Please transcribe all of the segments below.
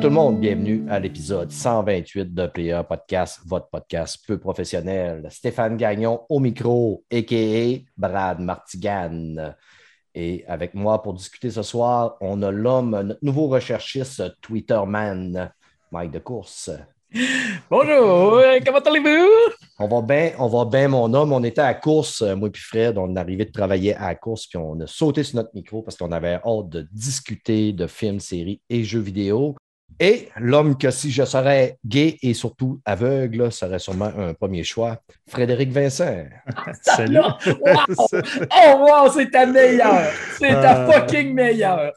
Tout le monde, bienvenue à l'épisode 128 de Player Podcast, votre podcast peu professionnel. Stéphane Gagnon au micro, a.k.a. Brad Martigan. Et avec moi pour discuter ce soir, on a l'homme, notre nouveau recherchiste Twitterman, Mike de Course. Bonjour, euh, comment allez-vous? On va bien, on va bien, mon homme. On était à la course, euh, moi et Fred. On est arrivé de travailler à la course, puis on a sauté sur notre micro parce qu'on avait hâte de discuter de films, séries et jeux vidéo. Et l'homme que si je serais gay et surtout aveugle, serait sûrement un premier choix, Frédéric Vincent. Salut! Wow! Oh wow, c'est ta meilleure! C'est ta Euh. fucking meilleure!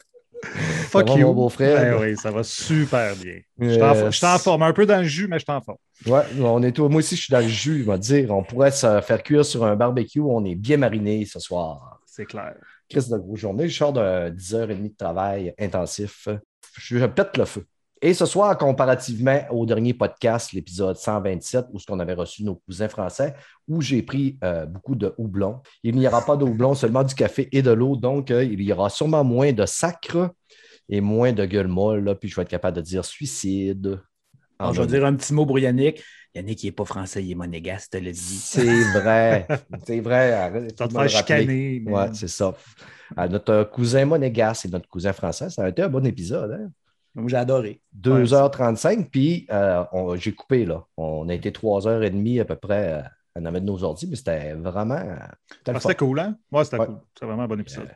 Fuck Ça va, you. mon beau-frère? Ben oui, ça va super bien. Je Euh, suis en- je suis en forme, un peu dans le jus, mais je suis en forme. Ouais, on est tout- moi aussi, je suis dans le jus, il va dire. On pourrait se faire cuire sur un barbecue. On est bien mariné ce soir. C'est clair. Chris de grosse journée. Je sors de 10h30 de travail intensif. Je, je pète le feu. Et ce soir, comparativement au dernier podcast, l'épisode 127, où ce qu'on avait reçu nos cousins français, où j'ai pris euh, beaucoup de houblon. Il n'y aura pas de houblon, seulement du café et de l'eau. Donc, euh, il y aura sûrement moins de sacre et moins de gueule molle. là, puis je vais être capable de dire suicide. Alors, je vais dire un petit mot pour Yannick. Yannick, il n'est pas français, il est monégasque, te le dit. C'est vrai. C'est vrai. Ça te rappeler. chicaner. mais- Ouais, c'est ça. À notre cousin monégasque et notre cousin français, ça a été un bon épisode. Hein? Moi, j'ai adoré. 2h35, puis euh, j'ai coupé. là. On a été 3h30 à peu près euh, à en mettre nos ordi, mais c'était vraiment. euh, c'était Ah. C'était cool, hein? Ouais, c'était Ouais. cool. C'est vraiment un bon épisode.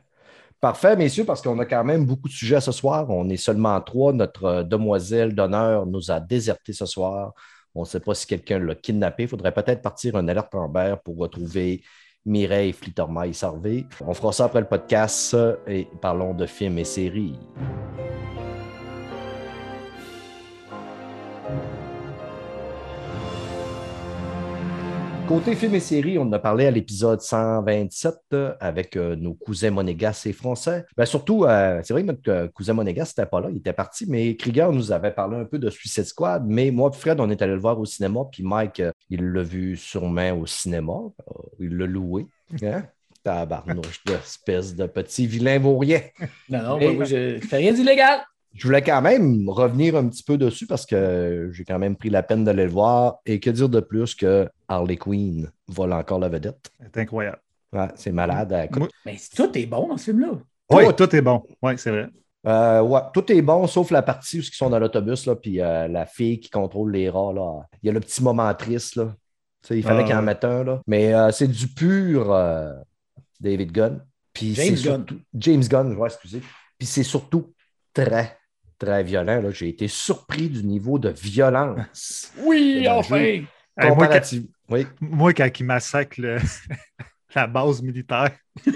Parfait, messieurs, parce qu'on a quand même beaucoup de sujets ce soir. On est seulement trois. Notre euh, demoiselle d'honneur nous a désertés ce soir. On ne sait pas si quelqu'un l'a kidnappé. Il faudrait peut-être partir un alerte Amber pour retrouver Mireille Flittermaille Sarvé. On fera ça après le podcast euh, et parlons de films et séries. Côté films et séries, on en a parlé à l'épisode 127 euh, avec euh, nos cousins monégasques et français. Ben, surtout, euh, c'est vrai que notre cousin monégasque n'était pas là, il était parti, mais Krieger nous avait parlé un peu de Suicide Squad. Mais moi et Fred, on est allé le voir au cinéma, puis Mike, il l'a vu sûrement au cinéma. Il l'a loué. Hein? Tabarnouche d'espèce de petit vilain vaurien. Non, non, Et- moi, je fais rien d'illégal. Je voulais quand même revenir un petit peu dessus parce que j'ai quand même pris la peine d'aller le voir. Et que dire de plus que Harley Quinn vole encore la vedette? C'est incroyable. Ouais, c'est malade. Écoute, Mais tout est bon dans ce film-là. Oui. Tout, tout est bon. Oui, c'est vrai. Euh, ouais, tout est bon, sauf la partie où ils sont dans l'autobus, là, puis euh, la fille qui contrôle les rats. Là. Il y a le petit moment triste. Là. Tu sais, il fallait Ah, qu'il en mette un. Là. Mais euh, c'est du pur euh, David Gunn. Puis James Gunn. surtout- James Gunn, ouais, excusez. Puis c'est surtout très, très violent. là. J'ai été surpris du niveau de violence. Oui, enfin! Hey, moi, quand, comparative. Oui. moi, quand ils massacrent le- la base militaire,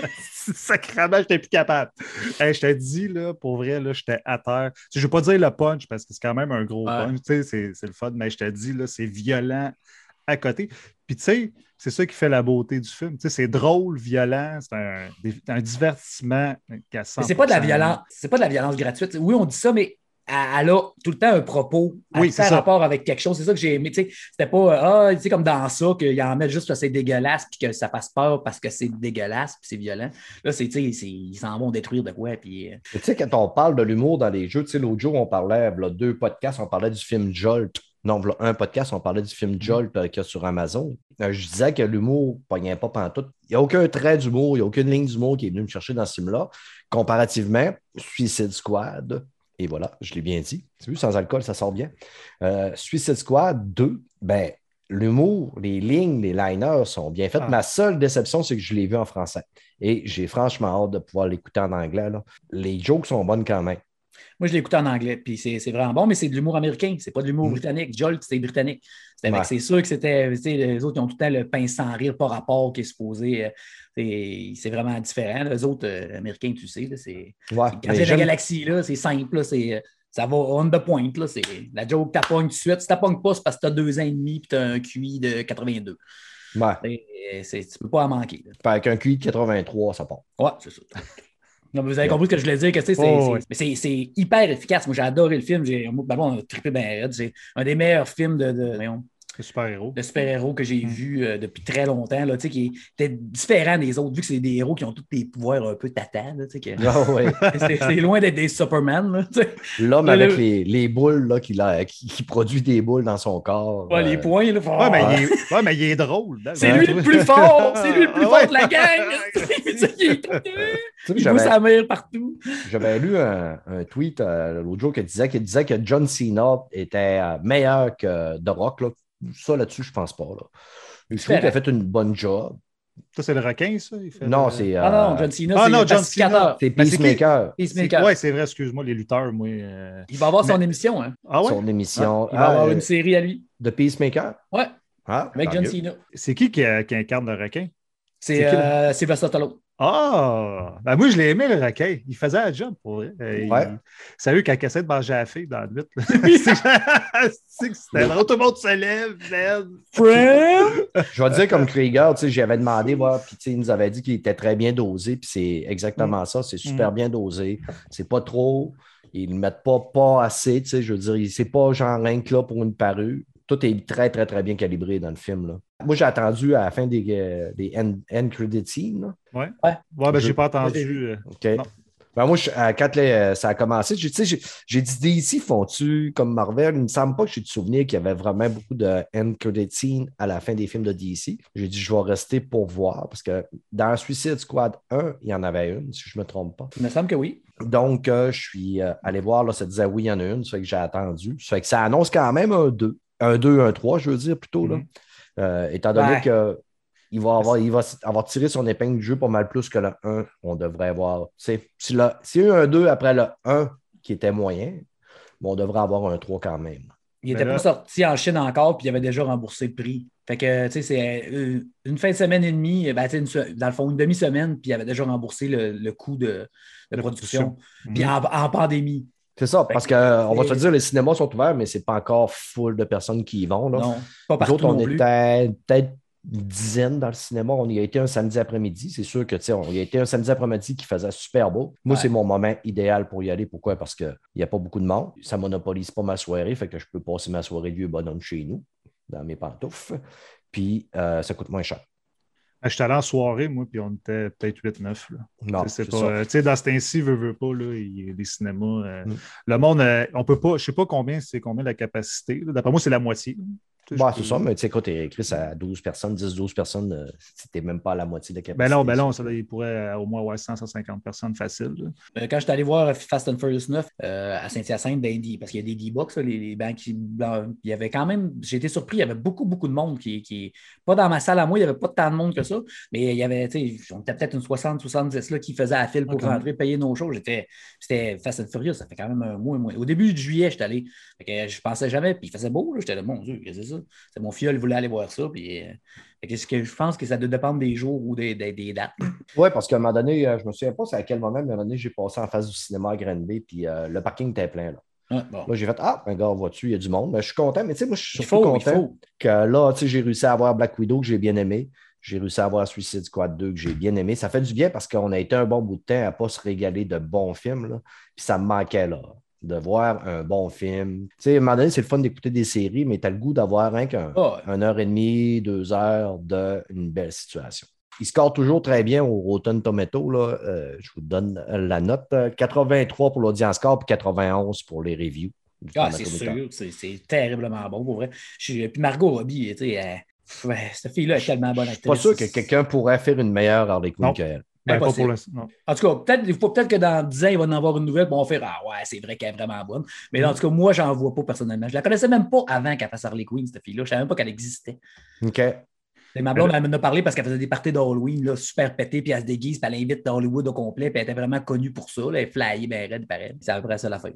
sacrément, j'étais plus capable. Hey, je te dis, là, pour vrai, là, j'étais à terre. Je ne vais pas dire le punch parce que c'est quand même un gros Ouais. punch. c'est le fun, mais je te dis, là, c'est violent à côté. Puis, tu sais, c'est ça qui fait la beauté du film. Tu sais, c'est drôle, violent, c'est un, un divertissement Mais c'est pas de la violence, c'est pas de la violence gratuite. Oui, on dit ça, mais elle a tout le temps un propos. Elle Oui, fait ça. rapport avec quelque chose. C'est ça que j'ai aimé. Tu sais, C'était pas, euh, ah, tu sais, comme dans ça, qu'ils en mettent juste parce que c'est dégueulasse, puis que ça fasse peur parce que c'est dégueulasse, puis c'est violent. Là, c'est, tu sais, c'est- ils s'en vont détruire de quoi, puis. euh, Tu sais, quand on parle de l'humour dans les jeux, tu sais, l'autre jour, on parlait, là, deux podcasts, on parlait du film Jolt. Non, voilà, un podcast, on parlait du film Jolt euh, qu'il y a sur Amazon. Euh, je disais que l'humour pognait pas pantoute. Il n'y a aucun trait d'humour, il n'y a aucune ligne d'humour qui est venue me chercher dans ce film-là. Comparativement, Suicide Squad, et voilà, je l'ai bien dit. Tu vu, sans alcool, ça sort bien. Euh, Suicide Squad 2, ben, l'humour, les lignes, les liners sont bien faits. Ah. Ma seule déception, c'est que je l'ai vu en français. Et j'ai franchement hâte de pouvoir l'écouter en anglais. là. Les jokes sont bonnes quand même. Moi, je l'ai écouté en anglais, puis c'est c'est vraiment bon, mais c'est de l'humour américain, c'est pas de l'humour Mm. britannique. Jolt, c'est britannique. Ouais. C'est sûr que c'était. tu Les autres, ils ont tout le temps le pain sans rire par rapport qui est supposé. euh, c'est c'est vraiment différent. Les autres euh, Américains, tu sais, c'est. Ouais, mais de la galaxie, là, c'est simple, là, c'est, ça va on the point. Là, c'est la joke, t'appognes tout de suite. Si t'appognes pas, c'est parce que t'as deux ans et demi et t'as un QI de 82. Ouais. C'est- tu peux pas en manquer. Avec un QI de 83, ça part. Ouais, c'est ça. Non, mais vous avez compris ce que je voulais dire, que tu sais, c'est, Oh, c'est hyper efficace. Moi, j'ai adoré le film. J'ai, ben bon, on a trippé bien raide. C'est un des meilleurs films de, de, Le super-héros. de super-héros que j'ai Mm. vu euh, depuis très longtemps, là, tu sais, qui était différent des autres, vu que c'est des héros qui ont tous des pouvoirs un peu tata. Là, tu sais, que- Ah ouais. c'est, loin d'être des Superman. Là, tu sais. L'homme Le- avec le- les, les boules, là, qui, l'a- qui, qui produit des boules dans son corps. Ouais, les euh, points. Là, Ouais, mais il est, ouais, mais il est drôle. là. C'est lui le plus fort! C'est lui le plus fort de la gang! Il il sa mère partout. j'avais lu un, un tweet euh, l'autre jour qui disait, qui disait que John Cena était meilleur que The Rock. Là. Ça, là-dessus, je pense pas. Là. Je trouve qu'il a fait une bonne job. Ça, c'est le requin, ça? Il fait Non, le- c'est. Ah euh, non, John Cena, Ah c'est John pacificateur. c'est Ben, Peacemaker. Ouais, c'est vrai, excuse-moi, les lutteurs, moi. euh, Il va avoir son Mais- émission. Hein. Ah ouais? Son émission. Il va avoir Ah, une série à lui. de Peacemaker? Ouais, Ah, avec John mieux. Cena. C'est qui qui, qui incarne le requin? C'est euh, Sylvester Stallone. Ah! Ben moi, je l'ai aimé, le requin. Il faisait la job, pour vrai. Euh, il- Ouais. Sérieux, quand il essaie de manger à la fille dans le 8, c'était drôle. Tout le monde se lève. Friend! Je vais dire comme Krieger, tu sais, j'avais demandé, voir, puis tu sais, il nous avait dit qu'il était très bien dosé, puis c'est exactement ça, c'est super bien dosé. C'est pas trop, ils ne mettent pas, pas assez, tu sais, je veux dire, il- c'est pas genre rien que là pour une parure. Tout est très, très, très bien calibré dans le film. Là. Moi, j'ai attendu à la fin des, euh, des end, end credit scenes. là. Ouais. Ouais. Ouais, ben Je- j'ai pas entendu. euh, OK. Non. Ben, moi, je- euh, quand les- ça a commencé, j'ai dit DC font-tu comme Marvel? Il ne me semble pas que j'ai de souvenir qu'il y avait vraiment beaucoup de end credit scenes à la fin des films de DC. J'ai dit, je vais rester pour voir parce que dans Suicide Squad 1, il y en avait une, si je ne me trompe pas. Il me semble que oui. Donc, euh, je suis euh, allé voir, là, ça disait oui, il y en a une, ça fait que j'ai attendu. Ça fait que ça annonce quand même un 2. Un 2, un 3, je veux dire, plutôt, là. Mhm. Euh, étant donné Ouais. que il va, avoir, il va avoir tiré son épingle du jeu pas mal plus que le 1, on devrait avoir. Si s'il y a eu un 2 après le 1 qui était moyen, bon, on devrait avoir un 3 quand même. Il n'était pas sorti en Chine encore, puis il avait déjà remboursé le prix. Fait que, tu sais, c'est euh, une fin de semaine et demie, ben, une dans le fond, une demi-semaine, puis il avait déjà remboursé le, le coût de, de production. production. Puis en, en pandémie. C'est ça, parce qu'on va se dire, les cinémas sont ouverts, mais c'est pas encore full de personnes qui y vont. Là. Non, pas Nous partout autres, on non était peut-être une dizaine dans le cinéma. On y a été un samedi après-midi. C'est sûr que, tu sais, on y a été un samedi après-midi qui faisait super beau. Moi, Ouais. c'est mon moment idéal pour y aller. Pourquoi? Parce qu'il n'y a pas beaucoup de monde. Ça monopolise pas ma soirée, fait que je peux passer ma soirée vieux bonhomme chez nous, dans mes pantoufles. Puis, euh, ça coûte moins cher. Ah, J'étais allé en soirée, moi, puis on était peut-être 8-9. là. Non, c'est pas- euh, tu sais, dans ce temps-ci, veut, veut pas, là, il y a des cinémas. euh, Mm. Le monde, euh, on peut pas, je sais pas combien c'est combien la capacité. D'après moi, c'est la moitié. Bah, je c'est ça, mais tu sais, quand tu es écrit à 12 personnes, 10-12 personnes, euh, c'était même pas à la moitié de la capacité. Ben non, ben non, ça, il pourrait euh, au moins avoir 100, 150 personnes facile. là. Euh, Quand j'étais allé voir Fast and Furious 9 euh, à Saint-Hyacinthe, D- parce qu'il y a des D-Box, les, les bancs qui. blancs, Il y avait quand même. J'ai été surpris, il y avait beaucoup, beaucoup de monde qui. qui pas dans ma salle à moi, il n'y avait pas tant de monde que ça, mais il y avait, tu sais, on était peut-être une 60, 70 là, qui faisaient la file pour rentrer, payer nos shows. J'étais. C'était Fast and Furious, ça fait quand même un mois, un mois. Au début de juillet, j'étais allé. Fait que je pensais jamais, puis il faisait beau, j'étais là, mon Dieu, qu'est-ce que c'est ça? C'est mon filleul voulait aller voir ça, puis. euh, ce que je pense que ça doit dépendre des jours ou des, des- des dates. Oui, parce qu'à un moment donné, euh, je me souviens pas c'est à quel moment, mais à un moment donné, j'ai passé en face du cinéma à Granby, puis euh, le parking était plein. Là, bon. Là, j'ai fait Ah, un gars, vois-tu, il y a du monde. Mais je suis content, mais tu sais, moi, je suis surtout faut, content que là, tu sais, j'ai réussi à avoir Black Widow que j'ai bien aimé. J'ai réussi à avoir Suicide Squad 2 que j'ai bien aimé. Ça fait du bien parce qu'on a été un bon bout de temps à ne pas se régaler de bons films. Là. Puis ça me manquait là, de voir un bon film. Tu sais, à un moment donné, c'est le fun d'écouter des séries, mais tu as le goût d'avoir rien qu'un Ah, une heure et demie, deux heures d'une belle situation. Il score toujours très bien au Rotten Tomato. Là. Euh, je vous donne la note. euh, 83 pour l'audience score puis 91 pour les reviews. Ah, c'est sûr, c'est terriblement bon, pour vrai. Je Puis Margot Robbie, tu sais, elle- cette fille-là est tellement bonne Je actrice. suis pas sûr que quelqu'un pourrait faire une meilleure Harley Quinn qu'elle. Ben, pas pour non. En tout cas, peut-être faut peut-être que dans 10 ans, il va en avoir une nouvelle, puis on va faire Ah ouais, c'est vrai qu'elle est vraiment bonne. Mais Mm. en tout cas, moi, j'en vois pas personnellement. Je la connaissais même pas avant qu'elle fasse Harley Quinn, cette fille-là. Je savais même pas qu'elle existait. OK. Et ma blonde, elle m'en a parlé parce qu'elle faisait des parties d'Halloween là, super pétées, puis elle se déguise, puis elle invite Hollywood au complet, puis elle était vraiment connue pour ça. Là, elle flyait bien raide, pareil. C'est à peu près ça la fin.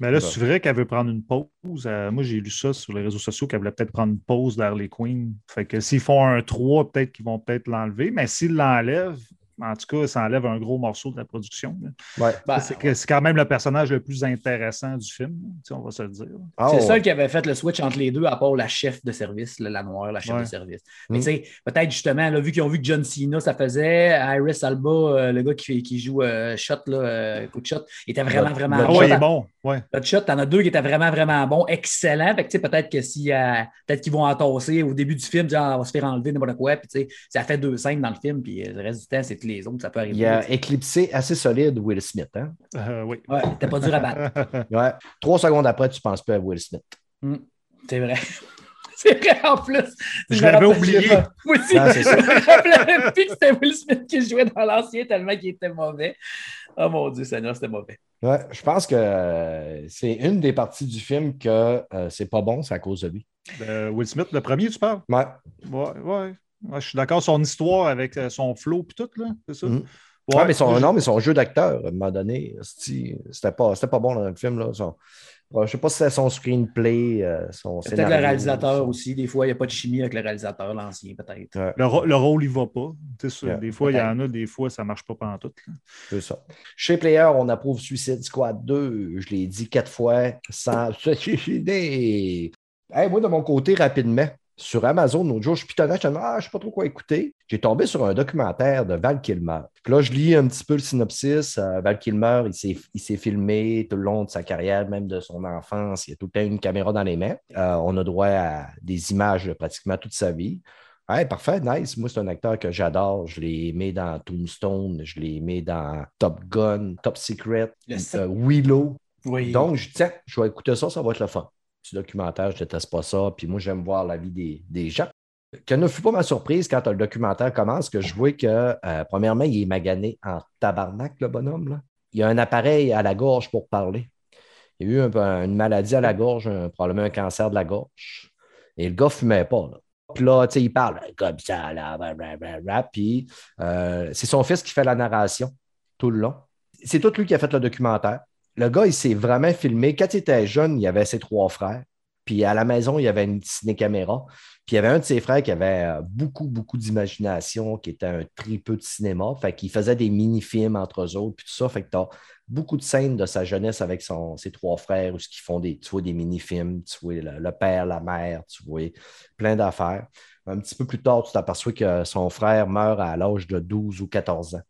Mais là, c'est vrai qu'elle veut prendre une pause. Euh, moi, j'ai lu ça sur les réseaux sociaux qu'elle voulait peut-être prendre une pause d'Harley Quinn. Fait que s'ils font un 3, peut-être qu'ils vont peut-être l'enlever. Mais s'ils l'enlèvent, en tout cas, ça enlève un gros morceau de la production. Ouais. Ben, c'est, quand même le personnage le plus intéressant du film, on va se le dire. Ah, c'est ouais. ça qui avait fait le switch entre les deux, à part la chef de service, là, la noire, la chef Ouais. de service. Mais Mm. tu sais, peut-être justement, là, vu qu'ils ont vu que John Cena, ça faisait, Iris Alba, euh, le gars qui, joue euh, Shot, là, euh, coup de shot, il était vraiment, Le- vraiment le Ah il est bon. Ouais. Shot, t'en as deux qui étaient vraiment, vraiment bons, excellents. Fait que, peut-être que si, euh, peut-être qu'ils vont entasser au début du film, genre, on va se faire enlever n'importe quoi, puis tu sais, ça fait deux scènes dans le film, puis euh, le reste du temps, c'est tous les autres, ça peut arriver. Il a éclipsé assez solide Will Smith. Hein? Euh, oui. Ouais, c'était pas dur à battre. Ouais. Trois secondes après, tu ne penses plus à Will Smith. Mm, c'est vrai. C'est vrai en plus. Je l'avais oublié. Moi aussi, Ah, je me rappelais plus que c'était Will Smith qui jouait dans l'ancien tellement qu'il était mauvais. Oh mon Dieu, Seigneur, c'était mauvais. Ouais, je pense que euh, c'est une des parties du film que euh, c'est pas bon, c'est à cause de lui. Euh, Will Smith, le premier, tu parles? Ouais. Ouais, ouais. Ouais, je suis d'accord. Son histoire avec son flow et tout, là, c'est ça? Mhm. Ouais, mais son, moi, non, mais son jeu d'acteur, à un moment donné, c'était pas, c'était pas bon dans le film. Là. Son- je sais pas si c'était son screenplay, euh, son Peut-être le réalisateur aussi. Des fois, il n'y a pas de chimie avec le réalisateur, l'ancien, peut-être. Ouais, Le, le rôle, il va pas. Des fois, il y en a, des fois, ça marche pas pendant tout. c'est ça. Chez Player, on approuve Suicide Squad 2. Je l'ai dit quatre fois sans se suicider. Hey, moi, de mon côté, rapidement, sur Amazon, l'autre jour, je pitonnais, je me ah, je sais pas trop quoi écouter. J'ai tombé sur un documentaire de Val Kilmer. Puis là, je lis un petit peu le synopsis. Euh, Val Kilmer, il s'est, il s'est filmé tout le long de sa carrière, même de son enfance. Il a tout le temps une caméra dans les mains. Euh, on a droit à des images de pratiquement toute sa vie. Ouais, parfait, nice. Moi, c'est un acteur que j'adore. Je l'ai aimé dans Tombstone, je l'ai aimé dans Top Gun, Top Secret, euh, Willow. Oui. Donc, je dis, tiens, je vais écouter ça, ça va être le fun. Petit documentaire, je déteste pas ça. Puis moi, j'aime voir la vie des, des gens. Que ne fut pas ma surprise quand le documentaire commence, que je vois que, euh, premièrement, il est magané en tabarnak, le bonhomme. Là. Il a un appareil à la gorge pour parler. Il a eu une maladie à la gorge, un- probablement un cancer de la gorge. Et le gars ne fumait pas. Là. Puis là, tu sais, il parle comme ça, là, rap. Puis euh, c'est son fils qui fait la narration tout le long. C'est tout lui qui a fait le documentaire. Le gars, il s'est vraiment filmé. Quand il était jeune, il avait ses trois frères. Puis à la maison, il y avait une ciné-caméra. Puis il y avait un de ses frères qui avait euh, beaucoup, beaucoup d'imagination, qui était un tripeux de cinéma. Fait qu'il faisait des mini-films entre eux autres, puis tout ça. Fait que tu as beaucoup de scènes de sa jeunesse avec ses trois frères où ils font des, mini-films, tu vois le, le père, la mère, tu vois plein d'affaires. Un petit peu plus tard, tu t'aperçois que son frère meurt à l'âge de 12 ou 14 ans.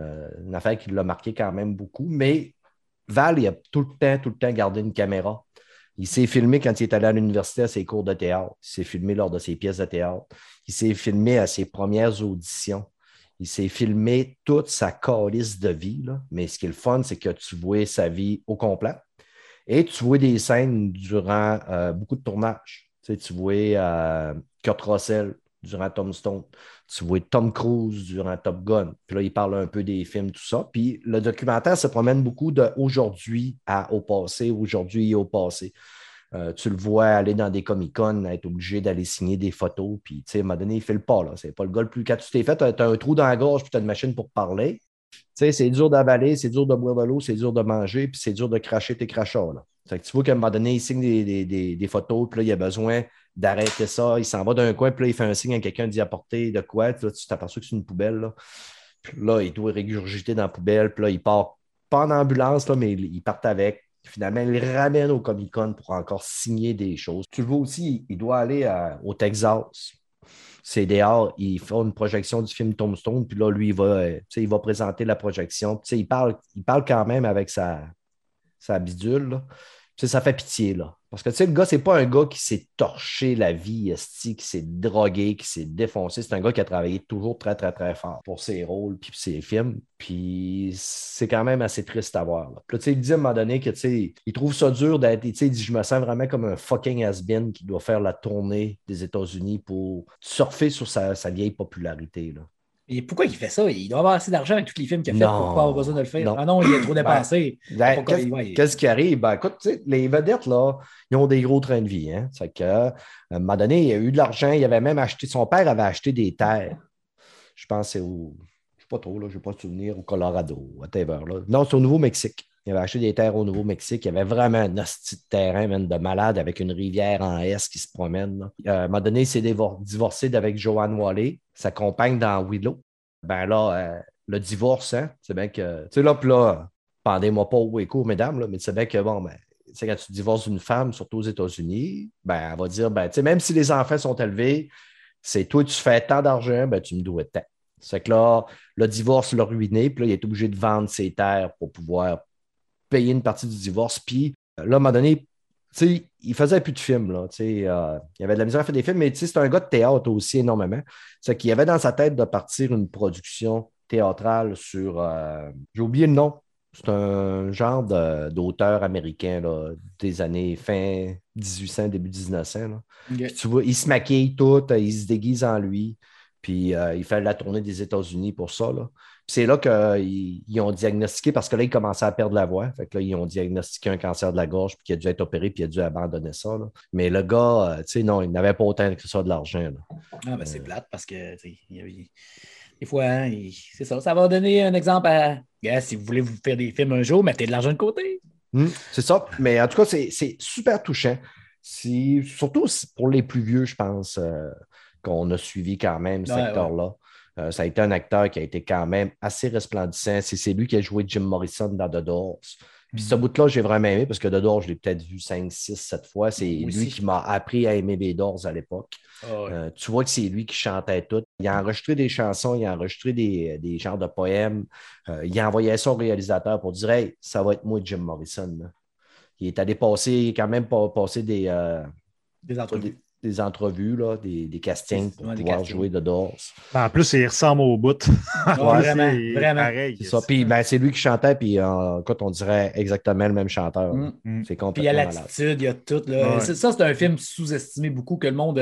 Euh, une affaire qui l'a marqué quand même beaucoup. Mais Val, il a tout le temps, tout le temps gardé une caméra. Il s'est filmé quand il est allé à l'université à ses cours de théâtre. Il s'est filmé lors de ses pièces de théâtre. Il s'est filmé à ses premières auditions. Il s'est filmé toute sa calice de vie. Mais ce qui est le fun, c'est que tu vois sa vie au complet. Et tu vois des scènes durant euh, beaucoup de tournages. Tu, sais, tu vois euh, Kurt Russell durant Tombstone. Tu vois Tom Cruise durant Top Gun. Puis là, il parle un peu des films, tout ça. Puis le documentaire se promène beaucoup de aujourd'hui à au passé, aujourd'hui et au passé. Euh, tu le vois aller dans des Comic-Con, être obligé d'aller signer des photos. Puis, tu sais, à un moment donné, il fait le pas. là. C'est pas le gars le plus. Quand tu t'es fait, tu as, un trou dans la gorge, puis tu as une machine pour parler. Tu sais, c'est dur d'avaler, c'est dur de boire de l'eau, c'est dur de manger, puis c'est dur de cracher tes crachats. Là. Tu vois qu'à un moment donné, il signe des, photos, puis là, il a besoin d'arrêter ça. Il s'en va d'un coin, puis là, il fait un signe à quelqu'un d'y apporter de quoi. Tu t'aperçois que c'est une poubelle. Là. Puis là, il doit régurgiter dans la poubelle, puis là, il part pas en ambulance, là, mais il, part avec. Finalement, il ramène au Comic Con pour encore signer des choses. Tu le vois aussi, il doit aller au Texas. C'est dehors, il fait une projection du film Tombstone, puis là, lui, il va, euh, il va présenter la projection. Il, parle, il parle quand même avec sa, sa bidule. Ça fait pitié, là. Parce que, tu sais, le gars, c'est pas un gars qui s'est torché la vie, esti, qui s'est drogué, qui s'est défoncé. C'est un gars qui a travaillé toujours très, très, très fort pour ses rôles puis ses films. Puis c'est quand même assez triste à voir. Là, tu sais, il dit à un moment donné que, tu sais, il trouve ça dur d'être, tu sais, il dit, je me sens vraiment comme un fucking has-been qui doit faire la tournée des États-Unis pour surfer sur sa, sa vieille popularité, là. Et pourquoi il fait ça? Il doit avoir assez d'argent avec tous les films qu'il a fait Non. pour pas avoir besoin de le faire. Non. Ah non, il a trop dépensé. Ben, qu'est-ce ouais. qui arrive? Ben, écoute, les vedettes, là, ils ont des gros trains de vie. Hein? C'est que, à un moment donné, il a eu de l'argent. Il avait même acheté, son père avait acheté des terres. Je pense que c'est au, je sais pas trop, là, je n'ai pas de souvenir, au Colorado, whatever. Là. Non, c'est au Nouveau-Mexique. Il avait acheté des terres au Nouveau-Mexique. Il y avait vraiment un hostie de terrain, man, de malade, avec une rivière en S qui se promène. Euh, À un moment donné, il s'est divorcé avec Joanne Wally, sa compagne dans Willow. Ben là, euh, le divorce, hein, c'est bien que. Tu sais, là, puis là, pendez-moi pas au écho, mesdames, là, mais c'est bien que, bon, ben, sais, quand tu divorces d'une femme, surtout aux États-Unis, ben, elle va dire, ben, tu sais, même si les enfants sont élevés, c'est toi, tu fais tant d'argent, ben, tu me dois tant. C'est que là, le divorce l'a ruiné, puis là, il est obligé de vendre ses terres pour pouvoir payer une partie du divorce. Puis là, à un moment donné, il faisait plus de films, là. Euh, il avait de la misère à faire des films, mais c'est un gars de théâtre aussi énormément. C'est qu'il avait dans sa tête de partir une production théâtrale sur. euh, J'ai oublié le nom. C'est un genre de- d'auteur américain là, des années fin 1800, début 1900. là. Tu vois, il se maquille tout, euh, il se déguise en lui. Puis euh, il fait la tournée des États-Unis pour ça. là. C'est là qu'ils ils ont diagnostiqué, parce que là, il commençait à perdre la voix. Fait que là, ils ont diagnostiqué un cancer de la gorge, puis qu'il a dû être opéré, puis il a dû abandonner ça. là. Mais le gars, euh, tu sais, non, il n'avait pas autant que ça de l'argent. Ah, ben, c'est plate parce que, tu sais, il il- des fois, hein, il- c'est ça. Ça va donner un exemple à. Gars, si vous voulez vous faire des films un jour, mettez de l'argent de côté. Hmm, c'est ça. Mais en tout cas, c'est super touchant. Surtout pour les plus vieux, je pense, euh, qu'on a suivi quand même cet Ouais, acteur-là. Euh, ça a été un acteur qui a été quand même assez resplendissant. C'est lui qui a joué Jim Morrison dans The Doors. Puis ce bout-là, j'ai vraiment aimé parce que The Doors, je l'ai peut-être vu 5, 6, 7 fois. C'est lui aussi. qui m'a appris à aimer les Doors à l'époque. Ah, ouais. Euh, tu vois que c'est lui qui chantait tout. Il a enregistré des chansons, il a enregistré des, des genres de poèmes. Euh, il a envoyé ça au réalisateur pour dire Hey, ça va être moi, Jim Morrison. là. Il est allé passer, quand même pas passé des, euh, Des entrevues. des, des entrevues, là, des, des castings pour Ouais, des pouvoir castings. jouer The Doors. En plus, il ressemble au bout. Ouais, vraiment, C'est vraiment. Pareil. C'est ça. Puis ben, c'est lui qui chantait, puis en écoute, on dirait exactement le même chanteur. là. Mm. C'est Puis il y a complètement malade. l'attitude, il y a tout. Là. Ouais. C'est- Ça, c'est un film sous-estimé beaucoup que le monde.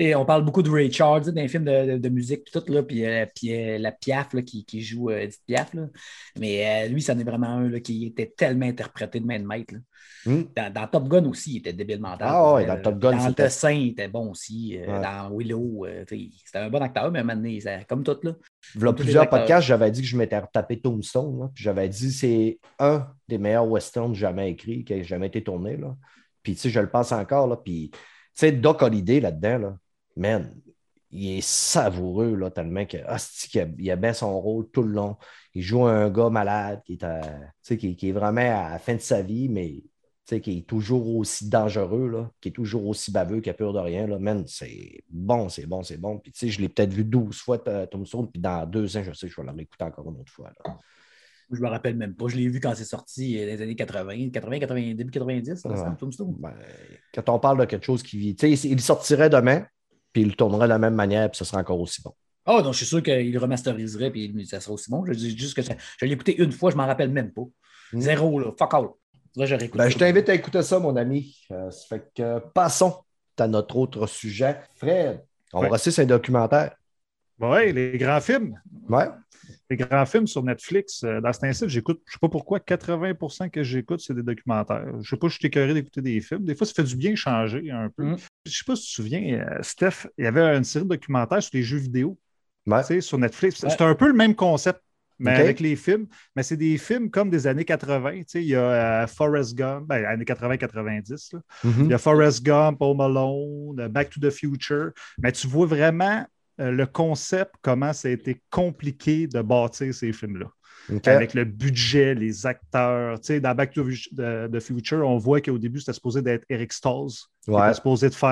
euh, on parle beaucoup de Ray Charles, les films de, de- de musique, puis tout, là, puis, euh, puis, euh, la Piaf là, qui, qui joue euh, Edith Piaf. là. Mais euh, lui, c'en est vraiment un là, qui était tellement interprété de main de maître. là. Hmm. Dans, dans Top Gun aussi, il était débile mental. Ah ouais, Euh, dans Top Gun, Dans c'était- il était bon aussi. euh, Ouais. Dans Willow, euh, c'était un bon acteur, mais à un moment donné, ça- comme tout. Là. Plusieurs podcasts, j'avais dit que je m'étais retapé Tombstone. là, puis j'avais dit c'est un des meilleurs westerns jamais écrits, qui a jamais été tourné. Là. Puis tu sais, je le pense encore. Là, puis tu sais, Doc Holliday là-dedans, là, man, il est savoureux là, tellement que ah, qu'il a, il a bien son rôle tout le long. Il joue un gars malade qui est, à- qui, qui est vraiment à la fin de sa vie, mais qui est toujours aussi dangereux, là, qui est toujours aussi baveux, qui a peur de rien. Là. Man, c'est bon, c'est bon, c'est bon. Puis, tu sais, je l'ai peut-être vu 12 fois, Tombstone, puis dans deux ans, je sais que je vais le réécouter encore une autre fois. là. Je me rappelle même pas. Je l'ai vu quand c'est sorti euh, dans les années 80, 80, 80 début 90, ça, Ouais. ressemble, Tombstone. Ben, quand on parle de quelque chose qui vit, tu sais, il sortirait demain, puis il le tournerait de la même manière, puis ce serait encore aussi bon. Ah non, je suis sûr qu'il remasteriserait puis ça serait aussi bon. Je dis juste que ça- je l'ai écouté une fois, je m'en rappelle même pas. Mm. Zéro, là. Fuck all. Là, je réécoute. Ben, je t'invite à écouter ça, mon ami. Euh, ça fait que passons à notre autre sujet. Fred, on Ouais. va rester sur un documentaire. Oui, les grands films. Ouais. Les grands films sur Netflix, euh, dans cet instant, j'écoute, je ne sais pas pourquoi, 80% que j'écoute, c'est des documentaires. Je ne sais pas, je suis écœuré d'écouter des films. Des fois, ça fait du bien changer un peu. Mm. Je ne sais pas si tu te souviens, euh, Steph, il y avait une série de documentaires sur les jeux vidéo Ouais. tu sais, sur Netflix. Ouais. C'est un peu le même concept, mais OK. avec les films. Mais c'est des films comme des années 80. tu sais, Il y a euh, Forrest Gump, ben, années 80-90. là. Mhm. Il y a Forrest Gump, Home Alone, euh, Back to the Future. Mais tu vois vraiment euh, le concept, comment ça a été compliqué de bâtir ces films-là. Avec le budget, les acteurs. Tu sais, dans Back to the Future, on voit qu'au début, c'était supposé d'être Eric Stolz. Ouais. était supposé de faire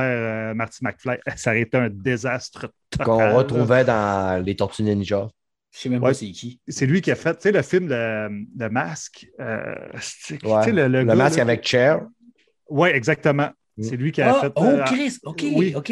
euh, Marty McFly. Ça aurait été un désastre total. Qu'on retrouvait dans les Tortues Ninja. Je sais même Ouais. pas c'est qui. C'est lui qui a fait, tu sais, le film Le, le Masque. euh, Ouais. sais, le, Le, gars, masque là, avec Cher. Oui, exactement. Mm. C'est lui qui a Ah, fait. oh, euh, Chris, OK, oui. OK.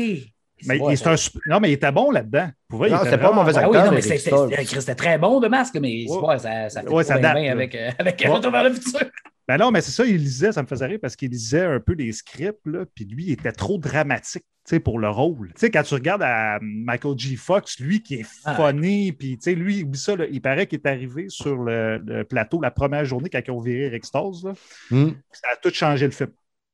mais Ouais, il- un non, mais il était bon là-dedans. Pour vrai, il Non, était c'était pas un mauvais bon. Ah oui, acteur, non, mais c'était- très bon de masque, mais Ouais. ouais, ça, ça fait Ouais, pas ça bien date, bien avec, euh, avec Ouais. Retour vers le futur. Ben non, mais c'est ça, il lisait, ça me faisait rire parce qu'il lisait un peu les scripts, là, puis lui, il était trop dramatique tu sais, pour le rôle. Tu sais, quand tu regardes à Michael G. Fox, lui qui est Ah. funny, puis tu sais, lui, oublie ça, là, il paraît qu'il est arrivé sur le, le plateau la première journée quand ils ont viré Rick Stolz, là. Hmm. Ça a tout changé le film.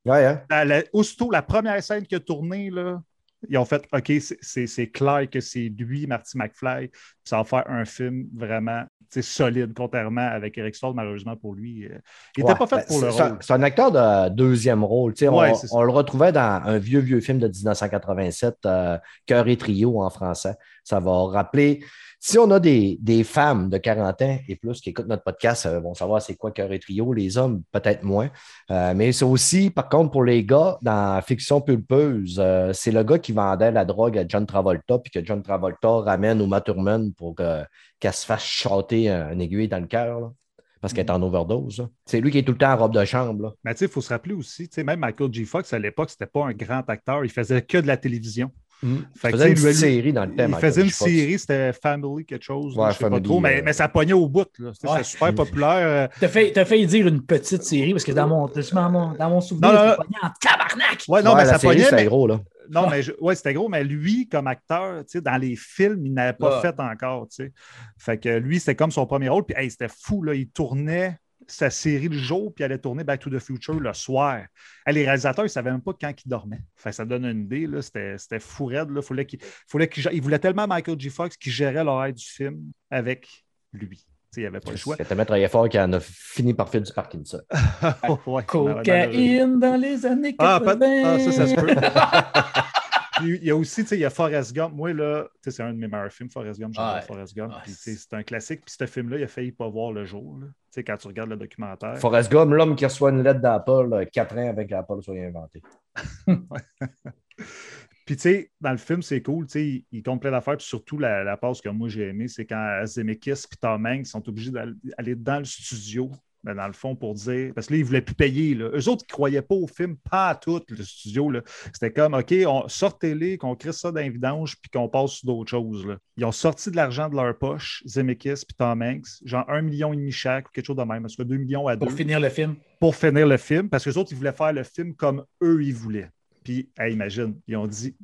Ouais, hein? À la- aussitôt, la première scène qui a tourné, là, ils ont fait OK, c'est- clair que c'est lui, Marty McFly. puis Ça va faire un film vraiment solide, contrairement avec Eric Stoltz, malheureusement pour lui. euh, Il n'était Ouais, pas fait ben, pour le c'est- c'est un- rôle. C'est un acteur de deuxième rôle. Ouais, on le retrouvait dans un vieux, vieux film de 1987, euh, Cœur et Trio en français. Ça va rappeler. Si on a des, des femmes de 40 ans et plus qui écoutent notre podcast, euh, vont savoir c'est quoi Cœur et Trio. Les hommes, peut-être moins. Euh, mais c'est aussi, par contre, pour les gars, dans Fiction pulpeuse, euh, c'est le gars qui vendait la drogue à John Travolta, puis que John Travolta ramène Uma Thurman pour que- qu'elle se fasse chanter un aiguille dans le cœur. Parce qu'elle est en overdose. là. C'est lui qui est tout le temps en robe de chambre. là. Mais tu sais, il faut se rappeler aussi, même Michael G. Fox, à l'époque, c'était pas un grand acteur. Il faisait que de la télévision. Fait Il faisait une lui- série dans le thème. Il Michael faisait une série, c'était Family quelque chose. là, je sais pas Family, trop, mais, euh, mais ça pognait au bout. là. C'était Ouais. super populaire. euh, T'as fait, t'as fait dire une petite série parce que dans mon, dans mon, dans mon souvenir, non. pogné en tabarnak. Ouais, non, Ouais, mais ça série, pognait. c'était mais- gros, là. Non, mais je- ouais, c'était gros, mais lui, comme acteur, tu sais, dans les films, il n'avait pas Ouais. fait encore. tu sais. Fait que lui, c'était comme son premier rôle. Puis hey, c'était fou, là. Il tournait sa série le jour, puis il allait tourner Back to the Future le soir. Les réalisateurs, ils ne savaient même pas quand ils dormaient. Que ça donne une idée, là. C'était, c'était fou raide, là. Fallait qu'il, fallait qu'il, il voulait tellement Michael J. Fox qu'il gérait l'horaire du film avec lui. Tu sais, il n'y avait pas le choix. C'était tellement travaillé fort qu'il en a fini par faire du Parkinson. Ouais, Cocaïne dans les années Ah, 80. peut- ah, ça, ça se peut. Puis, il y a aussi, tu sais, il y a Forrest Gump. Moi, là, tu sais, c'est un de mes meilleurs films, Forrest Gump. J'adore Ouais. Forrest Gump. Ouais. C'est un classique. Puis, ce film-là, il a failli pas voir le jour. Tu sais, quand tu regardes le documentaire. Forrest Gump, l'homme qui reçoit une lettre d'Apple euh, quatre ans avec qu'Apple soit inventé. Puis, tu sais, dans le film, c'est cool. Tu sais, il, compte plein d'affaires. Puis, surtout, la, la passe que moi, j'ai aimée, c'est quand Zemeckis et Tom Hanks sont obligés d'aller dans le studio, ben, dans le fond, pour dire. Parce que là, ils ne voulaient plus payer. Là. Eux autres, ils ne croyaient pas au film, pas à tout, le studio. là. C'était comme, OK, on, sortez-les, qu'on crée ça dans les vidanges, puis qu'on passe sur d'autres choses. là. Ils ont sorti de l'argent de leur poche, Zemeckis puis Tom Hanks, genre un million et demi chaque, ou quelque chose de même. Parce que 2 millions à deux Pour finir le film? pour finir le film, parce que les autres, ils voulaient faire le film comme eux, ils voulaient. Puis, hey, imagine, ils ont dit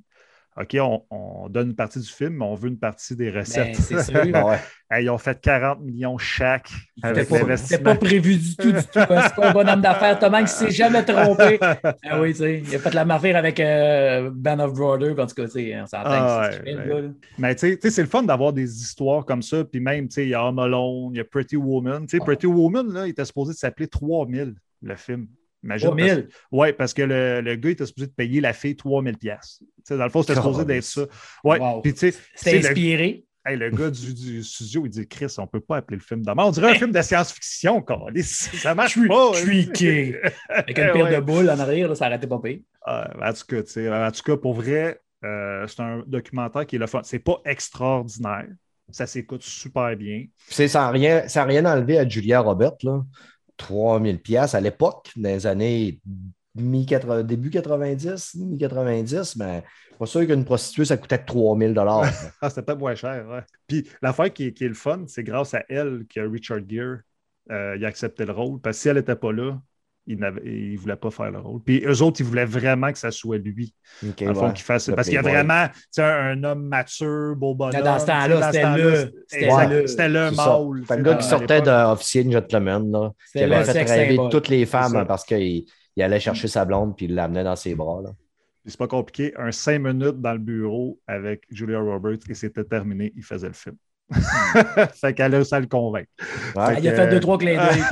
OK, on, on donne une partie du film, mais on veut une partie des Ben, recettes. c'est sûr. Ah ouais. Hey, ils ont fait 40 millions chaque avec C'était pas, prévu du tout, du tout. hein. C'est pas un bonhomme d'affaires. Tom Hanks s'est jamais trompé. Ah oui, tu sais, il a fait la mafia avec euh, Band of Brothers. En tout cas, tu sais, on s'entend Ah ouais, ouais. Mais tu sais- c'est le fun d'avoir des histoires comme ça. Puis même, tu sais, il y a Home Alone, il y a Pretty Woman. Tu sais, Pretty Woman, là, il était supposé s'appeler 3000, le film. Imagine. 3000. Oui, parce que le, le gars, il était supposé de payer la fille 3000 pièces. Dans le fond, c'était supposé d'être ça. Ouais. Wow. Puis tu sais, C'était c'est le- inspiré. Hey, le gars du, du studio, il dit Chris, on peut pas appeler le film de On dirait un film de science-fiction. Ça marche pas. hein. Tweaké. Avec une paire Ouais. de boules en arrière, là, ça arrêtait pas pire. Ah, en tout cas, tu sais, en tout cas, pour vrai, euh, c'est un documentaire qui est le fun. C'est pas extraordinaire. Ça s'écoute super bien. C'est sans rien, sans rien enlever à Julia Roberts, là. 3000 pièces à l'époque, dans les années début 90, mi-90, mais pas sûr qu'une prostituée, ça coûtait 3000 dollars. Ah, c'était moins cher. ouais. Puis l'affaire qui, qui est le fun, c'est grâce à elle que Richard Gere euh, a accepté le rôle. Parce que si elle n'était pas là, il ne voulait pas faire le rôle. Puis eux autres, ils voulaient vraiment que ça soit lui. OK, Dans le fond, ouais. qu'il fasse Le Parce qu'il y a vraiment un, homme mature, beau bonhomme. Dans ce temps-là, c'était le- c'était le- C'était mâle. Tu le gars qui sortait d'officier de gentleman, là, qui C'était avait fait rêver toutes les femmes parce qu'il il allait chercher sa blonde puis il l'amenait dans ses bras. Là. C'est pas compliqué. Un cinq minutes dans le bureau avec Julia Roberts et c'était terminé. Il faisait le film. fait qu'elle a ça le convaincre. Ouais. Ah, il a fait deux, trois clins d'œil.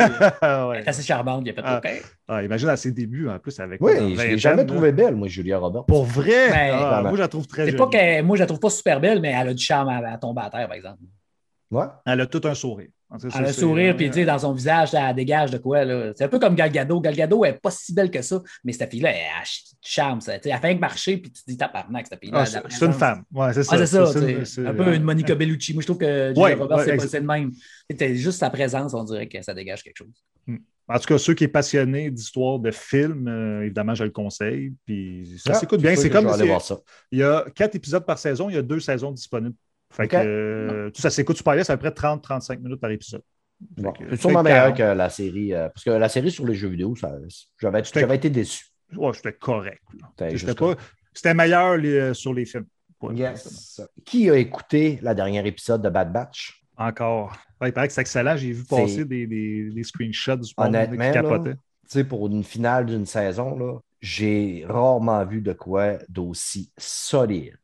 euh, ouais. Elle est assez charmante. Il a fait Ah. OK. Ah, imagine à ses débuts en plus avec. Oui, je ne l'ai jamais trouvée belle, moi, Julia Roberts. Pour vrai? Ben, Ah, moi, je la trouve très C'est jolie. pas que moi, je la trouve pas super belle, mais elle a du charme à, à tomber à terre, par exemple. Ouais. Elle a tout un sourire. Elle a ça, un c'est- sourire, puis tu sais, dans son visage, ça dégage de quoi. là. C'est un peu comme Gal Gadot. Gal Gadot, elle n'est pas si belle que ça, mais cette fille-là, elle du charme. Ça. Elle fait que marcher, puis tu te dis, tabarnak, cette fille-là. Ah, elle c'est une femme. Ouais, c'est ça. Ah, c'est ça, C'est- un peu une Monica Bellucci. Moi, je trouve que Julia Ouais, Roberts, ouais, c'est pas- exact. c'est le même. C'était juste sa présence, on dirait que ça dégage quelque chose. En tout cas, ceux qui sont passionnés d'histoire de films, euh, évidemment, je le conseille. Puis ça Ah, s'écoute bien. C'est comme. Il y a quatre épisodes par saison, il y a deux saisons disponibles. Fait que euh, tout ça s'écoute super bien, c'est à peu près 30-35 minutes par épisode. Bon, Fait que- c'est sûrement meilleur 40. que la série. euh, parce que la série sur les jeux vidéo, ça- j'avais été déçu. Ouais, c'était correct. C'était C'était juste pas- C'était meilleur les- euh, sur les films. Yes. Qui a écouté la dernière épisode de Bad Batch? Encore. Ouais, il paraît que c'est excellent. J'ai vu C'est- passer des, des, des screenshots du Honnêtement, qui là, capotait. Tu sais, pour une finale d'une saison, là, j'ai rarement vu de quoi d'aussi solide.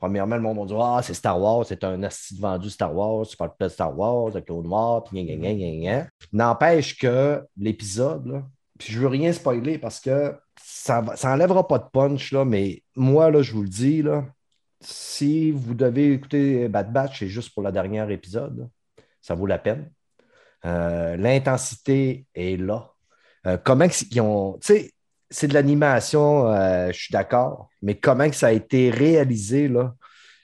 Premièrement, le monde va dire Ah, c'est Star Wars, c'est un asti vendu Star Wars, tu parles pas de Star Wars, de Clone Noir, puis gna, gna, gna, gna. N'empêche que l'épisode, puis je veux rien spoiler parce que ça, va- ça enlèvera pas de punch, là, mais moi, là, je vous le dis, là, si vous devez écouter Bad Batch, c'est juste pour le dernier épisode, ça vaut la peine. Euh, L'intensité est là. Euh, comment ils ont. Tu sais, c'est de l'animation, euh, je suis d'accord, mais comment que ça a été réalisé, là?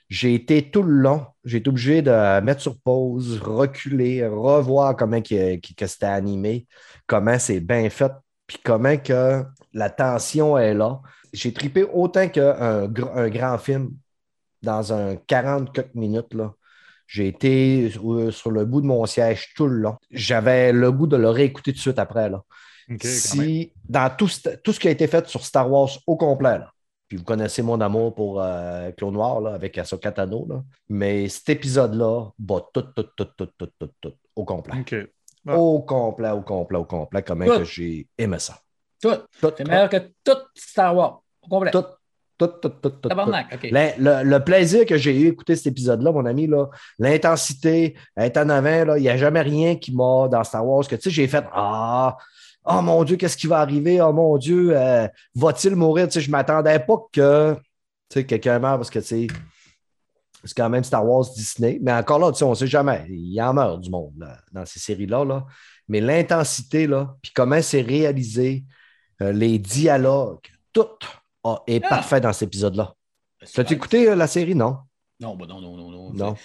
J'ai été tout le long, j'ai été obligé de mettre sur pause, reculer, revoir comment que, que- c'était animé, comment c'est bien fait, puis comment que la tension est là. J'ai tripé autant qu'un gr- un grand film dans un 40 quelques minutes, là. J'ai été sur, sur le bout de mon siège tout le long. J'avais le goût de le réécouter tout de suite après. Là. Si, dans tout, ce- tout ce qui a été fait sur Star Wars au complet, là, puis vous connaissez mon amour pour euh, Clone Noir là, avec Ahsoka Tano, là, mais cet épisode-là bat tout, tout, tout, tout, tout, tout, tout, au complet. Ouais. Au complet, au complet, au complet, comment Tout. que j'ai aimé ça. Tout. Tout, C'est meilleur que tout Star Wars. Au complet. tout, tout, tout, tout, tout, tout. Tabarnak, OK. Le, le- le plaisir que j'ai eu à écouter cet épisode-là, mon ami, là, l'intensité, être en avant, là, il n'y a jamais rien qui m'a dans Star Wars que tu sais, j'ai fait Ah, oh mon Dieu, qu'est-ce qui va arriver? Oh mon Dieu, euh, va-t-il mourir? Tu sais, je ne m'attendais pas que tu sais, quelqu'un meure parce que c'est quand même Star Wars Disney. Mais encore là, tu sais, on ne sait jamais. Il y en meurt du monde là, dans ces séries-là. Là. Mais l'intensité, puis comment c'est réalisé, euh, les dialogues, tout est Ah. parfait dans cet épisode-là. C'est T'as-tu écouté euh, la série? Non. Non, bah non, non, non, non. Non.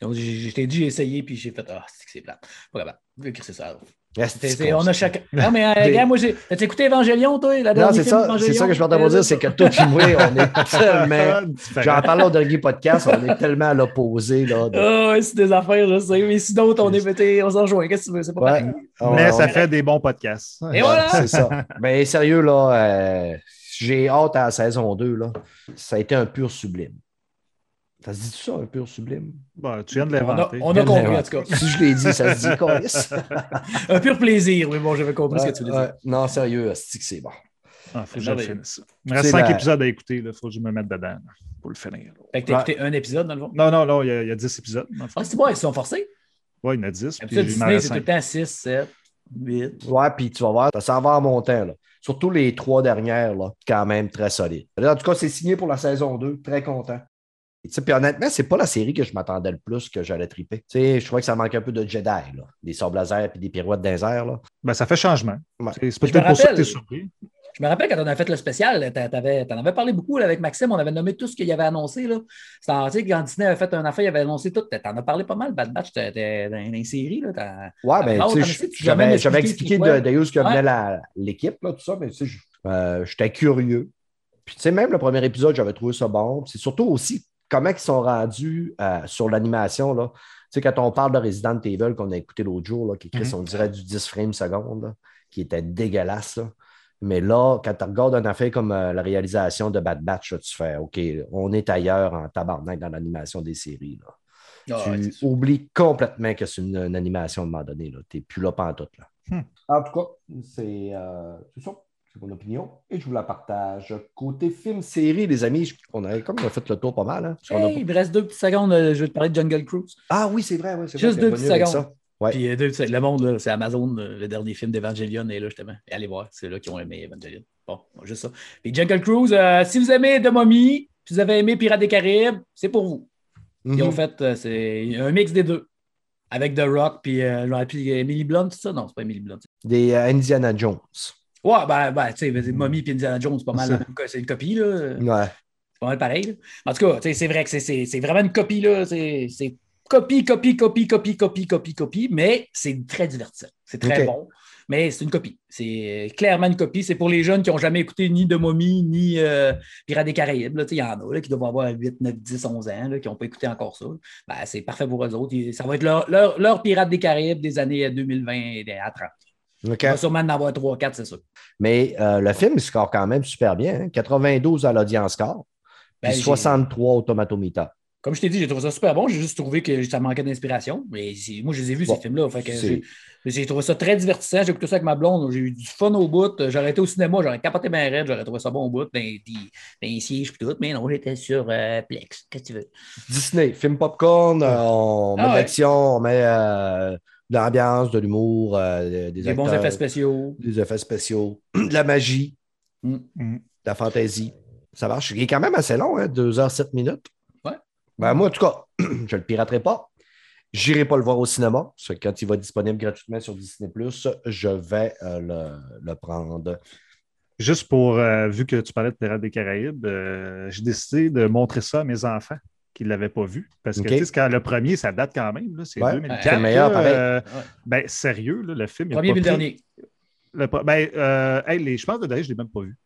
Donc, je t'ai dit, j'ai essayé, puis j'ai fait Ah, c'est que c'est plat. Pas capable. Je vais ça. C'est- on a chacun. Non, mais euh, gars, moi, j'ai. T'as écouté Evangelion, toi? La Non, dernière c'est ça, c'est d'Evangelion? ça que je vais te dire, c'est que toi et moi, on est tellement. J'en parlais au dernier podcast, on est tellement à l'opposé. Là, de- Ah, ouais, c'est des affaires, je sais. Mais sinon, on est pété, on s'en rejoint. Qu'est-ce que tu veux? C'est pas Ouais. On- Mais on- ça fait des bons podcasts. Et voilà! C'est ça. Mais sérieux, là, euh, j'ai hâte à la saison 2. Là. Ça a été un pur sublime. Ça se dit ça, un pur sublime? Bon, tu viens de On a, l'inventer. on a compris, en tout cas. Si je l'ai dit, ça se dit, Coris. Un pur plaisir, oui, bon, j'avais compris ce que tu voulais dire. ouais. Non, sérieux, c'est que c'est bon. Ah, faut que je finisse. Il me reste cinq la- épisodes à écouter. Il faut que je me mette dedans pour le finir. Fait que t'as écouté un épisode, dans le fond? Non, non, non, il y a, il y a 10 épisodes. Ah, c'est bon, ils se sont forcés? Ouais, il y en a 10. Puis D'habitude, il m'en Disney, reste c'est tout le temps 6, 7, 8. Ouais, puis tu vas voir, ça va en montant. Là. Surtout les trois dernières, là, quand même très solides. En tout cas, c'est signé pour la saison 2. Très content. Tu Puis honnêtement, c'est pas la série que je m'attendais le plus que j'allais triper. Tu je trouvais que ça manque un peu de Jedi, là. des sables laser et des pirouettes dans les airs, là. Ben, ça fait changement. Ouais. C'est c'est Je me peut-être pour ça que rappelle. tu es surpris. Je me rappelle quand on a fait le spécial, t'avais- t'en avais parlé beaucoup là, avec Maxime, on avait nommé tout ce qu'il avait annoncé. Là. C'était en- tu quand Disney avait fait un affaire, il avait annoncé tout. T'en as parlé pas mal, Bad Batch, t'étais dans les séries. Là, t'as- Ouais, ben, tu tu j'avais expliqué pourquoi? de, de où ce que Ouais. venait la- l'équipe, là, tout ça, mais tu euh, j'étais curieux. Puis, tu sais, même le premier épisode, j'avais trouvé ça bon. C'est surtout aussi comment ils sont rendus euh, sur l'animation, là? Tu sais, quand on parle de Resident Evil qu'on a écouté l'autre jour, là, qui Chris, Mhm. on dirait du 10 frames secondes, là, qui était dégueulasse, là. Mais là, quand tu regardes une affaire comme euh, la réalisation de Bad Batch, là, tu fais OK, on est ailleurs en tabarnak dans l'animation des séries. Là Ah, ouais, tu oublies complètement que c'est une, une animation à un moment donné. Tu n'es plus là pantoute. Là. Hmm. En tout cas, c'est euh, c'est ça. C'est mon opinion et je vous la partage. Côté film-série, les amis, on a comme on a fait le tour pas mal. hein, a il me reste deux petites secondes, euh, je vais te parler de Jungle Cruise. Ah oui, c'est vrai. C'est Juste vrai, deux t'es petites secondes. Ouais. Puis euh, deux le monde, là, c'est Amazon, euh, le dernier film d'Evangelion est là justement. Et allez voir, c'est là qui ont aimé Evangelion. Bon, juste ça. Puis Jungle Cruise, euh, si vous aimez The Mummy, si vous avez aimé Pirates des Caraïbes, c'est pour vous. Ils Mhm. ont fait, euh, c'est un mix des deux. Avec The Rock, puis euh, Emily Blunt, c'est ça? Non, c'est pas Emily Blunt. Des euh, Indiana Jones. Ouais, ben, ben tu sais, Mummy et Indiana Jones, c'est pas mal, C'est- la même co- c'est une copie, là. Ouais. C'est pas mal pareil. là. En tout cas, tu sais, c'est vrai que c'est- c'est c'est vraiment une copie, là. C'est c'est copie, copie, copie, copie, copie, copie, copie, mais c'est très divertissant. C'est très bon. Mais c'est une copie. C'est clairement une copie. C'est pour les jeunes qui n'ont jamais écouté ni de Mommy, ni euh, Pirates des Caraïbes. Là, Il y en a là, qui doivent avoir 8, 9, 10, 11 ans, là, qui n'ont pas écouté encore ça. Ben, c'est parfait pour eux autres. Ça va être leur, leur, leur Pirates des Caraïbes des années 2020 à 30. OK. Il va sûrement en avoir 3 4, c'est ça. Mais euh, le film, il score quand même super bien. hein. 92 à l'audience score, Ben, puis j'ai- 63 au Tomatometer. Comme je t'ai dit, j'ai trouvé ça super bon. J'ai juste trouvé que ça manquait d'inspiration. Mais moi, je les ai vus, Bon, ces films-là. J'ai- trouvé ça très divertissant. J'ai écouté ça avec ma blonde. J'ai eu du fun au bout. J'aurais été au cinéma, j'aurais capoté ma raide. J'aurais trouvé ça bon au bout. Dans des sièges tout. Mais non, j'étais sur euh, Plex. Qu'est-ce que tu veux? Disney, film popcorn, euh, on met Ah de ouais. l'action, on met euh, de l'ambiance, de l'humour, euh, des, Des bons effets spéciaux. des effets spéciaux, de la magie, Mm. Mm. de la fantaisie. Ça marche. Il est quand même assez long, hein, 2h07 minutes. Ouais. Ben, moi, en tout cas, je ne le piraterai pas. J'irai pas le voir au cinéma. Ça, Quand il va être disponible gratuitement sur Disney, je vais euh, le, le prendre. Juste pour, euh, vu que tu parlais de Pirates des Caraïbes, euh, j'ai décidé de montrer ça à mes enfants qui ne l'avaient pas vu. Parce que quand le premier, ça date quand même. là, C'est Ouais, 2004. c'est le meilleur, là, pareil. euh, Ouais. ben, sérieux, là, le film. Premier pas puis le dernier. le ben, euh, hey, les, je pense que le dernier, je ne l'ai même pas vu.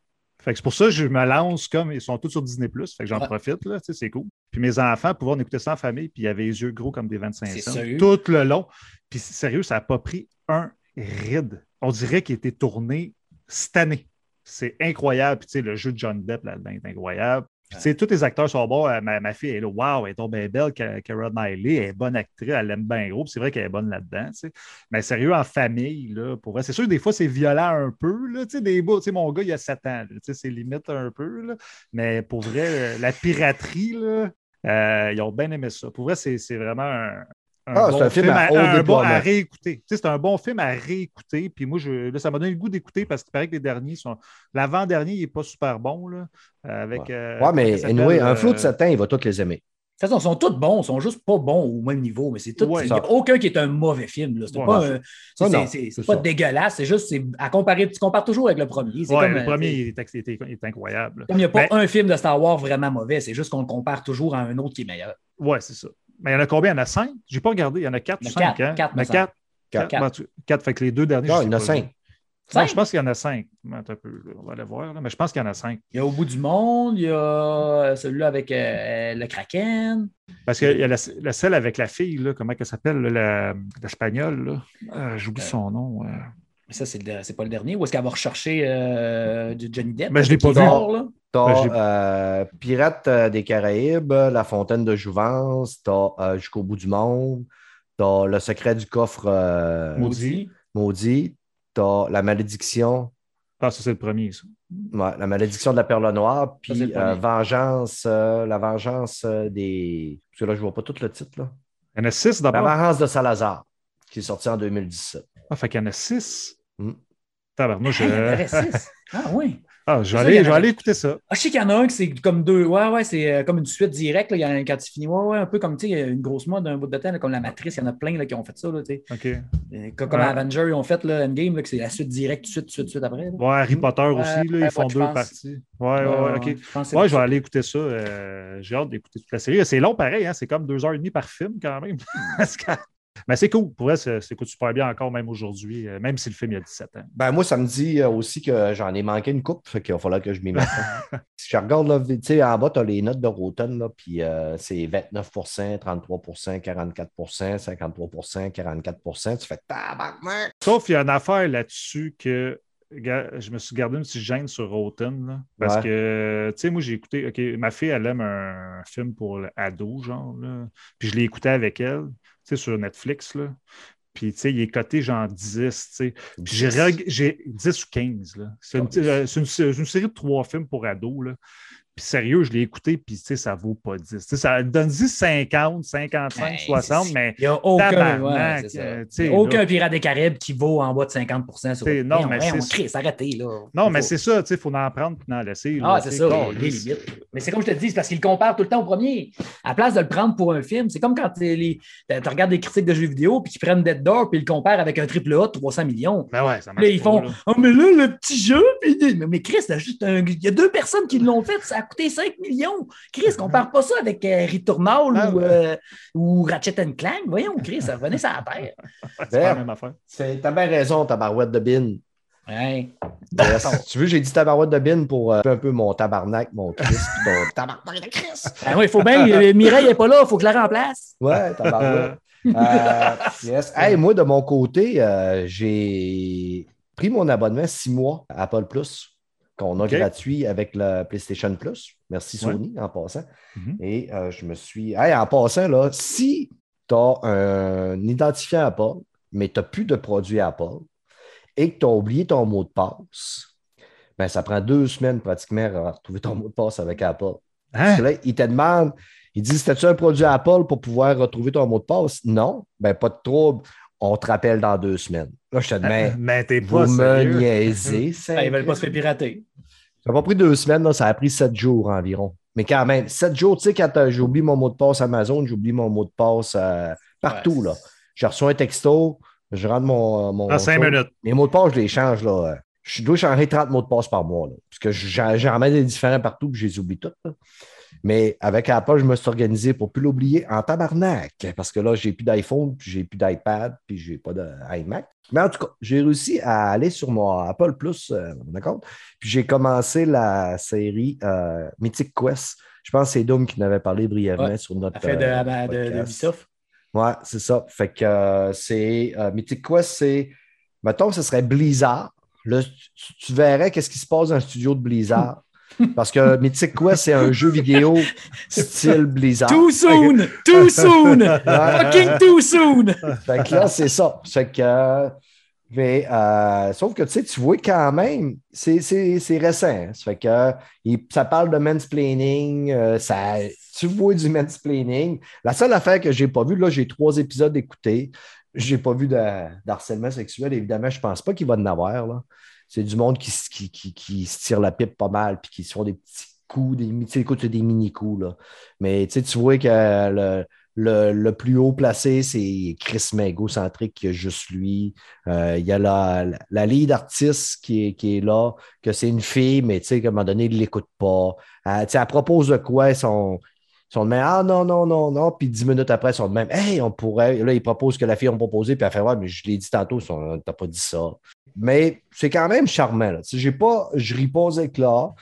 Fait que c'est pour ça que je me lance comme ils sont tous sur Disney. Fait que j'en Ouais. profite, là, c'est cool. Puis mes enfants pouvoir en écouter ça en famille, puis ils avaient les yeux gros comme des 25 C'est cents sérieux? tout le long. Puis sérieux, ça n'a pas pris un ride. On dirait qu'il été tourné cette année. C'est incroyable. Puis tu sais, le jeu de John Depp là-dedans est incroyable. Sais, tous les acteurs sont bons. Euh, Ma, ma fille est là, waouh, elle est bien belle. Ca- Cara Knightley, elle est bonne actrice, elle aime bien gros. C'est vrai qu'elle est bonne là-dedans. Mais sérieux, en famille, là, pour vrai, c'est sûr que des fois, c'est violent un peu. Là, des bouts, mon gars, il a 7 ans. c'est limite un peu. là. Mais pour vrai, euh, la piraterie, là, euh, ils ont bien aimé ça. Pour vrai, c'est c'est vraiment un. Un Ah, c'est un film à un bon déploiement. à réécouter. Tu sais, c'est un bon film à réécouter. Puis moi, je, là, ça m'a donné le goût d'écouter parce qu'il paraît que les derniers sont. L'avant-dernier, il n'est pas super bon. Là, avec, euh, Ouais, mais comment ça s'appelle, anyway, un euh, flot de 7 ans, il va tous les aimer. De toute façon, ils sont tous bons, ils sont juste pas bons au même niveau, mais c'est tout. Ouais. Il n'y a aucun qui est un mauvais film. là. C'est Ouais. pas, un- Ça, c'est- non, c'est- c'est c'est pas ça. dégueulasse, c'est juste c'est à comparer. Tu compares toujours avec le premier. C'est Ouais, comme, le euh, premier, c'est- il est, il est- il est incroyable. Comme il n'y a pas Ben- un film de Star Wars vraiment mauvais, c'est juste qu'on le compare toujours à un autre qui est meilleur. Ouais, c'est ça. Mais il y en a combien? Il y en a cinq? Je n'ai pas regardé. Il y en a quatre Il y ou en a cinq. quatre, hein? quatre, Il y en a quatre. Quatre. Quatre. Bon, tu- quatre. Fait que les deux derniers. Non, je il y en a cinq. Non, je pense qu'il y en a cinq. Attends un peu, là, on va aller voir. là. Mais je pense qu'il y en a cinq. Il y a Au bout du monde, il y a euh, celui-là avec euh, le Kraken. Parce qu'il y a la, la celle avec la fille, là, comment elle s'appelle, l'espagnole. là? Ah, J'oublie son nom. euh. Mais ça, c'est pas le dernier. Ou est-ce qu'elle va rechercher euh, du Johnny Depp? Ben, je l'ai qui pas vu. T'as Ben, euh, Pirates euh, des Caraïbes, La Fontaine de Jouvence, t'as euh, Jusqu'au bout du monde, t'as Le secret du coffre euh, Maudit. maudit, t'as La malédiction, Ah, ça, c'est le premier, ça. ouais, La malédiction de la perle noire, puis euh, Vengeance, euh, La vengeance euh, des. Parce que là, je vois pas tout le titre. Là. Il y en a six La d'abord. vengeance de Salazar, qui est sorti en 2017. Ah, fait qu'il y en a six? Hmm. Tabarnouche, Ah, il y en avait six. Ah oui. Ah, je vais aller, je vais aller écouter ça. Ah, je sais qu'il y en a un qui c'est comme deux. Ouais, ouais, c'est euh, comme une suite directe. là. Il y en a un quand il finit. Ouais, ouais, un peu comme tu sais, une grosse mode d'un bout de temps, là, comme la Matrice. Il y en a plein là, qui ont fait ça. Là, tu sais. OK. Euh, Comme, comme Ouais. Avenger, ils ont fait là, Endgame, c'est la suite directe, suite, suite, suite après. Ouais, Harry Potter aussi, ils font deux pense. parties. Ouais, ouais, ouais, OK. je Ouais, je vais aller écouter ça. euh, J'ai hâte d'écouter toute la série. C'est long pareil, hein? c'est comme deux heures et demie par film quand même. Mais c'est cool. Pour elle, ça s'écoute super bien encore, même aujourd'hui, euh, même si le film il y a 17 ans. Ben, moi, ça me dit euh, aussi que j'en ai manqué une coupe, fait qu'il va falloir que je m'y mette. si je regarde, là, tu sais, en bas, tu as les notes de Rotten, là, puis euh, c'est 29% 33% 44% 53% 44% Tu fais tabarnak! Sauf qu'il y a une affaire là-dessus que je me suis gardé une petite gêne sur Rotten. là, parce Ouais. que, tu sais, moi, j'ai écouté. OK, ma fille, elle aime un, film pour ado, genre. Là, puis je l'ai écouté avec elle, sur Netflix. Là. Puis, tu sais, il est coté genre 10, tu sais. J'ai, reg- j'ai 10 ou 15. Là. C'est, une, euh, c'est une- c'est une série de trois films pour ados. Là. Puis sérieux, je l'ai écouté, puis tu sais, ça vaut pas 10. Tu sais, ça donne 10, 50, 55, Ben, 60, c'est- mais Il n'y a aucun, ouais, euh, aucun là. pirate des Caraïbes qui vaut en bas de 50 sur T'sais, non, mais Chris, arrêtez, là. Non, mais c'est ça, tu sais, il faut en prendre et en laisser. là, Ah, c'est ça, limites. Mais c'est comme je te dis, c'est parce qu'il compare tout le temps au premier. À la place de le prendre pour un film, c'est comme quand tu les- tu regardes des critiques de jeux vidéo puis qu'ils prennent Dead Door puis ils le comparent avec un triple A de 300 millions. Ben ouais, ça marche Là, ils font. Oh, mais là, le petit jeu. puis- Mais, mais Chris, là, juste un- il y a deux personnes qui l'ont fait, ça coûté 5 millions. Chris, compare pas ça avec euh, Returnal Ah ou, ouais. euh, ou Ratchet and Clank. Voyons, Chris, ça revenait sur la terre. C'est la même affaire. T'as bien raison, tabarouette de bin. Ouais. Yes. tu veux, j'ai dit tabarouette de bin pour euh, un peu mon tabarnak, mon Chris, ton tabarnak de Chris. Ah ouais, il faut bien. euh, Mireille n'est pas là, il faut que je la remplace. Ouais, tabarouette. Euh, yes. Hey, moi, de mon côté, euh, j'ai pris mon abonnement six mois à Apple Plus, qu'on a gratuit avec le PlayStation Plus. Merci Sony en passant. Mhm. Et euh, je me suis. Hey, en passant, là, si tu as un identifiant Apple, mais tu n'as plus de produit Apple et que tu as oublié ton mot de passe, ben, ça prend deux semaines pratiquement à retrouver ton mot de passe avec Apple. Hein? là, il te demande, il dit C'était-tu un produit Apple pour pouvoir retrouver ton mot de passe? Non, ben pas de trouble. On te rappelle dans deux semaines. Là, je te dis Mais Mais t'es vous pas me niaisez. Ben, ils veulent pas se faire pirater. Ça n'a pas pris deux semaines, là, ça a pris sept jours environ. Mais quand même, sept jours, tu sais, quand euh, j'oublie mon mot de passe Amazon, j'oublie mon mot de passe euh, partout. Ouais, là. Je reçois un texto, je rentre mon. mon En cinq show. minutes. Mes mots de passe, je les change. Là. euh, Je dois changer 30 mots de passe par mois. Là, parce que j'en remets des différents partout, puis je les oublie tous. Mais avec Apple, je me suis organisé pour ne plus l'oublier en tabarnak. Parce que là, j'ai plus d'iPhone, puis j'ai plus d'iPad, puis j'ai pas d'iMac. Mais en tout cas, j'ai réussi à aller sur mon Apple Plus, euh, compte. Puis j'ai commencé la série euh, Mythic Quest. Je pense que c'est Doom qui en avait parlé brièvement Ouais, sur notre. Affaire de, euh, de, de, podcast. Ubisoft. Ouais, c'est ça. Fait que c'est. Mythic Quest, c'est. Mettons, ce serait Blizzard. Là, tu, tu verrais qu'est-ce qui se passe dans le studio de Blizzard. Parce que Mythic Quest, c'est un jeu vidéo style Blizzard. Too soon! Too soon! Fucking too soon! Fait que là, c'est ça. Fait que. mais, euh, sauf que tu sais, tu vois quand même, c'est récent. hein. Ça fait que il- ça parle de mansplaining, euh, ça, tu vois du mansplaining. La seule affaire que j'ai pas vue, là, j'ai trois épisodes écoutés. J'ai pas vu d'harcèlement sexuel, évidemment, je pense pas qu'il va en avoir. là. C'est du monde qui, qui, qui, se tire la pipe pas mal, puis qui se font des petits coups, des, c'est des mini-coups. là. Mais tu vois que le, le, le plus haut placé, c'est Chris Mago-centrique, qui a juste lui. Euh, Il y a la, la, lead artiste qui est, qui est là, que c'est une fille, mais tu sais, qu'à un moment donné, il ne l'écoute pas. Euh, tu sais, elle propose de quoi, ils sont, de même, ah non, non, non, non. Puis dix minutes après, ils sont de même, hey, on pourrait. Là, ils proposent que la fille a proposé, puis elle fait, ouais, mais je l'ai dit tantôt, t'as pas dit ça. Mais c'est quand même charmant. Là. J'ai pas, je ris pas aux éclats.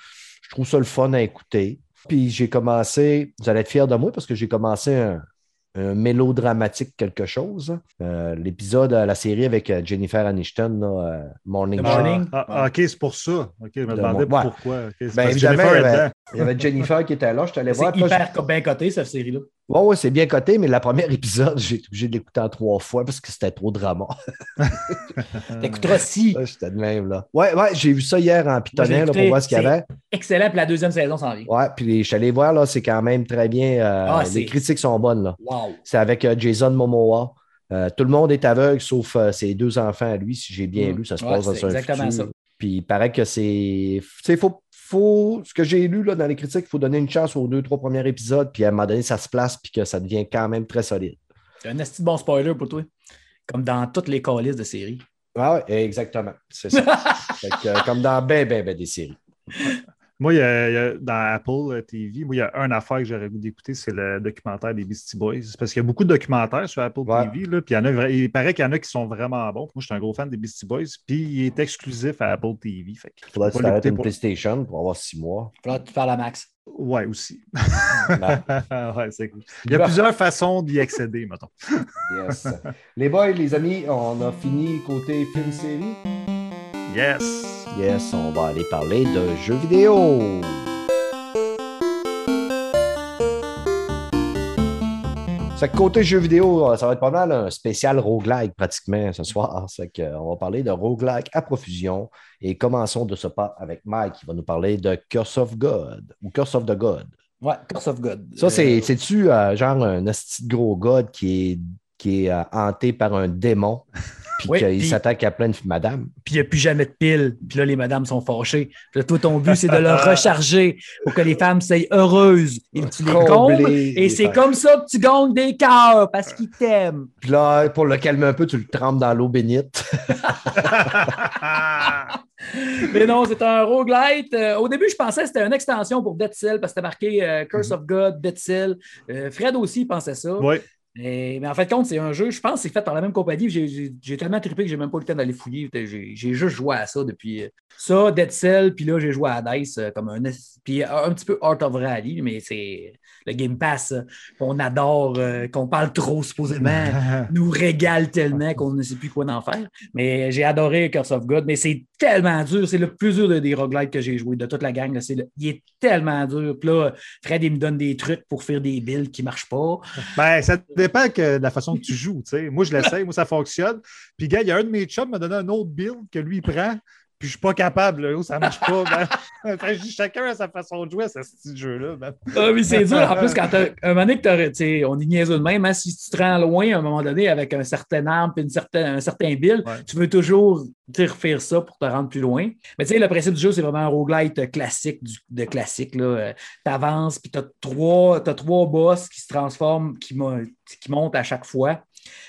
Je trouve ça le fun à écouter. Puis j'ai commencé, vous allez être fiers de moi parce que j'ai commencé un, un mélodramatique quelque chose. Euh, L'épisode, euh, la série avec euh, Jennifer Aniston, là, Morning. Morning? Ah, ah, ok, c'est pour ça. Ok, je me demandais pourquoi. Ben, parce que évidemment, Jennifer il y, avait, il y avait Jennifer qui était là. Je suis allé voir. C'est hyper bien coté, cette série-là. Oui, ouais, c'est bien coté, mais la première épisode, j'ai été obligé de l'écouter en trois fois parce que c'était trop drama. T'écouteras si. Là, J'étais de même, là. Ouais, ouais, j'ai vu ça hier en pitonnant pour voir ce qu'il y avait. Excellent, puis la deuxième saison s'en vient. Ouais, puis je suis allé voir, là, c'est quand même très bien. euh, Ah, les critiques sont bonnes, là. Wow! C'est avec euh, Jason Momoa. Euh, tout le monde est aveugle sauf euh, ses deux enfants à lui, si j'ai bien Mm. lu. Ça se Ouais, passe dans c'est un exactement futur. ça. Puis il paraît que c'est. Tu sais, faut, faut. Ce que j'ai lu là, dans les critiques, il faut donner une chance aux deux, trois premiers épisodes, puis à un moment donné, ça se place, puis que ça devient quand même très solide. C'est un de bon spoiler pour toi. Comme dans toutes les calices de séries. Ah ouais, exactement. C'est ça. Fait que, euh, comme dans ben, ben, ben des séries. Moi, il y a- il y a- dans Apple TV, moi, il y a une affaire que j'aurais goût d'écouter, c'est le documentaire des Beastie Boys. Parce qu'il y a beaucoup de documentaires sur Apple Ouais. TV. Là, puis il, y en a, vra- il paraît qu'il y en a qui sont vraiment bons. Moi, je suis un gros fan des Beastie Boys. Puis il est exclusif à Apple TV. Fait que Faudrait faut que tu t'arrêtes une pour- PlayStation pour avoir six mois. Là, tu parles à Max. Ouais, aussi. Ouais, c'est cool. Il y a plusieurs façons d'y accéder, mettons. yes. Les boys, les amis, on a fini côté film-série. Yes! Yes, on va aller parler de jeux vidéo. Ça que côté jeux vidéo, euh, ça va être pas mal un spécial roguelike pratiquement ce soir. C'est euh, on va parler de roguelike à profusion. Et commençons de ce pas avec Mike qui va nous parler de Curse of God ou Curse of the God. Ouais, Curse of God. Ça, c'est, Euh, c'est-tu euh, genre un gros god qui est, qui est euh, hanté par un démon, puis Oui, qu'il s'attaque à plein de madames? Puis il n'y a plus jamais de piles. Puis là, les madames sont fâchées. Puis là, toi, ton but, c'est de le recharger pour que les femmes soient heureuses. Et tu les combles. Et c'est comme ça que tu gagnes des cœurs parce qu'ils t'aiment. Puis là, pour le calmer un peu, tu le trempes dans l'eau bénite. Mais non, c'est un roguelite. Euh, au début, je pensais que c'était une extension pour Dead Cell parce que c'était marqué euh, Curse of God, Dead Cell. Euh, Fred aussi pensait ça. Oui. Mais, mais en fait, compte, c'est un jeu, je pense c'est fait par la même compagnie. J'ai- tellement trippé que j'ai même pas eu le temps d'aller fouiller. J'ai juste joué à ça depuis euh, ça, Dead Cell, puis là, j'ai joué à Dice euh, comme un. Puis un petit peu Art of Rally, mais c'est le Game Pass euh, qu'on adore, qu'on parle trop supposément, nous régale tellement qu'on ne sait plus quoi en faire. Mais j'ai adoré Curse of God, mais c'est tellement dur. C'est le plus dur de- des roguelites que j'ai joué de toute la gang. là. C'est le- Il est tellement dur. Puis là, Fred, il me donne des trucs pour faire des builds qui ne marchent pas. Ben, ça dépend que de la façon que tu joues. Moi, je l'essaye, moi, ça fonctionne. Puis, gars, il y a un de mes chums qui m'a donné un autre build que lui il prend. Puis, je suis pas capable, là. Ça marche pas. ben. Chacun a sa façon de jouer à ce petit jeu-là. ben. Ah, mais c'est dur. En plus, quand t'as un moment donné que on est niaiseux de même, hein, si tu te rends loin à un moment donné avec un certain arme et une certaine, un certain build, Ouais. tu veux toujours refaire ça pour te rendre plus loin. Mais tu sais, le principe du jeu, c'est vraiment un roguelite classique du- de classique. Tu avances, puis tu as trois, t'as trois boss qui se transforment, qui montent à chaque fois.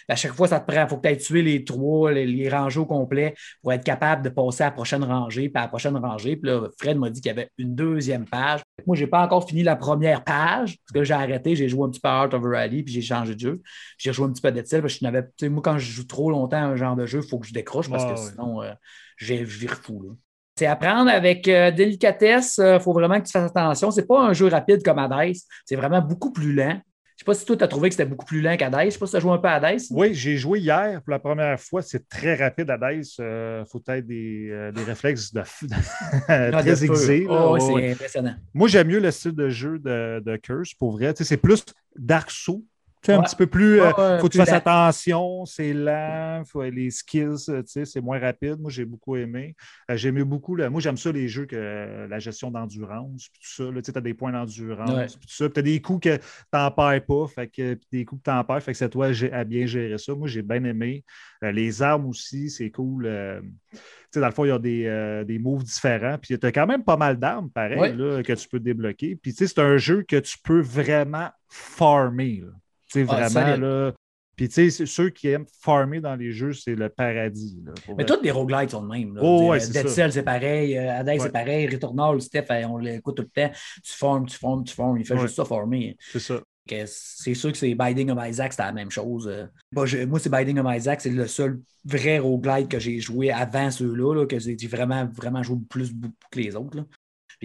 À chaque fois, ça te prend, il faut ailles tuer les trois, les, les rangées au complet pour être capable de passer à la prochaine rangée, puis à la prochaine rangée. Puis là, Fred m'a dit qu'il y avait une deuxième page. Moi, je n'ai pas encore fini la première page, parce que j'ai arrêté, j'ai joué un petit peu à Art of Rally, puis j'ai changé de jeu. J'ai rejoué un petit peu à Dead Cell, parce que je n'avais, tu sais, moi, quand je joue trop longtemps à un genre de jeu, il faut que je décroche, parce que ouais. sinon, euh, j'ai- je vire fou. là. C'est apprendre avec euh, délicatesse. Il faut vraiment que tu fasses attention. C'est pas un jeu rapide comme Hades. C'est vraiment beaucoup plus lent. Je sais pas si toi, tu as trouvé que c'était beaucoup plus lent qu'Hades. Je sais pas si tu as joué un peu à Hades. Oui, j'ai joué hier pour la première fois. C'est très rapide à Dice. Il faut être des, euh, des réflexes de de très aiguisés. Oh, ouais. c'est impressionnant. Moi, j'aime mieux le style de jeu de, de Curse, pour vrai. C'est plus Dark Souls. Tu sais, un petit peu plus. euh, Ouais, faut que tu fasses attention, c'est lent, faut, les skills, euh, tu sais, c'est moins rapide. Moi, j'ai beaucoup aimé. Euh, j'ai aimé beaucoup. le- moi, j'aime ça, les jeux que euh, la gestion d'endurance, puis tout ça. là, Tu sais, as des points d'endurance, Ouais. puis tout ça. Tu as des coups que tu n'en perds pas, fait que, puis des coups que tu en perds. Fait que c'est toi à bien gérer ça. Moi, j'ai bien aimé. Euh, les armes aussi, c'est cool. euh, tu sais, dans le fond, il y a des, euh, des moves différents. Puis tu as quand même pas mal d'armes, pareil, là, que tu peux débloquer. Puis tu sais, c'est un jeu que tu peux vraiment farmer. là. Tu sais, Ah, vraiment, là. Puis, tu sais, c'est- ceux qui aiment farmer dans les jeux, c'est le paradis. là, Mais toutes les roguelites sont de même. là. Oh, ouais, c'est Dead. Cell, c'est pareil. euh, Hades, Ouais. c'est pareil. Returnal, Steph, euh, on l'écoute tout le temps. Tu formes, tu formes, tu formes. Il fait Ouais. juste ça, former. C'est ça. C'est sûr que c'est Binding of Isaac, c'était la même chose. Euh, Moi, je- moi, c'est Binding of Isaac, c'est le seul vrai roguelite que j'ai joué avant ceux-là, là, que j'ai vraiment, vraiment joué plus que les autres. là.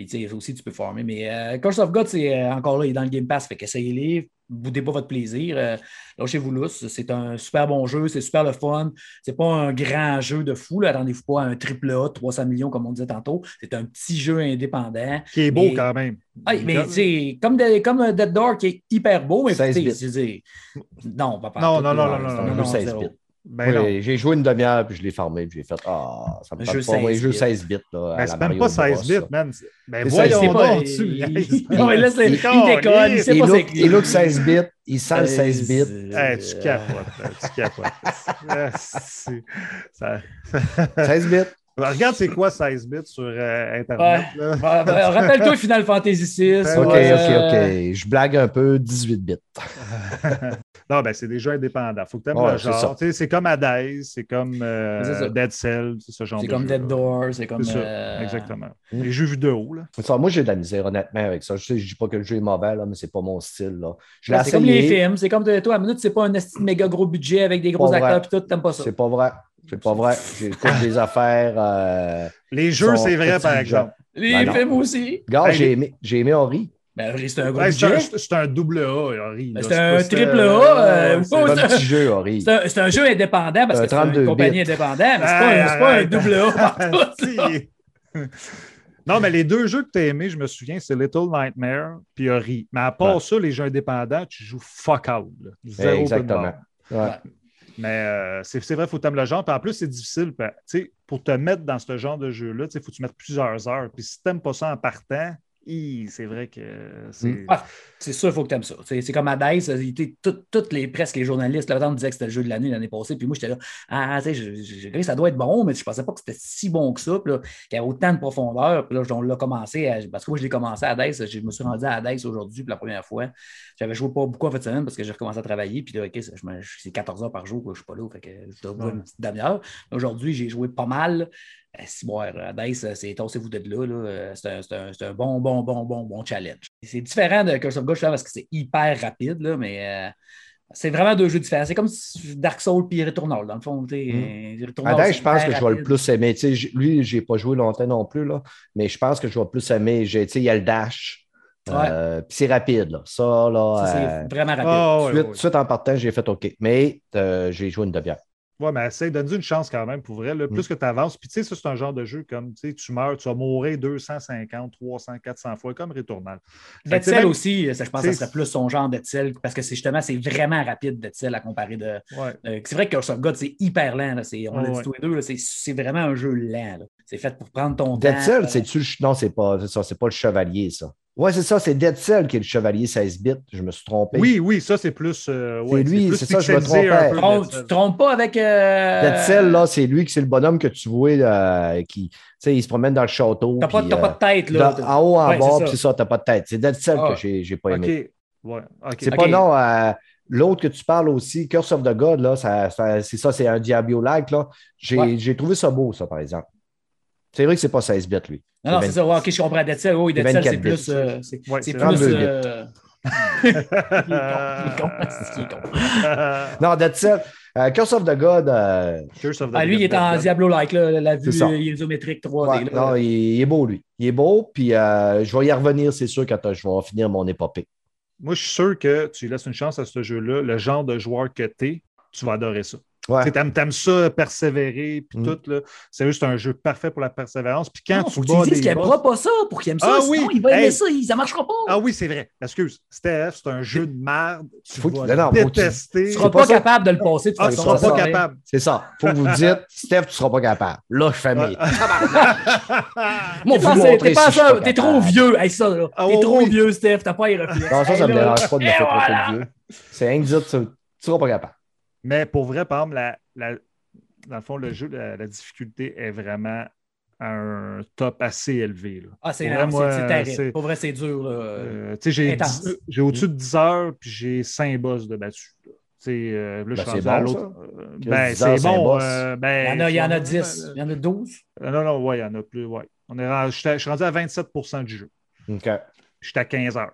Puis, tu sais, aussi, tu peux former. Mais euh, Curse of God, c'est euh, encore là, il est dans le Game Pass. Fait qu'essayez-les, boudez pas votre plaisir. Euh, Lâchez-vous lousse. C'est un super bon jeu, c'est super le fun. C'est pas un grand jeu de fou. là. Attendez-vous pas à un triple A, 300 millions, comme on disait tantôt. C'est un petit jeu indépendant. Qui est beau Mais- quand même. Ah, mais tu sais, comme, de- comme un Dead Door qui est hyper beau, mais 16 tu sais, bits. je veux dire, non, pas Non, tout, non, non, là. non, C'est non, un non, jeu non, 16 zéro. bits. Ben non. Oui, J'ai joué une demi-heure, puis je l'ai farmé, puis j'ai fait Ah, ça me jeu pas. Moi, 16 jeu bits. 16 bits. Là, Ben, c'est même pas 16 Bros, bits, man. Ben, C'est voyons C'est pas- donc, il- tu niaises. Non, mais laisse-le- Il- il déconne, il sait Il pas look, il look 16 bits, il sent le 16 bits. Hey, tu capotes, là, tu capotes. Ah, c'est- ça- 16 bits. Ben, Regarde, c'est quoi 16 bits sur euh, Internet. Ouais, ouais, Rappelle-toi Final Fantasy VI. Ben, OK, ouais, OK, OK. Je blague un peu, 18 bits. Non, ben c'est des jeux indépendants. Faut que tu aimes Ouais, le c'est genre. C'est comme Hades, c'est comme euh, C'est ça. Dead Cell, c'est ce genre C'est de comme jeu, Dead là. Door, c'est comme. C'est ça, euh, exactement. Mm. Les jeux vidéo, là. Ça, moi, j'ai de la misère, honnêtement, avec ça. Je sais, je dis pas que le jeu est mauvais, là, mais c'est pas mon style. Là. Je l'ai C'est comme les films. C'est comme toi, à minute, c'est pas un méga gros budget avec des gros acteurs puis tout, t'aimes pas ça. C'est pas vrai. C'est pas vrai. J'écoute des affaires. euh, Les jeux, c'est vrai, par exemple. Les Ben films aussi. Regarde, Hey, j'ai aimé, j'ai aimé Ori. Ben, c'est un gros Ouais, c'est un, budget. c'est un double A, Henri. Ben, c'est un triple A, euh, c'est- ou C'est un petit jeu, Ori. C'est un, jeu indépendant parce que c'est 32 une compagnie bits. indépendante, mais c'est pas, un- double A partout. Non, mais les deux jeux que tu as aimés, je me souviens, c'est Little Nightmare puis Ori. Mais à part Ouais. ça, les jeux indépendants, tu joues fuck out. là. Zéro Exactement. Mais euh, c'est vrai, il faut t'aimer le genre. Puis en plus, c'est difficile. tu sais, pour te mettre dans ce genre de jeu-là, il faut que tu mettes plusieurs heures. Puis si tu n'aimes pas ça en partant, c'est vrai que c'est. Mm. Ouais, c'est sûr, il faut que tu aimes ça. C'est c'est comme était tout- toutes les, presque les journalistes, là, on disait que c'était le jeu de l'année l'année passée, puis moi j'étais là, ah, tu sais, je- je- je- ça doit être bon, mais je pensais pas que c'était si bon que ça, puis là, qu'il y avait autant de profondeur, puis là, on l'a commencé, à- parce que moi je l'ai commencé à Hades, je me suis rendu à Hades aujourd'hui pour la première fois. J'avais joué pas beaucoup en fait de semaine parce que j'ai recommencé à travailler, puis là, OK, je c'est 14 heures par jour, quoi, je suis pas là, fait que je dois jouer une petite demi-heure. Aujourd'hui, j'ai joué pas mal. Eh, Si bon, Dice, c'est tossez-vous de là. là. Euh, C'est un, bon, bon, bon, bon, bon challenge. C'est différent de Curse of justement, parce que c'est hyper rapide, là, mais euh, c'est vraiment deux jeux différents. C'est comme Dark Souls puis Returnal, dans le fond. euh, Returnal, Mm. je pense que je vais le rapide. plus aimer. Lui, je n'ai pas joué longtemps non plus, là, mais je pense que je vais plus aimer. J'ai- tu sais, Il y a le dash. Euh, Puis c'est rapide. Là. Ça, là. Euh, c'est vraiment rapide. Ah, ouais, suite, ouais. suite en partant, j'ai fait OK. Mais euh, j'ai joué une demi-heure. Ouais, mais essaye, donne-lui une chance quand même, pour vrai. là. Plus Mm. que tu avances, puis tu sais, ça, c'est un genre de jeu comme, tu sais, tu meurs, tu vas mourir 250, 300, 400 fois, comme Returnal. Cell même- aussi, ça, je pense que c'est- ça serait plus son genre Dead Cell, parce que c'est justement, c'est vraiment rapide Dead Cell à comparer de. Ouais. euh, c'est vrai que Curse of God, c'est hyper lent. là. C'est- on Ah l'a dit ouais. tous les deux, c'est vraiment un jeu lent. C'est fait pour prendre ton Dead temps. Cell, euh, c'est-tu le Non, c'est pas c'est ça, c'est pas le chevalier, ça. Ouais, c'est ça, c'est Dead Cell qui est le chevalier 16 bits. Je me suis trompé. Oui, oui, ça, c'est plus. euh, ouais, lui, c'est ça, je me trompais. tu te trompes pas avec. euh, Dead Cell, là, c'est lui qui c'est le bonhomme que tu vois euh, qui. Tu sais, il se promène dans le château. T'as pas, euh, pas de tête, là. dans- en haut, en Ouais, bas, c'est puis ça. c'est ça, t'as pas de tête. C'est Dead Cell Ah. que j'ai j'ai pas aimé. OK. Ouais, OK. C'est pas non. euh, L'autre que tu parles aussi, Curse of the God, là, ça, ça- c'est ça, c'est un Diablo-like. là. J'ai Ouais. j'ai trouvé ça beau, ça, par exemple. C'est vrai que c'est pas 16 bits, lui. Non, non, C'est ça. Ouais, ok, je comprends. Dead Cell, oui, Dead C'est Cell, c'est 24 plus. euh, c'est Ouais, plus. 32 bits. euh, il est con, il est con, c'est ce qui est con. Non, Dead Cell. euh, Curse of the God, euh, Curse of the Ah, lui, il est en. Diablo-like, là, la vue euh, isométrique 3D. ouais, là. non, il, il est beau, lui. Il est beau, puis euh, je vais y revenir, c'est sûr, quand euh, je vais finir mon épopée. Moi, je suis sûr que tu laisses une chance à ce jeu-là. Le genre de joueur que tu es, tu vas adorer ça. Ouais. Tu aimes, t'aimes ça, persévérer, puis Mm. tout. Là. C'est juste un jeu parfait pour la persévérance. Puis quand Non, tu faut que bats tu dises des qu'il n'aimera pas ça pour qu'il aime ça. Ah sinon, oui, il va aimer hey. ça, il- ça ne marchera pas. Ah oui, c'est vrai. Excuse. Steph, c'est un jeu de merde. Tu Faut que- vas non, tu- détester. tu ne seras pas capable de le passer de Ah, tu façon. seras pas à capable. C'est ça. Faut que vous dites, Steph, tu seras pas capable. Là, je fais mes. Mon Vous frère, montrer t'es trop vieux. Ça, là. Ah, T'es trop vieux, Steph, t'as pas les réflexes. Non, ça, ça me dérange pas de me faire vieux. C'est rien que dire, tu ne seras pas capable. Mais pour vrai, par exemple, la, la- dans le fond, le jeu, la, la difficulté est vraiment à un top assez élevé. là. Ah, c'est terrible. Pour vrai, c'est dur. Euh, tu sais, j'ai, Intense. 10 j'ai au-dessus de 10 heures, puis j'ai 5 boss de battu. là. Euh, là, je Ben, suis bon, à l'autre. Euh, ben, 10 heures, c'est bon. euh, ben, Il y en a, il y en a euh, 10, il y en a 12. euh, non, non, ouais, il y en a plus. Ouais. On est rendu- je suis à- je suis rendu à 27% du jeu. OK. Je suis à 15 heures.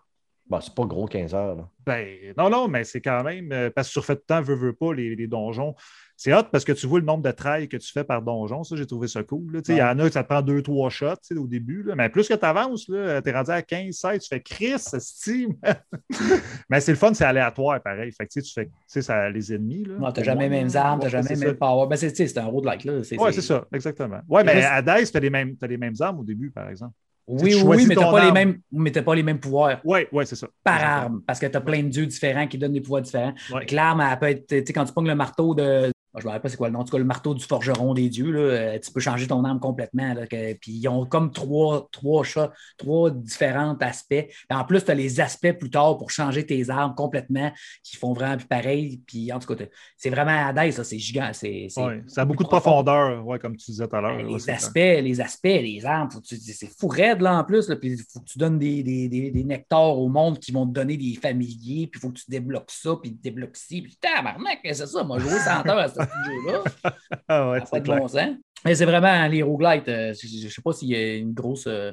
Bon, c'est pas gros 15 heures. Là. Ben, non, non, mais c'est quand même, euh, parce que tu refais tout le temps, veux, veux pas, les, les donjons. C'est hot parce que tu vois le nombre de trails que tu fais par donjon. Ça, j'ai trouvé ça cool. Tu Il y en a que ça te prend deux, trois shots tu sais, au début. là. Mais plus que tu avances, tu es rendu à 15, 16, tu fais Chris, Steam. mais c'est le fun, c'est aléatoire pareil. Fait que, tu tu fais tu sais, ça, les ennemis. Là, Non, t'as pour jamais les mêmes armes, t'as Ouais, jamais c'est les mêmes power. Ben, c'est tu un road-like. là. Oui, c'est ça, exactement. Ouais, mais à Dice, tu as, les mêmes- t'as les mêmes armes au début, par exemple. Oui, tu oui, oui, mais t'as ton pas, les arme. mêmes, mais t'as pas les mêmes pouvoirs Oui, oui, c'est ça. par arme, parce que t'as plein de dieux différents qui donnent des pouvoirs différents. Ouais. L'arme, elle peut être, tu sais, quand tu pognes le marteau de. Je ne me rappelle pas c'est quoi le nom, en tout cas, le marteau du forgeron des dieux, là, euh, tu peux changer ton arme complètement. là, que- puis ils ont comme trois, trois chats, trois différents aspects. En plus, tu as les aspects plus tard pour changer tes armes complètement, qui font vraiment plus pareil. Puis en tout cas, c'est vraiment à là, c'est gigant. C'est, c'est- Ouais, ça a beaucoup de profondeur, ouais, comme tu disais tout à l'heure. Ben, les aspects, les aspects, les armes, faut que tu- c'est fou raide là en plus. Là, puis il faut que tu donnes des, des, des, des nectars au monde qui vont te donner des familiers, puis il faut que tu débloques ça, puis tu débloques ci, puis tabarnak, c'est ça? Moi, jouer 100 heures à petit jeu-là. Ah ouais, Ça n'a pas c'est de clair. bon sens. Mais c'est vraiment les roguelites. euh, je ne sais pas s'il y a une grosse. euh,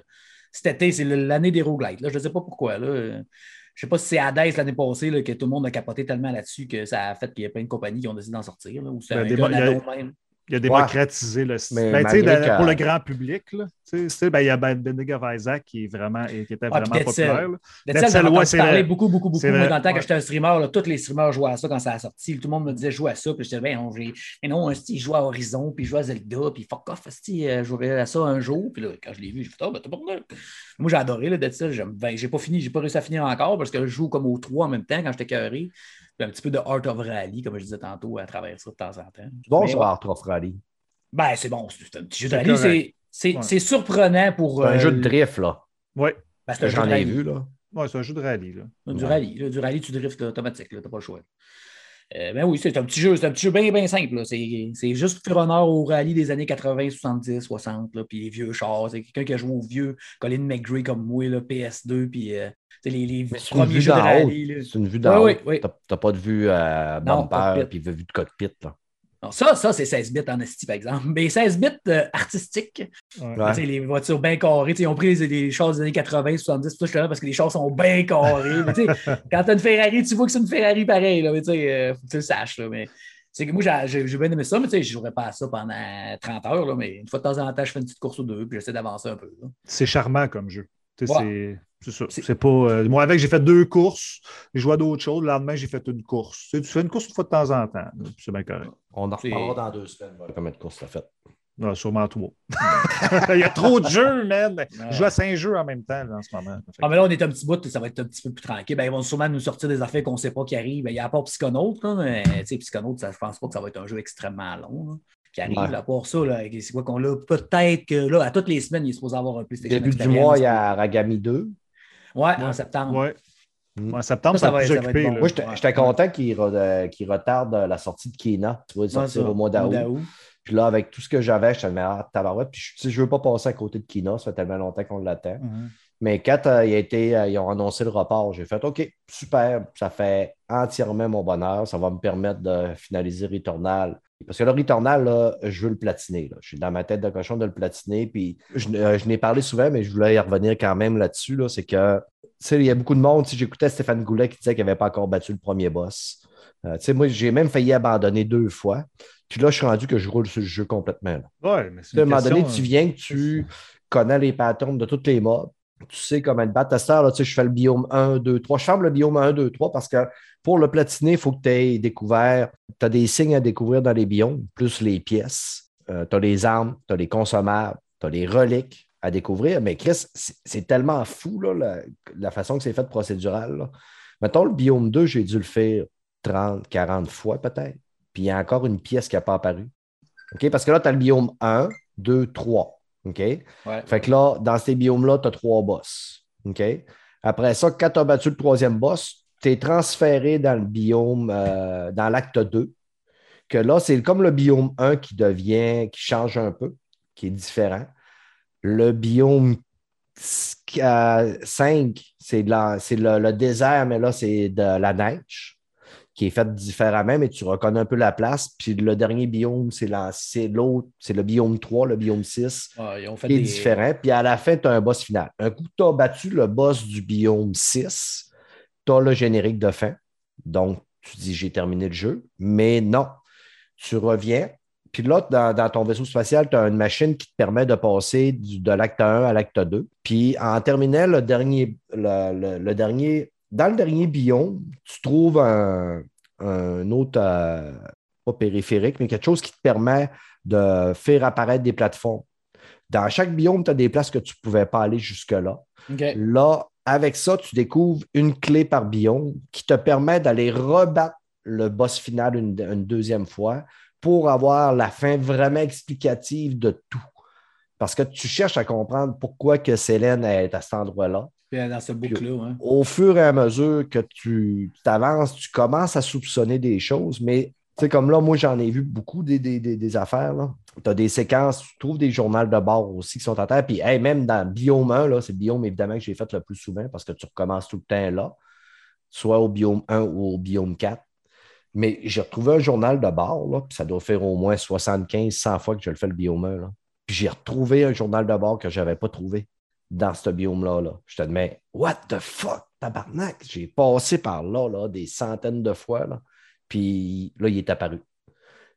cet été, c'est l'année des roguelites. Là. Je ne sais pas pourquoi. Là. Je ne sais pas si c'est Hades l'année passée là, que tout le monde a capoté tellement là-dessus que ça a fait qu'il y a plein de compagnies qui ont décidé d'en sortir. Là, ou c'est Ben, un des- gars il y a- d'ado même. Il a démocratisé le style. Mais Ben, que- Pour le grand public, là, tu sais, tu sais, ben, il y a Ben- Bending of Isaac qui, est vraiment, qui était Ah, vraiment Cell. populaire. Cell, j'en vrai. beaucoup, beaucoup, beaucoup. Moi, dans le temps ouais. que j'étais un streamer, là, tous les streamers jouaient à ça quand ça a sorti. Tout le monde me disait jouer à ça. Puis je disais, ben, non, mais non, je joue à Horizon, puis je joue à Zelda, puis fuck off, euh, je jouerai à ça un jour. Puis là, quand je l'ai vu, j'ai fait, oh, ben, t'as pas. Moi, j'ai adoré le Dead Cell. J'aime- Ben, j'ai pas fini, j'ai pas réussi à finir encore parce que je joue comme aux trois en même temps quand j'étais carré. Un petit peu de Art of Rally, comme je disais tantôt, à travers ça de temps en temps. Bon, ouais. vais Art of Rally. Ben, c'est bon, c'est un petit jeu de rallye. C'est- C'est Ouais. c'est surprenant pour. C'est un euh, jeu de drift, là. Oui, ben, c'est un jeu J'en de ai rallye. vu, là. ouais, c'est un jeu de rallye. Là. Du Ouais. rallye. là, du rallye, tu drifts là, automatique, tu n'as pas le choix. Euh, ben oui, c'est un petit jeu, c'est un petit jeu bien, bien simple. C'est juste faire honneur au rallye des années 80, 70, 60, là, puis les vieux chars. C'est quelqu'un qui a joué au vieux Colin McGray comme moi, là, PS2, puis euh, les, les Mais c'est une premiers vue jeux de rallye. C'est une vue d'en haut. oui, oui. T'as- pas de vue euh, bumper puis vue de cockpit, là. Ça, ça c'est 16 bits en esti, par exemple. Mais 16 bits euh, artistiques, Ouais. Ouais. tu sais, les voitures bien carrées, tu sais, ils ont pris les, les chars des années 80, 70, tout ça, là, parce que les chars sont bien. Mais sais, quand tu as une Ferrari, tu vois que c'est une Ferrari pareil, là, mais tu sais, euh, faut que tu le saches. Là, mais c'est que moi, j'ai- j'ai bien aimé ça, mais tu sais, je jouerais pas à ça pendant 30 heures, là, mais une fois de temps en temps, je fais une petite course ou deux, puis j'essaie d'avancer un peu. C'est charmant comme jeu. Tu sais, Ouais. C'est ça. C'est- pas. euh, moi, avec, j'ai fait deux courses. J'ai joué à d'autres choses. Le lendemain, j'ai fait une course. Tu, sais, tu fais une course une fois de temps en temps. C'est bien correct. On en reparlera dans deux semaines. voilà Combien de courses t'as fait? Non, sûrement trois. Il y a trop de jeux, man. Ouais. Je joue à cinq jeux en même temps là, en ce moment. Ah, mais là, on est un petit bout, ça va être un petit peu plus tranquille. Ben, ils vont sûrement nous sortir des affaires qu'on ne sait pas qui arrivent. Ben, il y a à part Psychonaut, là, mais tu sais, Psychonaut, ça, je pense pas que ça va être un jeu extrêmement long. là, qui arrive. Ouais. là. À part ça, là, c'est quoi qu'on a? Peut-être que là, à toutes les semaines, il est supposé avoir un PlayStation Début du mois, il y a Ragami 2. Ouais, en septembre. Ouais. Mm. En septembre, Ça, ça, ça va va être- ça va occupé. être bon. Moi, j'étais Ouais. content qu'il re- euh, qu'il retarde la sortie de Kena. Tu Ouais, sortir au mois d'août. Puis là, avec tout ce que j'avais, j'étais ah, tabarouette. Puis je- je veux pas passer à côté de Kina, ça fait tellement longtemps qu'on l'attend. Mhm. Mais quand euh, il a été, euh, ils ont annoncé le report, j'ai fait OK, super, ça fait entièrement mon bonheur. Ça va me permettre de finaliser Returnal. Parce que le Returnal, là, je veux le platiner. là. Je suis dans ma tête de cochon de le platiner. Puis je, euh, je n'ai parlé souvent, mais je voulais y revenir quand même là-dessus. Là, c'est que tu sais, il y a beaucoup de monde. Si j'écoutais Stéphane Goulet qui disait qu'il n'avait pas encore battu le premier boss. Euh, tu sais, moi, j'ai même failli abandonner deux fois. Puis là, je suis rendu que je roule sur le jeu complètement. là. Ouais, mais c'est à un moment donné, tu euh, viens que tu connais les patterns de toutes les mobs. Tu sais comment te battre. Sais, je fais le biome 1, 2, 3. Je ferme le biome 1, 2, 3 parce que pour le platiner, il faut que tu aies découvert. Tu as des signes à découvrir dans les biomes, plus les pièces. tu as les armes, tu as les consommables, tu as les reliques à découvrir. Mais Chris, c'est tellement fou la, façon que c'est fait procédural. là. Mettons, le biome 2, j'ai dû le faire 30, 40 fois peut-être. Puis il y a encore une pièce qui n'a pas apparu. OK? Parce que là, tu as le biome 1, 2, 3. OK? Ouais. Fait que là, dans ces biomes-là, tu as trois boss. OK? Après ça, quand tu as battu le troisième boss, tu es transféré dans le biome, euh, dans l'acte 2. Que là, c'est comme le biome 1 qui devient, qui change un peu, qui est différent. Le biome 5, c'est de la- c'est le, le désert, mais là, c'est de la neige qui est faite différemment, mais tu reconnais un peu la place. Puis le dernier biome, c'est la- c'est l'autre, c'est le biome 3, le biome 6 Ouais, ils ont fait qui est des- différent. Puis à la fin, tu as un boss final. Un coup tu as battu le boss du biome 6, tu as le générique de fin. Donc, tu dis j'ai terminé le jeu. Mais non, tu reviens. Puis là, dans, dans ton vaisseau spatial, tu as une machine qui te permet de passer du- de l'acte 1 à l'acte 2. Puis en terminant le dernier, le, le- le dernier, dans le dernier biome, tu trouves un, un autre, euh, pas périphérique, mais quelque chose qui te permet de faire apparaître des plateformes. Dans chaque biome, tu as des places que tu ne pouvais pas aller jusque-là. Là, avec ça, tu découvres une clé par biome qui te permet d'aller rebattre le boss final une, une deuxième fois pour avoir la fin vraiment explicative de tout. Parce que tu cherches à comprendre pourquoi que Célène est à cet endroit-là. Puis, Dans ce hein. Au fur et à mesure que tu t'avances, tu commences à soupçonner des choses, mais tu sais, comme là, moi, j'en ai vu beaucoup des, des- des- des affaires. Tu as des séquences, tu trouves des journaux de bord aussi qui sont en terre. Puis, hey, même dans Biome 1, là, c'est le biome évidemment que j'ai fait le plus souvent parce que tu recommences tout le temps là, soit au Biome 1 ou au Biome 4. Mais j'ai retrouvé un journal de bord, là, puis ça doit faire au moins 75, 100 fois que je le fais le Biome 1. Là. Puis j'ai retrouvé un journal de bord que je n'avais pas trouvé dans ce biome-là. Là. Je te dis, mais what the fuck, tabarnak? J'ai passé par là, là des centaines de fois. Là. Puis là, il est apparu.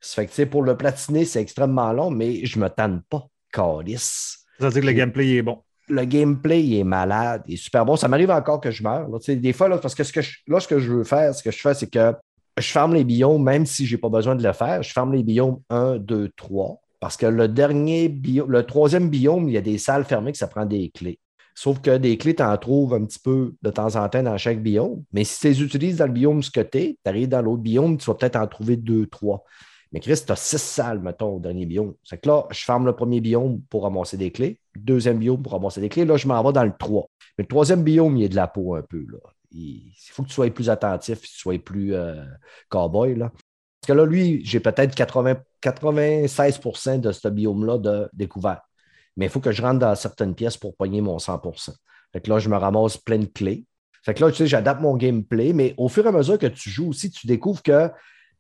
Ça fait que, pour le platiner, c'est extrêmement long, mais je me tanne pas. Calice. Ça veut dire que le gameplay est bon. Le gameplay il est malade, il est super bon. Ça m'arrive encore que je meurs. là. Des fois, là, parce que, ce que je, là, ce que je veux faire, ce que je fais, c'est que je ferme les biomes, même si je n'ai pas besoin de le faire. Je ferme les biomes 1, 2, 3. Parce que le dernier le troisième biome, il y a des salles fermées que ça prend des clés. Sauf que des clés, tu en trouves un petit peu de temps en temps dans chaque biome. Mais si tu les utilises dans le biome ce que tu es, tu arrives dans l'autre biome, tu vas peut-être en trouver deux, trois. Mais Chris, tu as six salles, mettons, au dernier biome. C'est que là, je ferme le premier biome pour ramasser des clés, deuxième biome pour ramasser des clés. Là, je m'en vais dans le 3. Mais le troisième biome, il est de la peau un peu. Là. Il, il faut que tu sois plus attentif, que tu sois plus euh, cowboy. Là. Parce que là, lui, j'ai peut-être 80, 96% de ce biome-là de découvert. Mais il faut que je rentre dans certaines pièces pour pogner mon 100% Fait que là, je me ramasse plein de clés. Fait que là, tu sais, j'adapte mon gameplay, mais au fur et à mesure que tu joues aussi, tu découvres que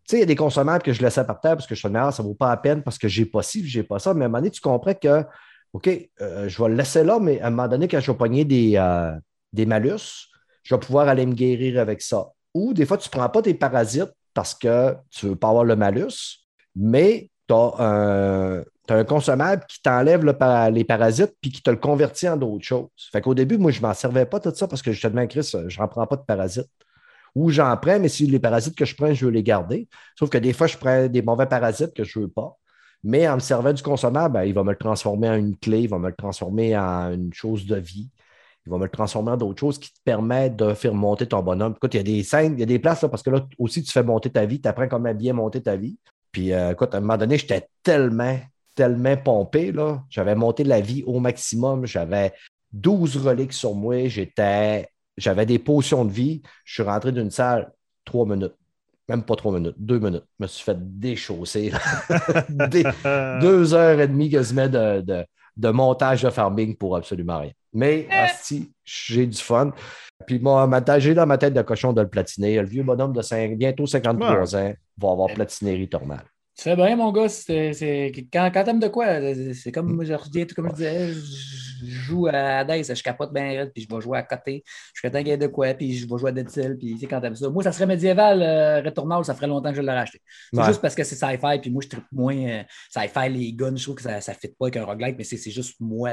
sais, il y a des consommables que je laissais par terre parce que je suis ah, ça ne vaut pas la peine parce que j'ai pas ci, j'ai pas ça. Mais à un moment donné, tu comprends que, OK, euh, je vais le laisser là, mais à un moment donné, quand je vais pogner des, euh, des malus, je vais pouvoir aller me guérir avec ça. Ou des fois, tu ne prends pas tes parasites parce que tu ne veux pas avoir le malus, mais tu as un, consommable qui t'enlève les parasites puis qui te le convertit en d'autres choses. Fait qu'au début, moi, je ne m'en servais pas tout ça parce que je te demande, Chris, je n'en prends pas de parasites. Ou j'en prends, mais si les parasites que je prends, je veux les garder. Sauf que des fois, je prends des mauvais parasites que je ne veux pas. Mais en me servant du consommable, ben, il va me le transformer en une clé, il va me le transformer en une chose de vie. Il va me le transformer en d'autres choses qui te permettent de faire monter ton bonhomme. Écoute, il y a des scènes, il y a des places là, parce que là aussi, tu fais monter ta vie, tu apprends comment bien monter ta vie. Puis, euh, écoute, à un moment donné, j'étais tellement, tellement pompé. J'avais monté la vie au maximum. J'avais 12 reliques sur moi. J'étais, j'avais des potions de vie. Je suis rentré d'une salle trois minutes. Même pas trois minutes, deux minutes. Je me suis fait déchausser. deux heures et demie quasiment de, de, de, montage de farming pour absolument rien. Mais, si j'ai du fun. Puis, moi, j'ai dans ma tête de cochon de le platiner. Le vieux bonhomme de 5, bientôt 53 ans va avoir platiné Ritormal. Tu fais bien, mon gars. C'est, quand, quand t'aimes de quoi, c'est comme, je reviens, comme je disais, je joue à Dice, je capote bien, puis je vais jouer à côté. Je fais tanguer de quoi, puis je vais jouer à Dead Cell, puis sais, quand t'aimes ça. Moi, ça serait médiéval, euh, Returnal, ça ferait longtemps que je l'aurais acheté. C'est juste parce que c'est sci-fi, puis moi, je tripe moins euh, sci-fi, les guns, je trouve que ça ne fit pas avec un roguelike, mais c'est juste moi.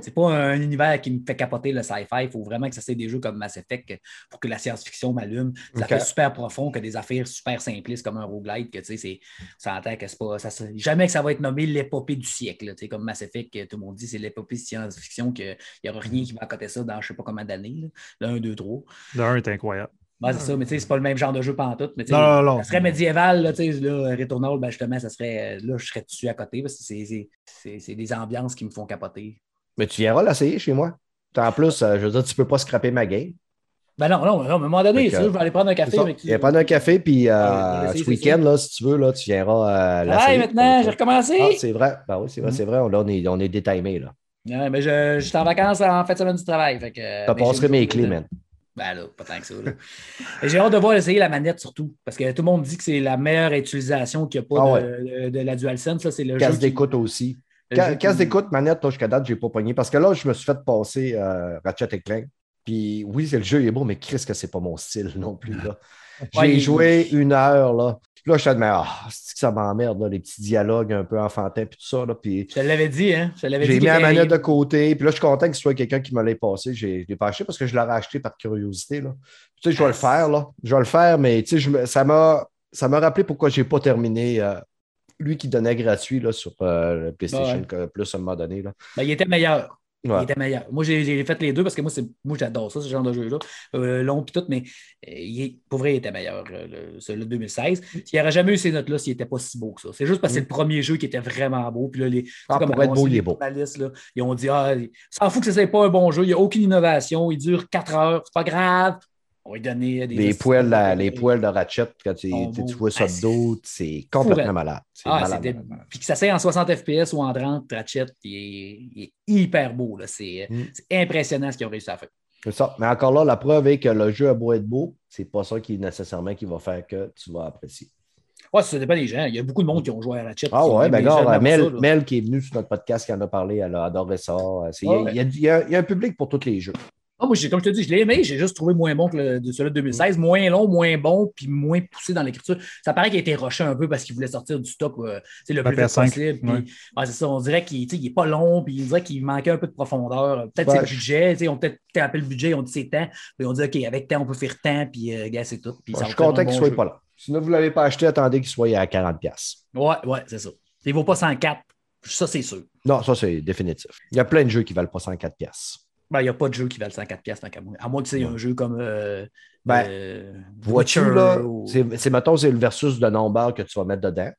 C'est pas un univers qui me fait capoter le sci-fi. Il faut vraiment que ça soit des jeux comme Mass Effect pour que la science-fiction m'allume. Ça fait super profond que des affaires super simplistes comme un roguelike, que tu sais, c'est s'entend que c'est pas. Ça, jamais que ça va être nommé l'épopée du siècle. Comme Mass Effect, tout le monde dit c'est l'épopée de science-fiction, qu'il n'y aura rien qui va à ça dans je ne sais pas combien d'années. Le 1, 2, 3. Le 1 est incroyable. c'est ça, mais tu sais, c'est pas le même genre de jeu pantoute. Mais non, non, non. Ça serait médiéval, là, tu sais, là, Returnal, ben, justement, ça serait. Là, je serais dessus à côté parce que c'est des ambiances qui me font capoter. Mais tu viendras l'essayer chez moi. En plus, euh, je veux dire, tu peux pas scraper ma game. Ben non, non, à un moment donné, je vais aller prendre un café avec Il va prendre un café, puis euh, ce week-end, là, si tu veux, là, tu viendras euh, la Ah, maintenant, j'ai recommencé. Ah, c'est vrai. Ben oui, c'est vrai, c'est vrai. Là, on est, on est détimé, là. Ouais, mais je, je suis en vacances en fin de semaine du travail. Fait que, passerais mes clés, man. Ben là, pas tant que ça. J'ai hâte de voir essayer la manette surtout. Parce que tout le monde dit que c'est la meilleure utilisation qu'il n'y a pas ah de, de, la DualSense. C'est le Casse d'écoute aussi. Casse d'écoute, manette, jusqu'à date, je n'ai pas pogné. Parce que là, je me suis fait passer euh, Ratchet et Clank. Puis oui, le jeu est beau, mais Chris, que c'est pas mon style non plus. J'ai joué une heure, là. Là, je suis mais ah, ça m'emmerde, les petits dialogues un peu enfantins, puis tout ça. Là, puis... Je te l'avais dit, hein? J'ai mis la manette de côté, puis là, je suis content que ce soit quelqu'un qui me l'ait passé. Je l'ai pas acheté parce que je l'aurais acheté par curiosité. Là. Tu sais, je vais le faire, là. Je vais le faire, mais tu sais, ça m'a rappelé pourquoi je n'ai pas terminé. Euh, lui qui donnait gratuit là, sur euh, le PlayStation Plus à un moment donné. Là. Ben, il était meilleur. Il était meilleur. Moi, j'ai fait les deux parce que moi, moi j'adore ça, ce genre de jeu-là. Euh, long puis tout, mais euh, il, pour vrai, il était meilleur, euh, de 2016. Il n'y aurait jamais eu ces notes-là s'il n'était pas si beau que ça. C'est juste parce que c'est le premier jeu qui était vraiment beau. Puis là, les, ah, comme être beau, il est beau. Là, ils ont dit Ah, s'en fout que ce n'est pas un bon jeu, il n'y a aucune innovation, il dure 4 heures, c'est pas grave. On va donner des. Les poils, les poils de Ratchet, quand tu, tu vois ça de dos, c'est complètement malade. Ah, malade, Puis que ça soit en 60 FPS ou en 30, Ratchet, il est, hyper beau. Mm. C'est impressionnant ce qu'ils ont réussi à faire. C'est ça. Mais encore là, la preuve est que le jeu a beau être beau, c'est pas ça qui est nécessairement qui va faire que tu vas apprécier. Ouais, ça dépend des gens. Il y a beaucoup de monde qui ont joué à Ratchet. Ah ouais, ben gars, Mel, Mel, qui est venu sur notre podcast, qui en a parlé, elle a adoré ça. Il y, a un public pour tous les jeux. Ah, moi, comme je te dis, je l'ai aimé, j'ai juste trouvé moins bon que le, celui de 2016, moins long, moins bon, puis moins poussé dans l'écriture. Ça paraît qu'il a été rushé un peu parce qu'il voulait sortir du stock euh, le plus vite possible. Puis, c'est ça, on dirait qu'il n'est pas long, puis on dirait qu'il manquait un peu de profondeur. Peut-être c'est le budget, ont peut-être tapé le budget, ont dit c'est temps, puis on dit OK, avec temps, on peut faire temps, puis euh, gars, c'est tout. je suis content qu'il ne soit pas là. Sinon, vous ne l'avez pas acheté, attendez qu'il soit à 40$. Ouais, ouais, c'est ça. Il ne vaut pas 104$. Ça, c'est sûr. Non, ça, c'est définitif. Il y a plein de jeux qui ne valent pas 104$. Ben, il n'y a pas de jeu qui valent 104 pièces tant qu'à moi. À moins que c'est un jeu comme. Euh, ben, euh, là, c'est, mettons, c'est le versus de nombre que tu vas mettre dedans.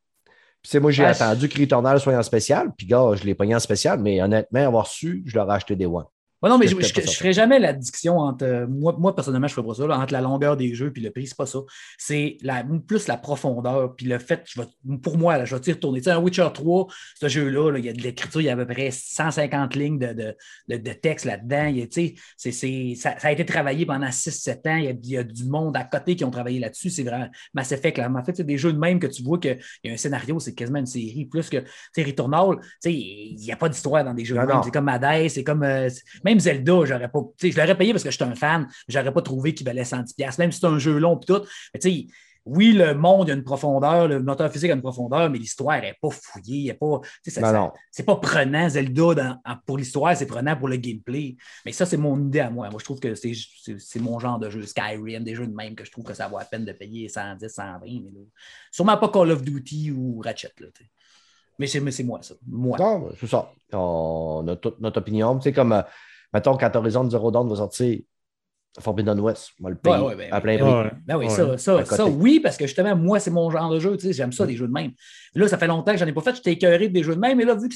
Puis, moi, j'ai attendu que Returnal soit en spécial. Puis, gars, je l'ai pogné en spécial, mais honnêtement, avoir su, je l'aurais acheté des One. Ouais, non, mais je ne ferai jamais l'addiction entre. euh, moi, moi, personnellement, je ne ferai pas ça, là, entre la longueur des jeux et le prix, c'est pas ça. C'est la, plus la profondeur, puis le fait, je vais, pour moi, là, je vais t'y retourner. Tu sais, un Witcher 3, ce jeu-là, là, il y a de l'écriture, il y a à peu près 150 lignes de, de, de- de texte là-dedans. Il y a, tu sais, c'est- c'est- ça, ça a été travaillé pendant 6-7 ans. Il y, a, il y a du monde à côté qui ont travaillé là-dessus. C'est vraiment Mass Effect. Là. En fait, c'est des jeux de même que tu vois qu'il y a un scénario, c'est quasiment une série. Plus que, tu sais, Returnal, tu sais, il n'y a pas d'histoire dans des jeux de même. C'est comme Hades, c'est comme. euh, même Zelda, j'aurais pas. Je l'aurais payé parce que j'étais un fan, j'aurais pas trouvé qu'il valait 110$, même si c'est un jeu long et tout. Mais tu sais, oui, le monde a une profondeur, le moteur physique a une profondeur, mais l'histoire n'est pas fouillée. pas, ça- c'est pas prenant, Zelda, dans- pour l'histoire, c'est prenant pour le gameplay. Mais ça, c'est mon idée à moi. Moi, je trouve que c'est, c'est- c'est mon genre de jeu. Skyrim, des jeux de même que je trouve que ça vaut la peine de payer 110, 120. Mais là, sûrement pas Call of Duty ou Ratchet. Là, mais, c'est, mais c'est moi, ça. Moi. Non, c'est ça. On a toute notre opinion. Sais, comme, euh, mettons, quand Horizon Zero Dawn va sortir, Forbidden West, on va le payer Ouais, ouais, ben, à plein ben, prix. Ouais. Ben oui, Ouais. ça, ça, ça, oui, parce que justement, moi, c'est mon genre de jeu. tu sais, J'aime ça, des jeux de même. Là, ça fait longtemps que j'en ai pas fait. J'étais écœuré des jeux de même. Mais là, vu que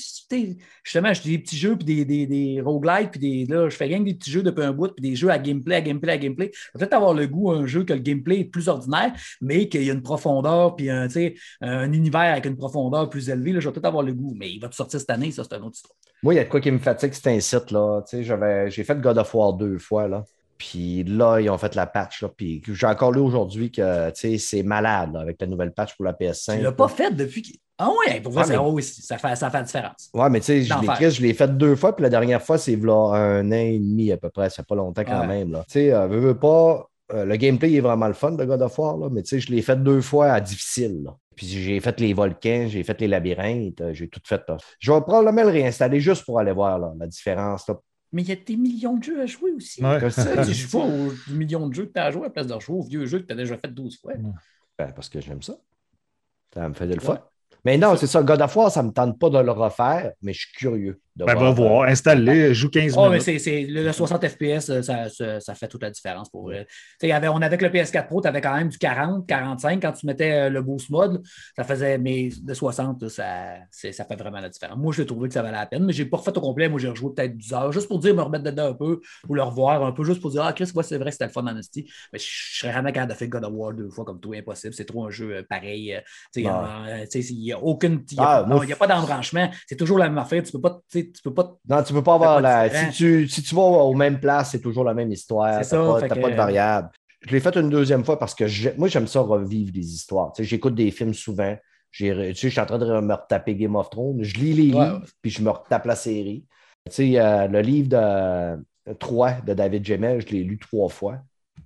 justement, je dis des petits jeux, puis des, des, des roguelites, puis des, là, je fais rien que des petits jeux depuis un bout, puis des jeux à gameplay, à gameplay, à gameplay. Je vais peut-être avoir le goût à un jeu que le gameplay est plus ordinaire, mais qu'il y a une profondeur, puis un, tu sais, un univers avec une profondeur plus élevée. Là, je vais peut-être avoir le goût. Mais il va te sortir cette année, ça, c'est un autre histoire. Moi, il y a de quoi qui me fatigue, c'est un site, là. Tu sais, j'avais- j'ai fait God of War deux fois, là. Puis là, ils ont fait la patch, là. Puis j'ai encore lu aujourd'hui que, c'est malade, là, avec la nouvelle patch pour la PS5. Tu l'as pas fait depuis. Ah ouais, pour vrai, Ah, c'est- mais- oh oui, ça fait, ça fait la différence. Ouais, mais tu sais, je l'ai fait deux fois, puis la dernière fois, c'est un an et demi à peu près. Ça fait pas longtemps quand Ouais. même. Tu sais, euh, veux, veux pas, euh, le gameplay est vraiment le fun de God of War, là, mais tu sais, je l'ai fait deux fois à difficile. là. Puis j'ai fait les volcans, j'ai fait les labyrinthes, euh, j'ai tout fait. là. Je vais probablement le réinstaller juste pour aller voir là, la différence. là. Mais il y a des millions de jeux à jouer aussi. Ouais. Sais, Tu joues pas aux millions de jeux que tu as à jouer à la place de rejouer aux vieux jeux que tu as déjà fait 12 fois. Ben, parce que j'aime ça. Ça me fait de le fun. Mais non, c'est ça. God of War, ça ne me tente pas de le refaire, mais je suis curieux. De Ben, va voir, installe-les, joue 15 Oh, mais minutes. c'est, c'est- le, le 60 FPS, euh, ça, ça, ça fait toute la différence pour vrai. Avait- on avait avec le PS4 Pro, tu avais quand même du 40, 45. Quand tu mettais euh, le boost mode, ça faisait, mais de 60, là, ça, c'est- ça fait vraiment la différence. Moi, j'ai trouvé que ça valait la peine, mais j'ai pas refait au complet. Moi, j'ai rejoué peut-être 10 heures, juste pour dire, me remettre dedans un peu, ou le revoir un peu, juste pour dire, ah, Chris, ouais, c'est vrai, c'était le fun en esti. Mais je je serais jamais capable de faire God of War deux fois comme toi, impossible. C'est trop un jeu pareil. il n'y a aucune. Il n'y a, Ah, a pas d'embranchement. C'est toujours la même affaire. Tu peux pas. tu Tu peux pas Non, tu peux pas avoir pas la. Si tu, si tu vas aux mêmes places, c'est toujours la même histoire. T'as ça, pas, que- pas de variable. Je l'ai fait une deuxième fois parce que moi, j'aime ça revivre des histoires. Tu sais, J'écoute des films souvent. Tu sais, je suis en train de me retaper Game of Thrones. Je lis les livres, ouais. puis je me retape la série. Tu sais, euh, le livre de 3 de David Gemmel, je l'ai lu trois fois.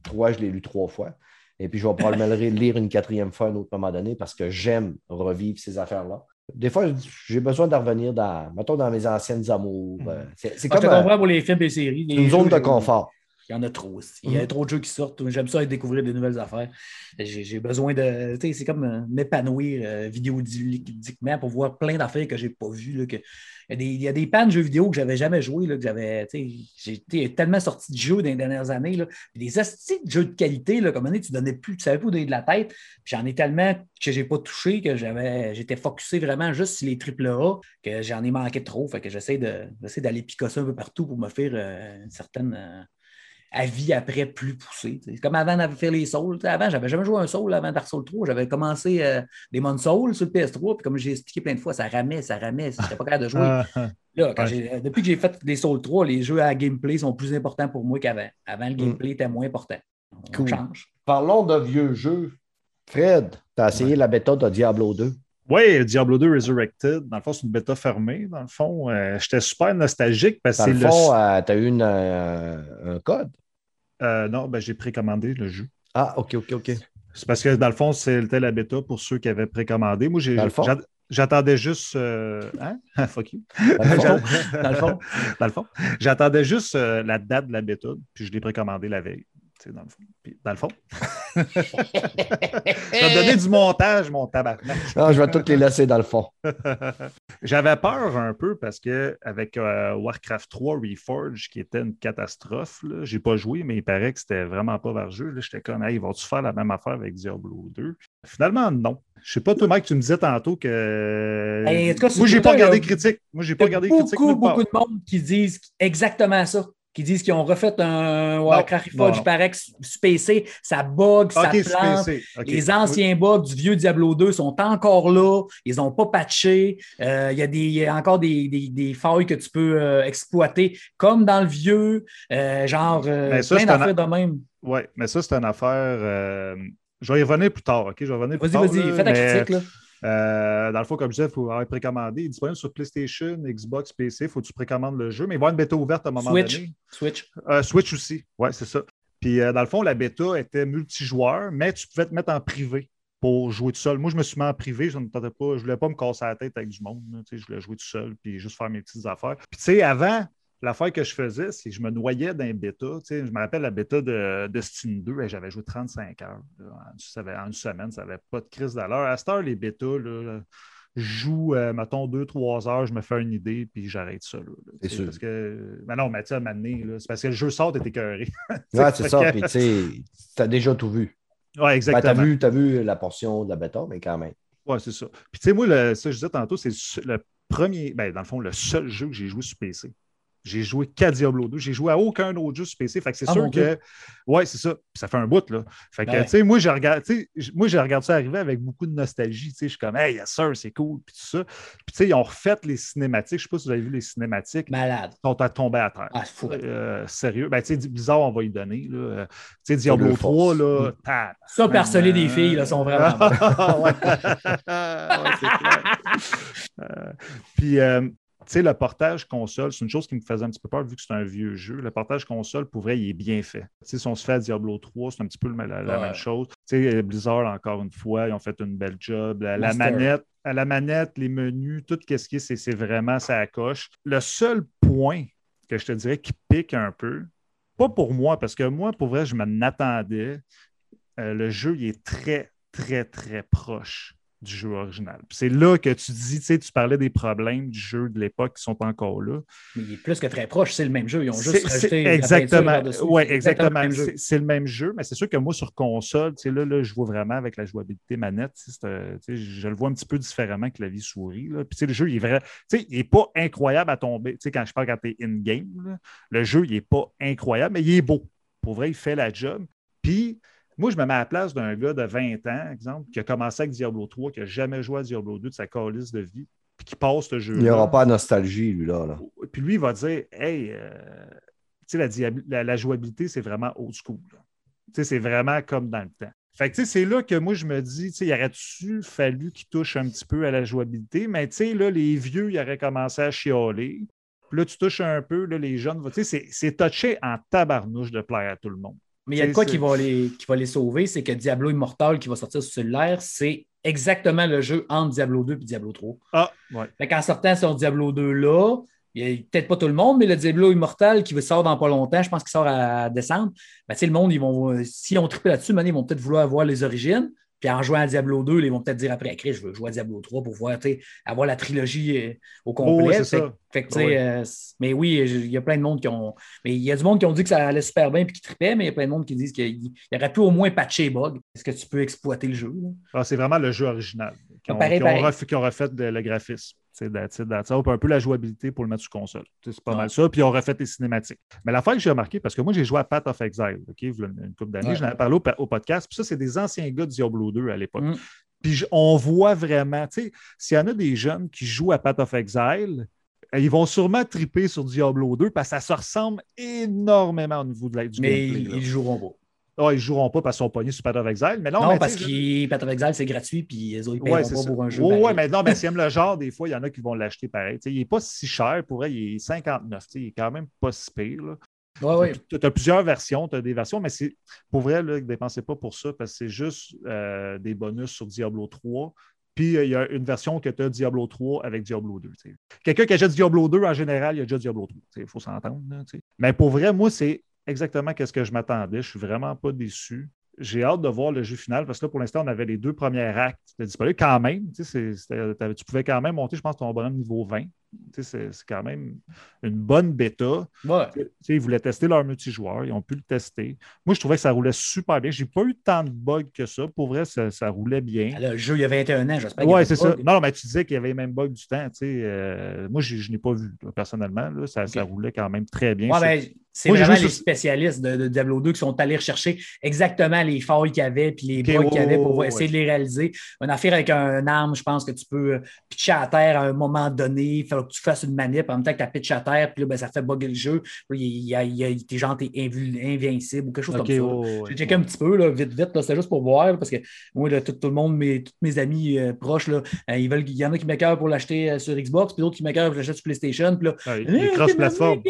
3, je l'ai lu trois fois. Et puis, je vais probablement le lire une quatrième fois à un autre moment donné parce que j'aime revivre ces affaires-là. Des fois, j'ai besoin de revenir dans, mettons, dans mes anciennes amours. Euh, C'est Ah, je comme te euh, comprends pour les films et séries. Une zone de je- confort. Il y en a trop aussi. Il y a Mhm. trop de jeux qui sortent. J'aime ça découvrir des nouvelles affaires. J'ai j'ai besoin de. C'est comme euh, m'épanouir euh, vidéoludiquement pour voir plein d'affaires que je n'ai pas vues. Il y, a des, il y a des pannes de jeux vidéo que j'avais jamais joué, là, que j'avais. J'ai été tellement sorti de jeux dans les dernières années. Là, des astis de jeux de qualité, là, comme dit, tu donnais plus, tu savais plus où donner de la tête. J'en ai tellement que j'ai pas touché que j'avais. J'étais focusé vraiment juste sur les triple A, que j'en ai manqué trop. Fait que j'essaie de j'essaie d'aller picosser un peu partout pour me faire euh, une certaine. euh, avis après plus poussé. C'est comme avant de faire les Souls. T'sais, Avant, j'avais jamais joué à un Soul avant Dark Souls 3. J'avais commencé euh, Demon Souls sur le PS3, puis comme j'ai expliqué plein de fois, ça ramait, ça ramait, j'étais pas capable de jouer. Ah. Là, quand ouais. j'ai- euh, depuis que j'ai fait des Souls 3, les jeux à gameplay sont plus importants pour moi qu'avant. Avant, le Mm. gameplay était moins important. On Cool. change. Parlons de vieux jeux. Fred, tu as essayé la bêta de Diablo 2. Oui, Diablo 2 Resurrected. Dans le fond, c'est une bêta fermée. Dans le fond, Euh, j'étais super nostalgique parce que Dans c'est le le. fond, tu as eu une, euh, un code? Euh, non, ben, j'ai précommandé le jeu. Ah, OK, OK, OK. C'est parce que dans le fond, c'était la bêta pour ceux qui avaient précommandé. Moi, j'ai, j'attendais juste. euh, Hein? Fuck you. Dans le fond, Dans le fond, fond, j'attendais juste euh, la date de la bêta, puis je l'ai précommandé la veille. Dans le fond. Puis, dans le fond. je vais te donner du montage, mon tabarnak. non, je vais toutes les laisser dans le fond. J'avais peur un peu parce que avec euh, Warcraft 3 Reforged, qui était une catastrophe, là, j'ai pas joué, mais il paraît que c'était vraiment pas vergeux. là. J'étais comme, hey, vont-tu faire la même affaire avec Diablo 2? Finalement, non. Je sais pas, toi, Mike, tu me disais tantôt que. En tout cas, Moi, j'ai pas regardé il y a- critique. Moi, j'ai il pas y a regardé critique beaucoup, nulle part. beaucoup de monde qui disent exactement ça. Qui disent qu'ils ont refait un Warcraft Reforged non. par spacé, ça bug, ça plante. Les anciens bugs du vieux Diablo 2 sont encore là. Ils n'ont pas patché. Euh, Il y a, y encore des, des- des failles que tu peux euh, exploiter, comme dans le vieux. euh, genre, Mais ça, plein un- d'affaires de même. Oui, mais ça, c'est une affaire. Je vais y revenir plus tard, OK? Je vais revenir plus Vas-y, tard. vas-y, là, fais ta mais, critique. Là. Euh, dans le fond, comme je disais, il faut avoir précommandé. Il est disponible sur PlayStation, Xbox, PC. Il faut que tu précommandes le jeu. Mais il va y avoir une bêta ouverte à un moment Switch. donné. Switch. Euh, Switch aussi. Oui, c'est ça. Puis, euh, dans le fond, la bêta était multijoueur, mais tu pouvais te mettre en privé pour jouer tout seul. Moi, je me suis mis en privé. Je ne tentais pas. Je voulais pas me casser la tête avec du monde. là, je voulais jouer tout seul puis juste faire mes petites affaires. Puis, tu sais, avant, l'affaire que je faisais, c'est que je me noyais dans les bêta. Tu sais, je me rappelle la bêta de Destiny 2. et J'avais joué 35 heures. En, ça avait- en une semaine, ça n'avait pas de crise d'allure. À cette heure, les bêtas, là, je joue, euh, mettons, 2-3 heures, je me fais une idée, puis j'arrête ça. là, là, C'est sûr. Parce que, mais non, mais tu sais, c'est parce que le jeu sort, t'es écœuré. Ouais, c'est ça. que- Puis, tu sais, t'as déjà tout vu. Ouais, Ben, exactement. t'as vu, vu la portion de la bêta, mais quand même. Ouais, c'est ça. Puis, tu sais, moi, le- ça, je disais tantôt, c'est le premier, ben, dans le fond, le seul jeu que j'ai joué sur PC. J'ai joué qu'à Diablo 2. J'ai joué à aucun autre jeu sur PC. Fait que c'est Ah, sûr que. Dieu. Ouais, c'est ça. Puis ça fait un bout, là. Fait que, Ouais. tu sais, moi, je regarde, tu sais, j- moi, je regarde ça arriver avec beaucoup de nostalgie. Tu sais, je suis comme, hey, yes, sir, c'est cool. Puis tout ça. Puis, tu sais, ils ont refait les cinématiques. Je sais pas si vous avez vu les cinématiques. Malade. Ils sont à tomber à terre. Ah, fou. Euh, sérieux. Ben, tu sais, Blizzard, on va y donner. Là. Euh, Tu sais, Diablo le 3, force. là, Mm. tab. Ça, harceler des filles, là, sont vraiment bons. ouais. Ouais, c'est clair. Euh, Puis, euh, sais, le portage console, c'est une chose qui me faisait un petit peu peur vu que c'est un vieux jeu. Le portage console, pour vrai, il est bien fait. Tu sais, si on se fait à Diablo 3, c'est un petit peu la, la Ouais. même chose. Tu sais, Blizzard, encore une fois, ils ont fait une belle job. La, manette, à la manette, les menus, tout ce qui est, c'est- c'est vraiment ça coche. Le seul point que je te dirais qui pique un peu, pas pour moi, parce que moi, pour vrai, je m'en attendais. Euh, le jeu, il est très, très, très proche du jeu original. C'est là que tu dis, tu sais, tu parlais des problèmes du jeu de l'époque qui sont encore là. Mais il est plus que très proche, c'est le même jeu. Ils ont juste rajouté exactement. C'est exactement. le. C'est le même jeu, mais c'est sûr que moi, sur console, tu sais, là, là, je vois vraiment avec la jouabilité manette, tu sais, c'est, euh, tu sais, je le vois un petit peu différemment que la vie souris. Là. Puis, tu sais, le jeu, il est vrai. Tu sais, il n'est pas incroyable à tomber. Tu sais, quand je parle quand tu es in-game, le jeu, il n'est pas incroyable, mais il est beau. Pour vrai, il fait la job. Puis, moi, je me mets à la place d'un gars de 20 ans, exemple, qui a commencé avec Diablo 3, qui n'a jamais joué à Diablo 2 de sa calice de vie, puis qui passe ce jeu Il n'y aura pas de nostalgie, lui, là. là. puis lui, il va dire Hey, euh, tu sais, la, diab- la- la jouabilité, c'est vraiment old school. là. Tu sais, c'est vraiment comme dans le temps. Fait que, tu sais, c'est là que moi, je me dis, tu sais, il aurait-tu fallu qu'il touche un petit peu à la jouabilité, mais tu sais, là, les vieux, ils auraient commencé à chialer. Puis là, tu touches un peu, là, les jeunes, tu sais, c'est touché en tabarnouche de plaire à tout le monde. Mais il y a de quoi qui va, les, qui va les sauver, c'est que Diablo Immortal qui va sortir sur cellulaire, c'est exactement le jeu entre Diablo 2 et Diablo 3. Ah, ouais. Fait qu'en sortant sur Diablo 2 là, il y a peut-être pas tout le monde, mais le Diablo Immortal qui sort dans pas longtemps, je pense qu'il sort à décembre, ben, tu sais, le monde, ils vont, s'ils ont trippé là-dessus, maintenant, ils vont peut-être vouloir voir les origines. Puis en jouant à Diablo 2, ils vont peut-être dire après, Chris, je veux jouer à Diablo 3 pour voir, avoir la trilogie euh, au complet. Oh, c'est Fait- ça. fait que, tu sais, Oui. euh, mais oui, il y a plein de monde qui ont. Mais il y a du monde qui ont dit que ça allait super bien et qui trippait, mais il y a plein de monde qui disent qu'il y aurait pu au moins patcher bugs. Est-ce que tu peux exploiter le jeu? Ah, c'est vraiment le jeu original qui ont, Pareil, qui ont pareil. refait, qui ont refait de- le graphisme. That's it, that's un peu la jouabilité pour le mettre sur console. C'est pas Ouais. mal ça. Puis ils ont refait les cinématiques. Mais l'affaire que j'ai remarqué, parce que moi, j'ai joué à Path of Exile, OK, une, couple d'années, Ouais. j'en avais parlé au, podcast. Puis ça, c'est des anciens gars de Diablo 2 à l'époque. Mm. Puis on voit vraiment, tu sais, s'il y en a des jeunes qui jouent à Path of Exile, euh, ils vont sûrement triper sur Diablo 2 parce que ça se ressemble énormément au niveau de la, du Mais gameplay. ils ne joueront pas. Ah, ils joueront pas parce qu'ils sont pognés sur Path of Exile. Mais non, parce que Path of Exile, c'est gratuit, puis les autres, ils ne Ouais, pas ça. pour un jeu. Pareil. ouais, mais non, mais s'ils aiment le genre, des fois, il y en a qui vont l'acheter pareil. Il n'est pas si cher pour elle, il est 59. tu sais, Il est quand même pas si pire. là. Ouais. Tu as plusieurs versions, tu as des versions, mais c'est pour vrai, ne dépensez pas pour ça parce que c'est juste euh, des bonus sur Diablo 3. Puis euh, il y a une version que tu as Diablo 3 avec Diablo 2. tu sais. Quelqu'un qui achète Diablo 2, en général, il y a déjà Diablo 3. Il faut s'entendre. Mais pour vrai, moi, c'est exactement ce que je m'attendais. Je suis vraiment pas déçu. J'ai hâte de voir le jeu final parce que là, pour l'instant, on avait les deux premiers actes disponibles quand même. Tu pouvais quand même monter, je pense, ton bonhomme niveau 20. C'est quand même une bonne bêta. Ouais. Ils voulaient tester leur multijoueur, ils ont pu le tester. Moi, je trouvais que ça roulait super bien. J'ai pas eu tant de bugs que ça. Pour vrai, ça, ça roulait bien. Le jeu, il y a 21 ans, j'espère pas c'est ça. Non, mais tu disais qu'il y avait les mêmes bugs du temps. euh, moi, je, je n'ai pas vu, personnellement. là. ça, ça roulait quand même très bien. Ouais, tu C'est vraiment les sur- spécialistes de, de Diablo 2 qui sont allés rechercher exactement les failles qu'il y avait puis les bugs qu'il y avait pour essayer ouais. de les réaliser. Une affaire avec un arme, je pense que tu peux euh, pitcher à terre à un moment donné. Que tu fasses une manip en même temps que tu pitches à terre, puis là, ben, ça fait bugger le jeu. Puis Il t'es genre, t'es invincible ou quelque chose comme ça. ouais, J'ai checké un petit peu, là, vite, vite, là, c'était juste pour voir, là, parce que moi, là, tout, tout le monde, mes, tous mes amis euh, proches, là, euh, ils veulent, il y en a qui m'écœurent pour l'acheter euh, sur Xbox, puis d'autres qui m'écœurent pour l'acheter sur PlayStation. Puis là, Ouais, il est euh, cross-platform.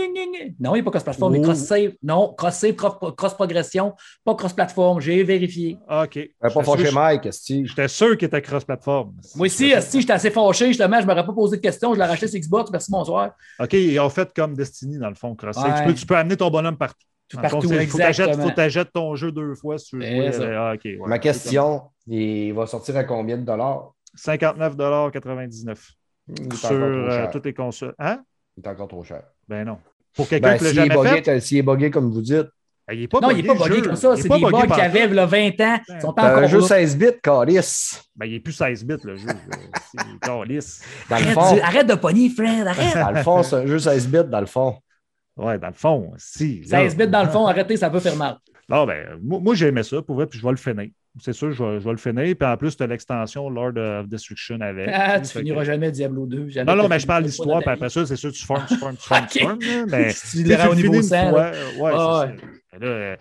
Non, il n'est pas cross-platform, mais Oh. cross-save. Non, cross-save, cross- cross-progression, pas cross-platform. J'ai vérifié. Ah, OK. Pas sûr- Mike. J'étais sûr qu'il était cross-platform. Moi aussi, si j'étais assez fâché, justement, je ne m'aurais pas posé de questions, je l'aurais acheté sur Xbox, merci, bonsoir. OK, ils ont fait comme Destiny, dans le fond, cross Ouais. Tu, peux, tu peux amener ton bonhomme partout. Tout partout, c'est- faut que tu achètes ton jeu deux fois si tu ça. Ah, ouais. Ma question, il va sortir à combien de dollars? 59,99 Il est sur euh, toutes les consoles. Hein? Il est encore trop cher. Ben non. Pour quelqu'un Ben, qui l'a s'il est, fait, est buggé comme vous dites, il n'est pas non, il n'est pas buggé comme ça. Est C'est pas des bugs qu'il y partout. avait là, 20 ans. Ils sont pas t'as un encore jeu là. 16 bits, Calis. Ben, il est plus 16 bits, le jeu. le Arrête, fond, de- arrête de pogner, Fred, arrête. dans le fond, c'est un jeu 16 bits, dans le fond. Ouais, dans le fond, si. là. 16 bits dans le fond, arrêtez, ça peut faire mal. Non, ben, moi, moi, j'ai aimé ça, pour vrai, puis je vais le finir. C'est sûr, je vais, je vais le finir. Puis en plus, tu as l'extension Lord of Destruction avec. Ah, tu finiras que- jamais Diablo 2. jamais Non, non, mais je parle dans puis après ça, c'est sûr, tu formes, tu formes, tu formes, tu formes, là, mais Tu l'iras au niveau finis 100, une là. fois, ouais, Ah, là, euh,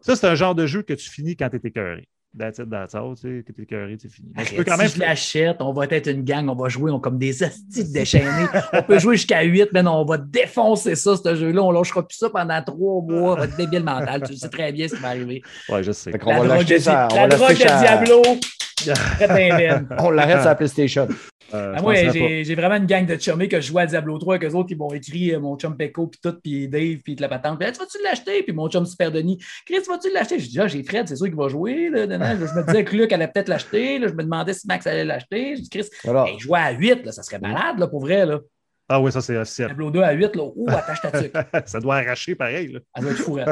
ça, c'est un genre de jeu que tu finis quand tu es écœuré. That's it, that's all, tu sais, que tu es écœuré, c'est fini. Mais tu peux Arrête, quand même. Si je l'achète, on va être une gang, on va jouer on- comme des astiques déchaînés. on peut jouer jusqu'à 8, mais non, on va défoncer ça, ce jeu-là. On ne lâchera plus ça pendant trois mois. On va être débile mental. Tu sais très bien ce qui va arriver. Ouais, je sais. Fait qu'on La va drogue, l'acheter de, ça. On la va drogue de ça. Diablo. Très bien, On l'arrête sur la PlayStation. Euh, Ah, je moi, j'ai vraiment une gang de chummés que je joue à Diablo 3 avec eux autres qui m'ont écrit euh, mon chum Pecco, puis tout, puis Dave, puis de la patente. Puis, tu vas-tu l'acheter? Puis mon chum Super Denis, Chris, vas-tu l'acheter? J'ai dit, ah, j'ai Fred, c'est sûr qu'il va jouer. Là, Là, je me disais que Luc allait peut-être l'acheter. Je me demandais si Max allait l'acheter. J'ai dit, Chris, Alors, hey, jouer à 8, là, ça serait malade là, pour vrai. Là. Ah oui, ça, c'est officiel. Diablo 2 à 8, là, ouh, attache ta tuque. ça doit arracher pareil. Là. Elle doit être fourrette.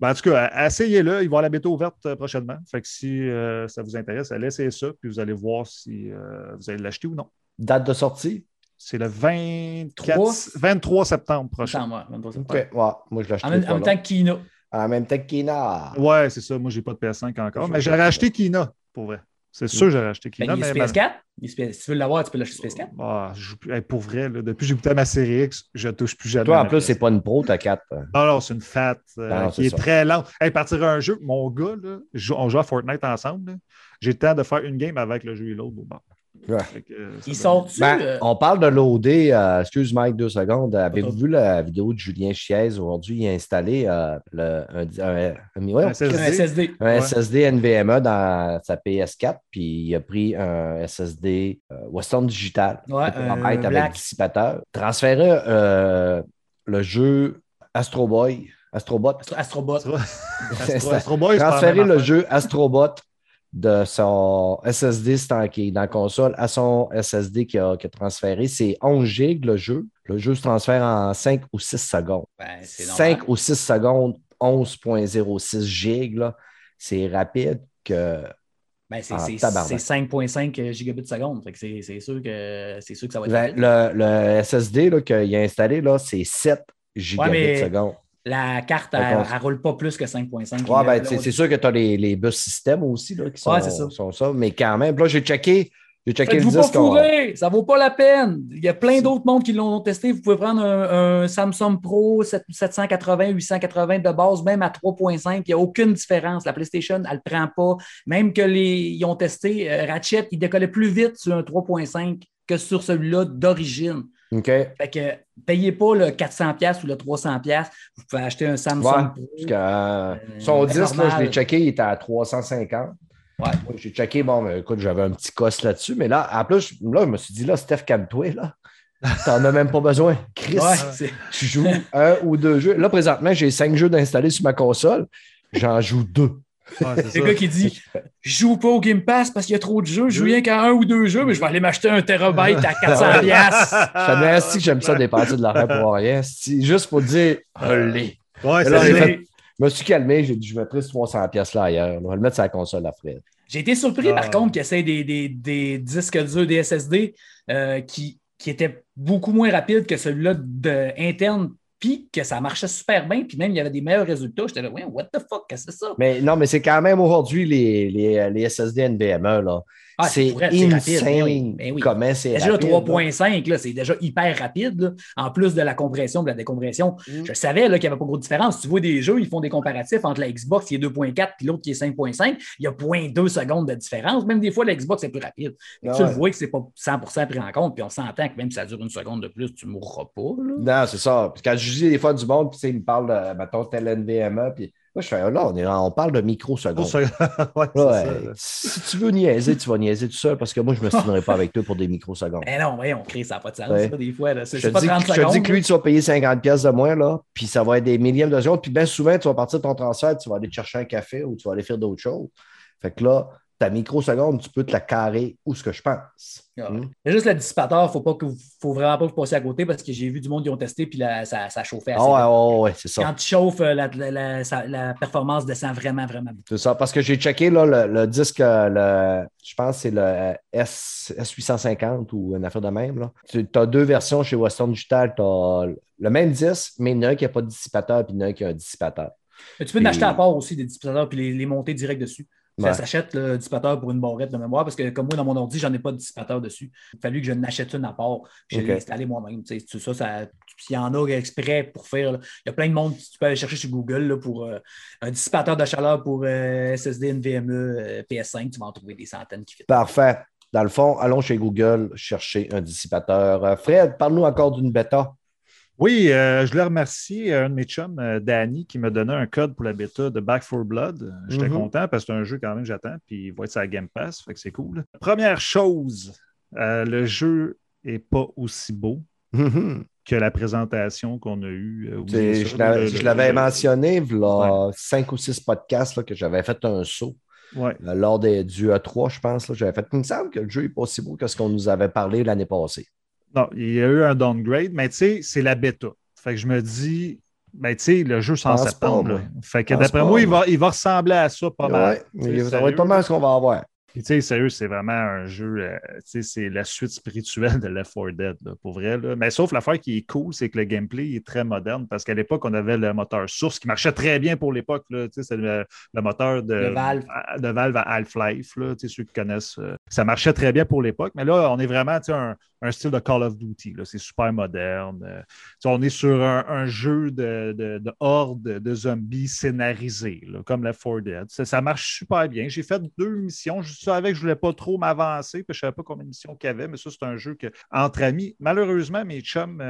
Ben, en tout cas, essayez-le. Il va avoir la bêta ouverte euh, prochainement. Fait que si euh, ça vous intéresse, laissez ça, puis vous allez voir si euh, vous allez l'acheter ou non. date de sortie? C'est le 24, Trois? 23 septembre prochain. Moi, 23 Ok, septembre. ouais, moi je l'achète. En même, en même temps que Kina. En même temps que Kina. Ouais, c'est ça. Moi, j'ai pas de PS5 encore. Mais j'aurais acheté Kina, pour vrai. C'est sûr que j'aurais acheté Ben, Kina. il est mais sur PS4. Il est sur PS- Si tu veux l'avoir, tu peux l'acheter sur PS4. Ah, je joue plus- hey, pour vrai, là, depuis que j'ai goûté à ma série X, je touche plus jamais. Toi, à en plus, PS5. c'est pas une pro, ta 4. Non, non, c'est une fat euh, Non, qui est très lente. Hey, partir un jeu, mon gars, là, je joue- on joue à Fortnite ensemble. J'ai le temps de faire une game avec le jeu et l'autre au bar. Ouais. Euh? Ben, euh, on parle de loader. euh, excuse Mike deux secondes. Avez-vous vu la vidéo de Julien Chiez aujourd'hui? Il a installé euh, le- un, un- un- ouais, Un SSD. un SSD. un Ouais. SSD NVMe dans sa PS4, puis il a pris un SSD euh, Western Digital. Avec black. dissipateur. Transférer euh, le jeu Astro Boy. Astrobot. Astro- Astrobot. Astro, Astro Boy, Transférer le jeu Astrobot de son SSD stanké dans la console à son SSD qui a, qui a transféré. C'est 11 gigs le jeu. Le jeu se transfère en 5 ou 6 secondes. Ben, c'est 5 normal. ou 6 secondes, 11.06 gigs. C'est rapide que. Ben, c'est Ah, c'est- tabarnak. c'est 5.5 gigabits seconde. C'est sûr, que- c'est sûr que ça va être rapide. le- le SSD qu'il a installé, c'est 7 gigabits mais- seconde. La carte, elle, elle roule pas plus que 5.5. Ouais, ben, c'est sûr que tu as les, les bus systèmes aussi là, qui sont, Ouais, ça. sont ça. Mais quand même, là, j'ai checké. J'ai checké le pas disque. fourrer, ça vaut pas la peine. Il y a plein d'autres mondes qui l'ont testé. Vous pouvez prendre un, un Samsung Pro 7- 780, 880 de base, même à 3.5. Il n'y a aucune différence. La PlayStation, elle ne prend pas. Même que les ils ont testé, euh, Ratchet, il décollait plus vite sur un 3.5 que sur celui-là d'origine. OK. Fait que payez pas le 400$ ou le 300$. Vous pouvez acheter un Samsung Ouais, Pro. Parce que, euh, son c'est disque, là, je l'ai checké, il était à 350. Ouais. Moi, J'ai checké, bon, écoute, j'avais un petit cosse là-dessus, mais là, en plus, là, je me suis dit, là, Steph, calme-toi, là. T'en as même pas besoin. Chris, Ouais, tu joues un ou deux jeux. Là, présentement, j'ai cinq jeux d'installer sur ma console. J'en joue deux. Ouais, c'est Le gars qui dit Je joue pas au Game Pass parce qu'il y a trop de jeux, je joue rien qu'à un ou deux jeux, mais je vais aller m'acheter un terabyte à 400$. piastres. Me que j'aime ça dépenser de l'argent pour rien. Juste pour dire, allez. Ouais, Là, fait- Je me suis calmé, j'ai dit, je mettrai 300$ piastres là ailleurs. On va le mettre sur la console à Fred. J'ai été surpris, Ah. par contre, qu'il essaie des, des, des disques durs, des SSD, euh, qui, qui étaient beaucoup moins rapides que celui-là interne puis que ça marchait super bien, puis même il y avait des meilleurs résultats. J'étais là, ouais, what the fuck, qu'est-ce que c'est ça? Mais non, mais c'est quand même aujourd'hui les, les, les SSD NVMe, là. Ah, c'est rapide, insane ben oui, ben oui. comment c'est Déjà, rapide. là. 3.5, là, c'est déjà hyper rapide. là. En plus de la compression, de la décompression, Mm. je savais qu'il n'y avait pas gros de différence. Tu vois des jeux, ils font des comparatifs entre la Xbox qui est 2.4 puis l'autre qui est 5.5. Il y a 0.2 secondes de différence. Même des fois, la Xbox est plus rapide. Ah tu le vois que c'est pas 100% pris en compte. Puis on s'entend que même si ça dure une seconde de plus, tu ne mourras pas. là. Non, c'est ça. Puis quand je dis des fois du monde, puis ils me parlent de, mettons, tel NVMe, puis moi, je fais, là, on, est, on parle de microsecondes. Ouais, Ouais. Si tu veux niaiser, tu vas niaiser tout seul, parce que moi, je ne me stimerai pas avec toi pour des microsecondes. Mais non, voyons, Chris, ça n'a pas de sens. Ouais. ça, des fois, là. C'est Je te, pas dis, 30 je te dis que lui, tu vas payer 50$ piastres de moins, là, puis ça va être des millièmes de secondes. Puis bien souvent, tu vas partir de ton transfert, tu vas aller te chercher un café ou tu vas aller faire d'autres choses. Fait que là, ta microseconde, tu peux te la carrer où ce que je pense. Ah. Hmm? Juste le dissipateur, faut pas que vous- faut vraiment pas que vous passiez à côté parce que j'ai vu du monde qui ont testé puis là, ça, ça chauffait assez. Ah ouais, vite. ouais, c'est ça. Quand tu chauffes, euh, la, la- performance descend vraiment, vraiment beaucoup. C'est ça, parce que j'ai checké là, le, le disque, euh, le, je pense que c'est le euh, S, S850 ou une affaire de même. Tu as deux versions chez Western Digital. Tu as le même disque, mais il y en a un qui n'a pas de dissipateur puis il y en a un qui a un dissipateur. Mais tu peux en Et- acheter à part aussi des dissipateurs puis les, les monter direct dessus. Ça Ouais. s'achète le dissipateur pour une barrette de mémoire parce que comme moi, dans mon ordi, j'en ai pas de dissipateur dessus. Il a fallu que je n'achète une à part. puis Je l'ai installé moi-même. Tu sais, tout ça, ça, s'il y en a exprès pour faire. là, il y a plein de monde tu peux aller chercher sur Google là, pour euh, un dissipateur de chaleur pour euh, SSD, NVMe, euh, PS5. Tu vas en trouver des centaines qui fit. Parfait. Dans le fond, allons chez Google chercher un dissipateur. Euh, Fred, parle-nous encore d'une bêta. Oui, euh, je voulais remercier un de mes chums, euh, Danny, qui m'a donné un code pour la bêta de Back 4 Blood. Euh, J'étais Mhm. content parce que c'est un jeu quand même que j'attends, puis il va être sur la Game Pass, fait que c'est cool. Première chose, euh, le jeu n'est pas aussi beau que la présentation qu'on a eue. euh, je l'avais- mentionné, là, cinq ou six podcasts là, que j'avais fait un saut Ouais. euh, lors des, du E3, je pense. J'avais fait. Il me semble que le jeu n'est pas aussi beau que ce qu'on nous avait parlé l'année passée. Non, il y a eu un downgrade, mais tu sais, c'est la bêta. Fait que je me dis, ben tu sais, le jeu c'est en septembre. Fait que d'après moi, il va, il va ressembler à ça pas mal. Ouais, mais ça va être pas mal ce qu'on va avoir. Puis, tu sais, sérieux, c'est vraiment un jeu, euh, tu sais, c'est la suite spirituelle de Left 4 Dead, là, pour vrai. Là. Mais sauf l'affaire qui est cool, c'est que le gameplay est très moderne parce qu'à l'époque, on avait le moteur source qui marchait très bien pour l'époque. Tu sais, C'est le, le moteur de Valve. à- de Valve à Half-Life, tu sais, ceux qui connaissent. euh, ça marchait très bien pour l'époque, mais là, on est vraiment tu sais, un, un style de Call of Duty. C'est super moderne. Euh, on est sur un, un jeu de, de, de horde de zombies scénarisé, là, comme Left 4 Dead. Ça, ça marche super bien. J'ai fait deux missions. Je savais que je ne voulais pas trop m'avancer, puis je ne savais pas combien de missions qu'il y avait, mais ça, c'est un jeu que, entre amis. Malheureusement, mes chums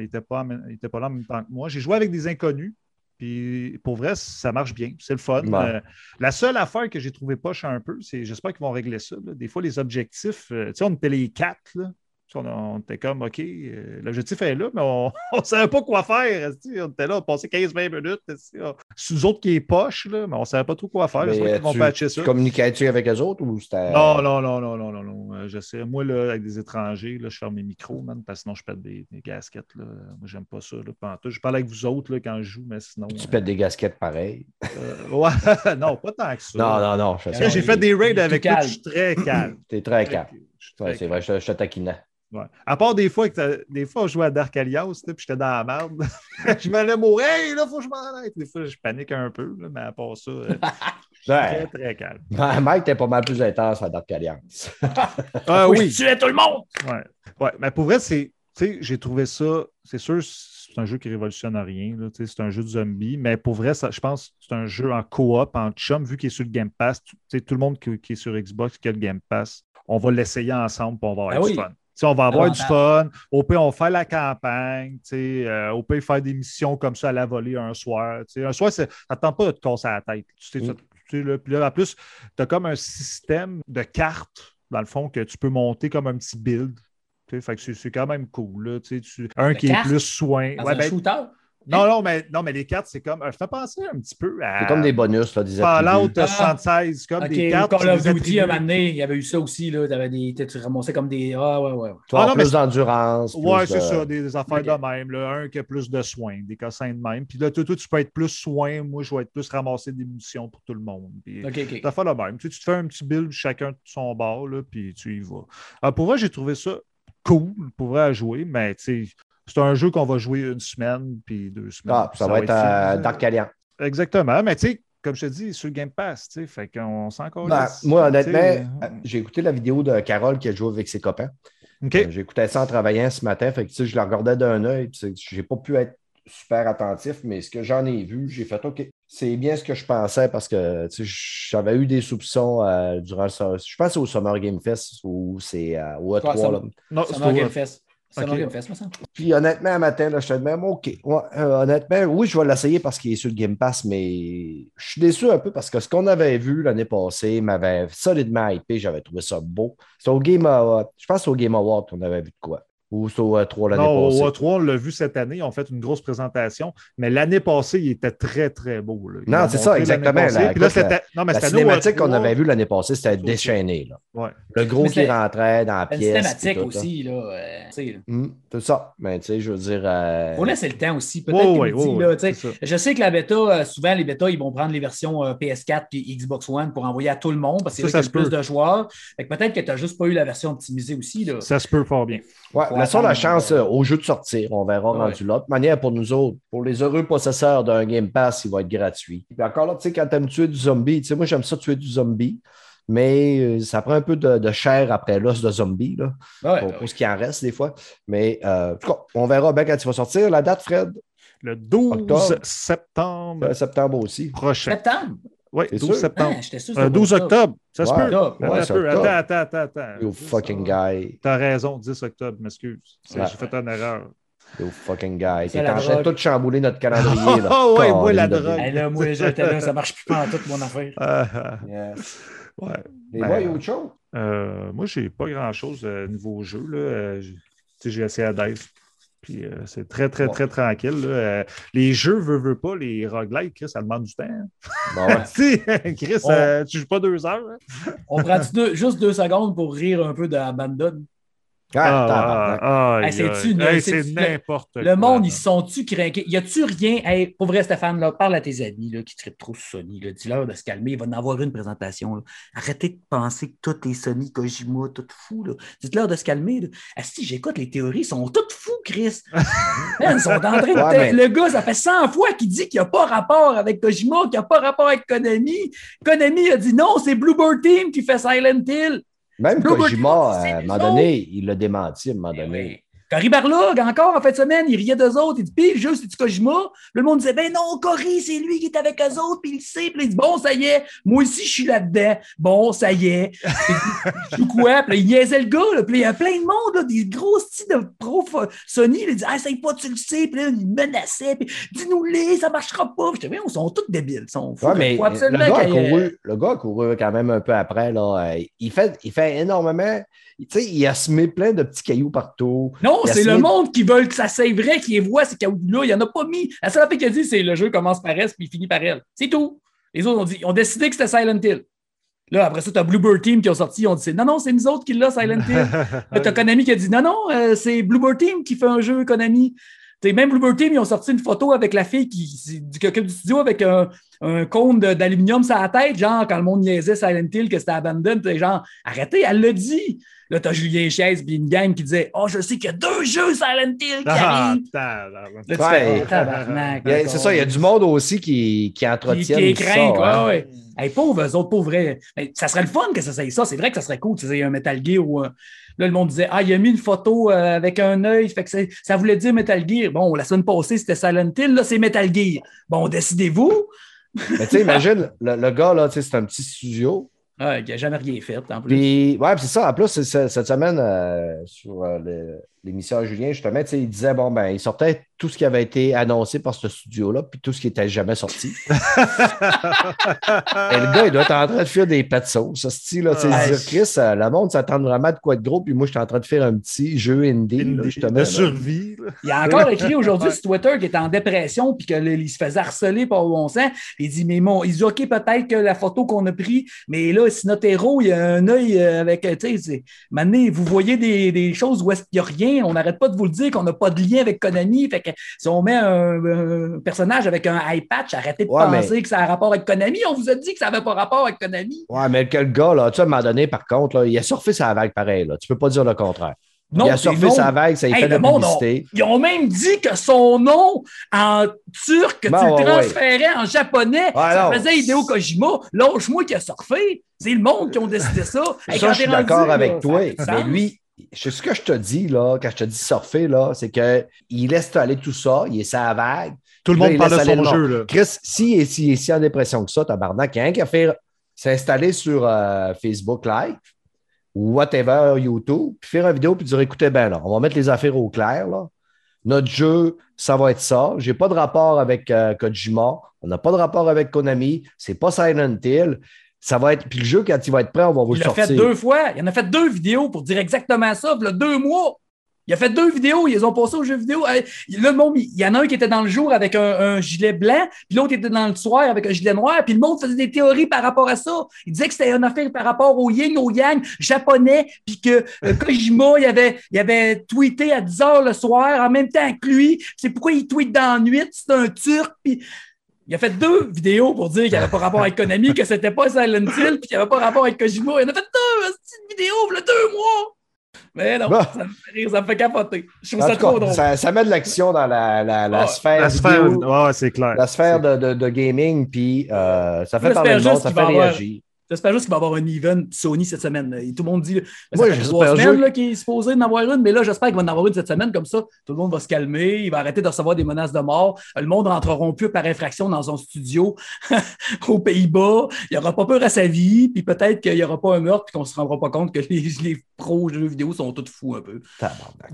n'étaient pas, en même- ils étaient pas là en même temps que moi. J'ai joué avec des inconnus. Puis pour vrai, ça marche bien. C'est le fun. Ouais. Euh, la seule affaire que j'ai trouvé poche un peu, c'est j'espère qu'ils vont régler ça. là. Des fois, les objectifs, euh, tu sais, on était les quatre, là. On, on était comme, OK, euh, l'objectif est là, mais on ne savait pas quoi faire. On était là, on passait 15-20 minutes. sais. C'est nous autres qui est poche, là, mais on ne savait pas trop quoi faire. Mais, J'espère euh, qu'ils vont tu, tu communiquais-tu avec eux autres ou c'était. Non, non, non, non, non, non, non. Euh, je sais. Moi, là, avec des étrangers, là, je ferme mes micros, man, parce que sinon, je pète des, des gasquettes. Là. Moi, j'aime pas ça. Là. Je parle avec vous autres là, quand je joue, mais sinon. Tu euh, pètes des gasquettes pareil. euh, ouais, non, pas tant que ça. Non, non, non. J'ai fait des raids avec eux, calme. je suis très calme. T'es très calme. Je suis très Ouais, c'est vrai, je, je te taquinais. Ouais. À part des fois, que t'as- des fois, on jouait à Dark Alias, tu sais, puis j'étais dans la merde. je m'allais mourir, hey, là, faut que je m'en aille. Des fois, je panique un peu, là, mais à part ça, euh, je suis Ouais. très, très calme. Ben, Mike, t'es pas mal plus intense à Dark Alliance. Ah Faut que je tuais tout le monde! Ouais. ouais, mais pour vrai, c'est. Tu sais, j'ai trouvé ça. C'est sûr, c'est un jeu qui révolutionne rien. là, tu sais, C'est un jeu de zombies. Mais pour vrai, ça, je pense que c'est un jeu en coop, en chum, vu qu'il est sur le Game Pass. Tu sais, tout le monde qui, qui est sur Xbox, qui a le Game Pass, on va l'essayer ensemble pour on va avoir Ah du oui. fun. On va avoir du fun. Au pire, on va faire la campagne. euh, au pire, faire des missions comme ça à la volée un soir. Un soir, ça ne tente pas de te casser la tête. Tu sais, Mm. sais, là, puis là, en plus, tu as comme un système de cartes, dans le fond, que tu peux monter comme un petit build. Fait que c'est- quand même cool. Là, tu un De qui est plus soin. Dans Ouais, un ben, shooter? Non, non, mais, non, mais les cartes, c'est comme. Ça fait penser un petit peu à. C'est comme des bonus, là, des Fallout attributs. Ah. 76, comme Ok, des cartes. Call of Duty, un moment donné, il y avait eu ça aussi. Là, T'avais des, tu ramassais comme des. Ah, ouais, ouais. vas Ah, plus d'endurance. Ouais, de- c'est ça, des, des affaires de même. Là. Un qui a plus de soins, des cassins de même. Puis là, toi, toi, tu peux être plus soin. Moi, je vais être plus ramasser des munitions pour tout le monde. Puis, OK, OK. Ça fait le même. Tu, te fais un petit build chacun de son bord, là, puis tu y vas. Alors, pour vrai, j'ai trouvé ça cool, pour vrai, à jouer, mais tu sais, c'est un jeu qu'on va jouer une semaine, puis deux semaines. Ah, puis ça, va être euh, fini. Dark Alliance. Exactement. Mais tu sais, comme je te dis, sur le Game Pass, tu sais, fait qu'on s'en encore. Ben, moi, honnêtement, euh, j'ai écouté la vidéo de Carole qui a joué avec ses copains. Euh, J'ai écouté ça en travaillant ce matin. Fait que, tu sais, je la regardais d'un œil. Je n'ai pas pu être super attentif, mais ce que j'en ai vu, j'ai fait OK. C'est bien ce que je pensais parce que tu sais, j'avais eu des soupçons euh, durant le. Je pense au Summer Game Fest ou c'est euh, au E3. ça- là. Non, c'est au- Game Fest. Ok. Game Fest, moi, ça. Puis honnêtement, un matin, là, je te dis même OK. Ouais, euh, honnêtement, oui, je vais l'essayer parce qu'il est sur le Game Pass, mais je suis déçu un peu parce que ce qu'on avait vu l'année passée m'avait solidement hypé. J'avais trouvé ça beau. C'est au Game Award. Je pense c'est au Game Award qu'on avait vu de quoi. Ou c'est au E3 l'année Non, passée? au E3, on l'a vu cette année. Ils ont fait une grosse présentation. Mais l'année passée, il était très, très beau. là. Non, c'est ça, exactement. La- Puis là, la-. Non, mais La cinématique qu'on E3, avait vue l'année passée, c'était déchaîné. Là. Ouais. Le gros qui rentrait dans la pièce. cinématique tout, là. aussi, là. euh, tu sais, là. Hum, c'est ça. Mais tu sais, je veux dire. euh, Faut laisser le temps aussi. Peut-être qu'il ouais, dit, ouais. Je sais que la bêta, euh, souvent, les bêtas, ils vont prendre les versions euh, PS4 puis Xbox One pour envoyer à tout le monde parce que Ça, c'est là ça qu'il y a plus de joueurs. Fait que peut-être que tu n'as juste pas eu la version optimisée aussi. Là. Ça se peut fort bien. Ouais, laissons la chance euh, au jeu de sortir. On verra Ouais. rendu là. De manière, pour nous autres, pour les heureux possesseurs d'un Game Pass, il va être gratuit. Puis encore là, tu sais, quand tu aimes tuer du zombie, tu sais, moi, j'aime ça tuer du zombie, mais euh, ça prend un peu de, de chair après l'os de zombie, là, Ouais, pour, ouais, pour ce qui en reste des fois. Mais euh, en tout cas, on verra bien quand il va sortir. La date, Fred, Le 12 Octobre. septembre euh, septembre aussi. prochain. Septembre? Oui, C'est 12 sûr? septembre. Ah, j'étais sûr que Euh, c'était 12 octobre. octobre. Ça se Ouais. peut. Octobre. Ouais, Attends, octobre. attends, attends, attends, attends. You fucking guy. T'as raison, 10 octobre, m'excuse. Ouais. J'ai fait une erreur. You fucking guy. C'est T'es la en train de drogue. tout chambouler notre calendrier. là. Oh, ouais, moi, la drogue. Hey, là, moi, là, ça marche plus pas en toute mon affaire. Yes. ouais. Ben, boys, il y a autre chose? Euh, moi, j'ai pas grand-chose euh, niveau jeu. Là. Euh, j'ai- tu sais, j'ai essayé à Dice. Puis euh, c'est très, très, très tranquille. là. Euh, les jeux, veux, veux pas, les roguelikes, Chris, ça demande du temps. Bon, ouais. Tu sais, Chris, On- euh, tu joues pas deux heures. hein? On prend deux- juste deux secondes pour rire un peu d'Abandon. Ah, ah, Hey, c'est- n'importe quoi. Le monde, ils se sont-tu craqués? Y a-tu rien? Hey, pour vrai, Stéphane, là, parle à tes amis là, qui trippent trop sur Sony. Dis-leur de se calmer. Il va en avoir une présentation. là. Arrêtez de penser que tout est Sony, Kojima, tout fou. Dites-leur de se calmer. Ah, si, j'écoute les théories, ils sont toutes fous, Chris. Man, ils sont en train de. Ouais, mais- Le gars, ça fait 100 fois qu'il dit qu'il n'y a pas rapport avec Kojima, qu'il n'y a pas rapport avec Konami. Konami a dit non, c'est Bluebird Team qui fait Silent Hill. Même Kojima, Team, à un moment donné, il l'a démenti à un moment Eh donné. Cory Barlog, encore en fin de semaine, il riait d'eux autres. Il dit, puis, le jeu, c'est du Kojima. Le monde disait, ben non, Cory, c'est lui qui est avec eux autres, puis il le sait. Puis il dit, bon, ça y est, moi aussi, je suis là-dedans. Bon, ça y est. Je joue quoi? Puis il niaisait le gars, là. Puis il y a plein de monde, là, des gros styles de pro euh, Sony. Il dit, ah, essaye pas, tu le sais. Puis là, il menaçait. Puis dis-nous-les, ça marchera pas. Puis je dis, ils sont tous débiles. Ils sont fous. Ouais, mais Faut le absolument gars, a couru, le gars a couru quand même un peu après. Là. Euh, Il, fait, il fait énormément. Tu sais, il a semé plein de petits cailloux partout. Non, c'est le de- monde qui veut que ça soit vrai, qui les voit, ces cailloux-là. Il n'y en a pas mis. La seule affaire qu'il a dit, c'est le jeu commence par S puis il finit par elle. C'est tout. Les autres ont dit, ils ont décidé que c'était Silent Hill. Là, après ça, tu as Bluebird Team qui ont sorti, ils ont dit, c'est- non, non, c'est nous autres qui l'a, Silent Hill. Là, tu as Konami qui a dit, non, non, euh, c'est Bluebird Team qui fait un jeu Konami. T'sais, même Bluebird Team, ils ont sorti une photo avec la fille qui, qui, qui occupe du studio avec un, un cône d'aluminium sur la tête, genre quand le monde niaisait Silent Hill, que c'était abandonné, t'es genre, arrêtez, elle l'a dit. Là, t'as Julien Chaise puis une gang qui disait, oh, je sais qu'il y a deux jeux Silent Hill qui Ah, arrivent. Ouais. oh, C'est ça, il y a du monde aussi qui, qui qui, entretiennent qui est ça, craint, quoi. hein. Ouais. Hey, pauvres, eux autres, pauvres. Mais ça serait le fun que ça soit ça. C'est vrai que ça serait cool que ça ait un Metal Gear où. euh, Là, le monde disait Ah, il a mis une photo euh, avec un œil, fait que ça voulait dire Metal Gear. Bon, la semaine passée, c'était Silent Hill, là, c'est Metal Gear. Bon, décidez-vous. Mais tu sais, imagine, le, le gars, là, c'est un petit studio. Ah, il n'a jamais rien fait, en plus. Puis, ouais, c'est ça. En plus, cette semaine, euh, sur euh, le- l'émission à Julien, justement, il disait, bon, ben, il sortait tout ce qui avait été annoncé par ce studio-là, puis tout ce qui n'était jamais sorti. Et le gars, il doit être en train de faire des pets de sauce. Ce style-là, tu sais, Ouais. dire, Chris, euh, le monde s'attend vraiment de quoi de gros, puis moi, je suis en train de faire un petit jeu indie, là, Une- justement. de là. survie. là. Il a encore écrit aujourd'hui sur Twitter qu'il était en dépression puis qu'il se faisait harceler par bon. Puis il dit, mais bon, il dit, OK, peut-être que la photo qu'on a prise, mais là, si notre héros, il a un œil euh, avec, tu sais, c'est- maintenant, vous voyez des, des choses où est-ce qu'il n'y a rien, on n'arrête pas de vous le dire qu'on n'a pas de lien avec Konami. Fait que si on met un, un personnage avec un eye patch, arrêtez de Ouais, mais- penser que ça a rapport avec Konami. On vous a dit que ça n'avait pas rapport avec Konami. Ouais, mais quel gars, là, tu sais, à un moment donné, par contre, là, il a surfé sa vague pareil, là. Tu peux pas dire le contraire. Non, il a surfé non. sa vague, ça lui Hey, fait de la monde, publicité. Ils ont même dit que son nom en turc, que Ben, tu le ouais, transférais en japonais, ça non. faisait Hideo Kojima. Lâche-moi qui a surfé. C'est le monde qui ont décidé ça. Hey, Ça, quand je suis d'accord avec ça toi. Mais lui, ce que je te dis, là, quand je te dis surfer, là, c'est qu'il laisse aller tout ça, il est sa vague. Tout le Là, monde il parle de son jeu. Là. Chris, s'il est, si, si en dépression que ça, tabarnak, il y a un qui a fait s'installer sur euh, Facebook Live ou whatever, YouTube, puis faire une vidéo, puis dire écoutez bien, là, on va mettre les affaires au clair. Là. Notre jeu, ça va être ça. J'ai pas de rapport avec euh, Kojima. On n'a pas de rapport avec Konami. C'est pas Silent Hill. Ça va être. Puis le jeu, quand il va être prêt, on va vous Il le l'a sortir. fait deux fois. Il en a fait deux vidéos pour dire exactement ça. Il y a deux mois. Il a fait deux vidéos. Ils les ont passées aux jeux vidéo. Là, le monde, il y en a un qui était dans le jour avec un, un gilet blanc, puis l'autre était dans le soir avec un gilet noir. Puis le monde faisait des théories par rapport à ça. Il disait que c'était une affaire par rapport au yin, au yang japonais, puis que euh, Kojima, il avait, il avait tweeté à 10 h le soir en même temps que lui. C'est pourquoi il tweet dans la nuit. C'est un turc. Puis il a fait deux vidéos pour dire qu'il n'y avait pas rapport avec Konami, que c'était pas Silent Hill, puis qu'il n'y avait pas rapport avec Kojima. Il en a fait deux petites vidéos, il y a deux mois. Mais non, Bah. ça me fait rire, ça me fait capoter. Je trouve En ça trop drôle. ça, ça met de l'action dans la, la, la Ah, sphère, La sphère, c'est clair. la sphère de, de, de gaming, puis euh, ça fait parler de monde, ça fait réagir. J'espère juste qu'il va y avoir un event Sony cette semaine. Et tout le monde dit, ça fait j'espère trois semaines qu'il est supposé en avoir une, mais là, j'espère qu'il va en avoir une cette semaine. Comme ça, tout le monde va se calmer, il va arrêter de recevoir des menaces de mort. Le monde ne rentrera plus par infraction dans son studio aux Pays-Bas. Il n'aura pas peur à sa vie, puis peut-être qu'il n'y aura pas un meurtre, puis qu'on ne se rendra pas compte que les, les pros jeux vidéo sont tous fous un peu. Tabarnak.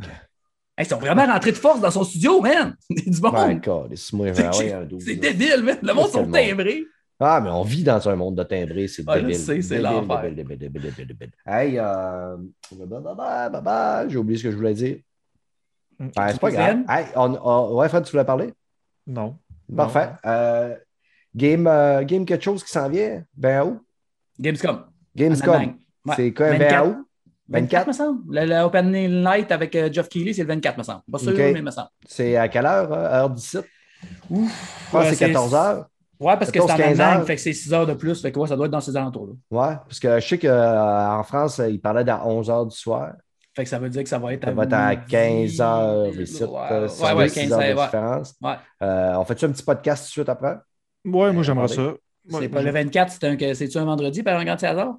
Hey, ils sont vraiment rentrés de force dans son studio, man! du monde! C'est- débile, man! Le monde sont timbrés. Ah, mais on vit dans un monde de timbrés, c'est Ah, je débile. sais, c'est l'enfer. Hey, euh... j'ai oublié ce que je voulais dire. Mm. Ben, c'est pas grave. Hey, on, on- Ouais, Fred, tu voulais parler? Non. Parfait. Euh, game, euh, game quelque chose qui s'en vient? Ben où? Gamescom. Gamescom. Ouais. C'est quoi, 24. 20 août? 24, 24? me semble. Le, le Opening Night avec euh, Geoff Keighley, c'est le 24, me semble. Pas sûr, Ok. mais me semble. C'est à quelle heure, euh, heure d'ici? Je pense Ouais, que c'est c'est- 14 heures. Ouais, parce que c'est en 14, 15 Allemagne, fait que c'est 6 heures de plus. Fait que ouais, ça doit être dans ces alentours-là. Ouais, parce que je sais qu'en France, il parlait d'à 11 heures du soir. Fait que ça veut dire que ça va être Ça va être à midi. 15 heures ici. Ouais, euh, ouais, ouais, 6 15 heures de Ouais. différence. Ouais. Euh, on fait-tu un petit podcast tout de suite après? Ouais, moi, j'aimerais ça. C'est Ouais, pas le 24, c'est un, c'est-tu un vendredi par un grand hasard?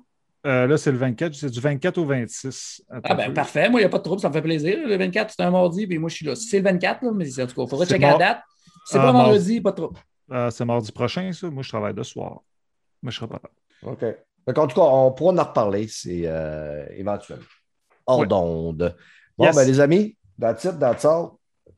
Euh, là, c'est le 24. C'est du 24 au 26. Attends Ah, ben peu. parfait. Moi, il n'y a pas de trouble, ça me fait plaisir. Le 24, c'est un mardi, puis moi, je suis là. C'est le 24, là, mais en tout cas, il faudrait checker la date. Si c'est Ah, pas mardi. vendredi, pas de trouble. Euh, c'est mardi prochain, ça. Moi, je travaille de soir. Mais je serai pas là. OK. Donc, en tout cas, on pourra en reparler, c'est euh, éventuel. Hors Ouais. d'onde. Bon, Yes. ben, les amis, that's it, that's all.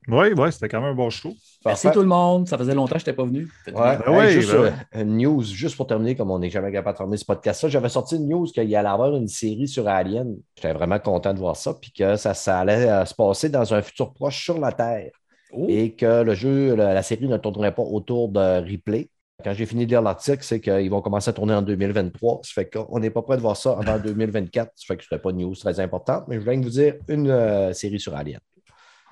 Oui, oui, c'était quand même un bon show. Merci tout le monde. Ça faisait longtemps que je n'étais pas venu. Ouais. Ben Hey, oui, juste ben euh, une news, juste pour terminer, comme on n'est jamais capable de terminer ce podcast-là, j'avais sorti une news qu'il allait avoir une série sur Alien. J'étais vraiment content de voir ça, puis que ça, ça allait euh, se passer dans un futur proche sur la Terre. Oh. Et que le jeu, la, la série ne tournerait pas autour de Ripley. Quand j'ai fini de lire l'article, c'est qu'ils vont commencer à tourner en 2023. Ça fait qu'on n'est pas prêt de voir ça avant 2024. Ça fait que ce ne serait pas une news très importante, mais je voulais vous dire une euh, série sur Alien.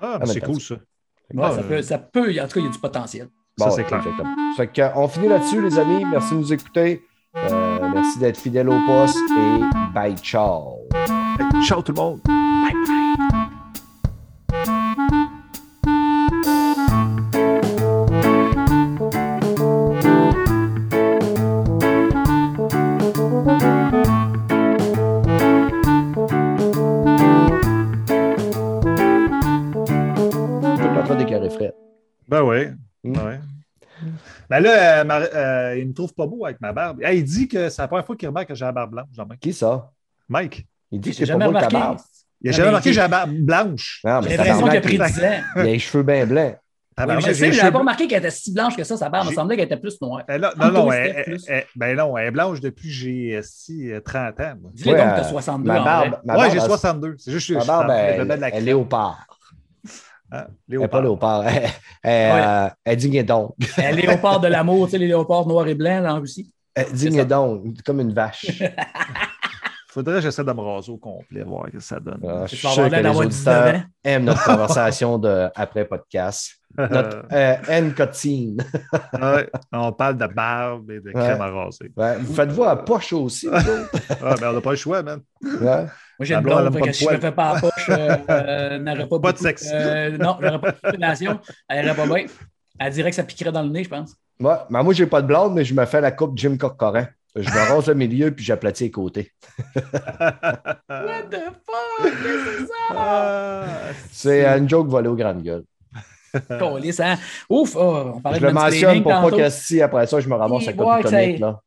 Ah, Ah, c'est cool, ça. Ouais, Ah, ça, euh, peut, ça peut, en tout cas, il y a du potentiel. Ça, Bon, c'est clair. Ça fait qu'on finit là-dessus, les amis. Merci de nous écouter. Euh, merci d'être fidèles au poste et bye, ciao. Ciao tout le monde. Ben là, euh, ma- euh, il me trouve pas beau avec ma barbe. Hey, il dit que c'est la première fois qu'il remarque que j'ai la barbe blanche. Qui ça? Mike. Il dit que J'ai c'est pas jamais beau ta remarqué. barbe. Il a jamais mais remarqué que j'ai la barbe blanche. Non, J'ai mais l'impression qu'il a tabarnak, pris 10 ans. il a les cheveux bien blancs. Oui, Tabarnak, je sais, j'ai mais j'avais cheveux- pas remarqué qu'elle était si blanche que ça, sa barbe. Il me J'ai- semblait qu'elle était plus noire. Elle a- non, non, elle, ben non, elle est blanche depuis que j'ai euh, si, euh, 30 ans. moi. Dis-le Ouais, donc que euh, t'as 62 ma en barbe, vrai. ma ouais, barbe, j'ai elle- 62. C'est juste que je suis en barbe, train de elle, mettre de la elle est crème. léopard. Hein, Elle n'est Léopard. pas léopard. Elle, elle, Ouais. euh, elle digne donc. Un léopard de l'amour, tu sais, les léopards noirs et blancs là, en Russie. Elle digne donc, comme une vache. Faudrait que j'essaie de me raser au complet, voir ce que ça donne. Ah, je suis sûr que les d'avoir 19 auditeurs aiment notre conversation de après podcast. Notre euh, N-cotine. Ouais, on parle de barbe et de crème à raser. Ouais, Vous faites-vous à poche aussi, vous autres? Ah, ben, on n'a pas le choix, man. Ouais. Moi, j'ai une blonde, que si je me poils. fais pas à poche, euh, euh, n'aurait pas, Pas de sexe. euh, non, j'aurais pas de relation. Elle irait pas bien. Elle dirait que ça piquerait dans le nez, je pense. Ouais, mais moi, j'ai pas de blonde, mais je me fais la coupe Jim Corcoran. Je me rase le milieu puis j'aplatis les côtés. What the fuck? Qu'est-ce que c'est ça? Ah, C'est une joke volée aux grandes gueules. Hein? Ouf, oh, on parlait Je de le mentionne pour pas que si après ça, je me ramasse côté ouais, y- Là.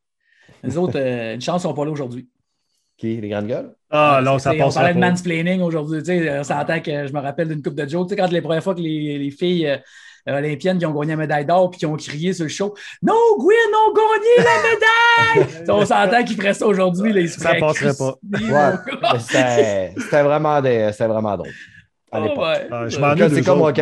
Les autres, euh, une chance, ils sont pas là aujourd'hui. Qui, les grandes gueules? Ah, non, ça sais, On passe parlait de mansplaining aujourd'hui. Tu sais, on s'entend que je me rappelle d'une coupe de jokes. Tu sais, quand les premières fois que les, les filles euh, olympiennes qui ont gagné la médaille d'or puis qui ont crié sur le show Non, Gwen, on a gagné la médaille! Tu sais, on s'entend qu'ils feraient ça aujourd'hui. se Ça passerait pas. Ouais. C'était c'était vraiment, des- c'était vraiment drôle. À Oh, l'époque. ouais. Ah, je Euh, C'est comme.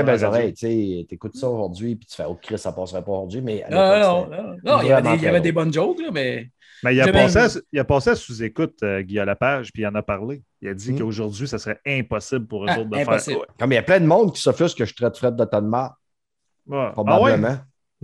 Tu écoutes ça aujourd'hui puis tu fais Oh Chris, ça passerait pas aujourd'hui. Mais à Non, non, non. Il y avait des, il y avait des bonnes jokes, là, mais. Mais il a, passé à, il a passé à sous-écoute, euh, Guy Lepage, puis il en a parlé. Il a dit Mm. qu'aujourd'hui, ça serait impossible pour eux Ah, autres de impossible. faire. Comme il y a plein de monde qui s'offusque que je traite Fred de tonne marde, Ouais. Ah ouais?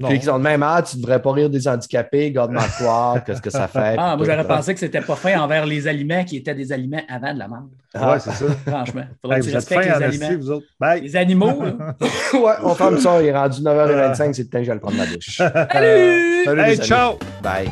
Puis qu'ils ont le même âge, tu devrais pas rire des handicapés, garde quoi, qu'est-ce que ça fait? Ah, moi, j'aurais pensé que c'était pas fin envers les aliments qui étaient des aliments avant de la merde. Ah, Ouais, c'est ça. Franchement. Faudrait Hey, que tu respectes les aliments. vous autres. Bye. Les animaux, là. ouais, on ferme ça, il est rendu 9h25, c'est le temps que j'aille prendre ma douche. Salut! Salut, Hey, les amis. ciao! Bye.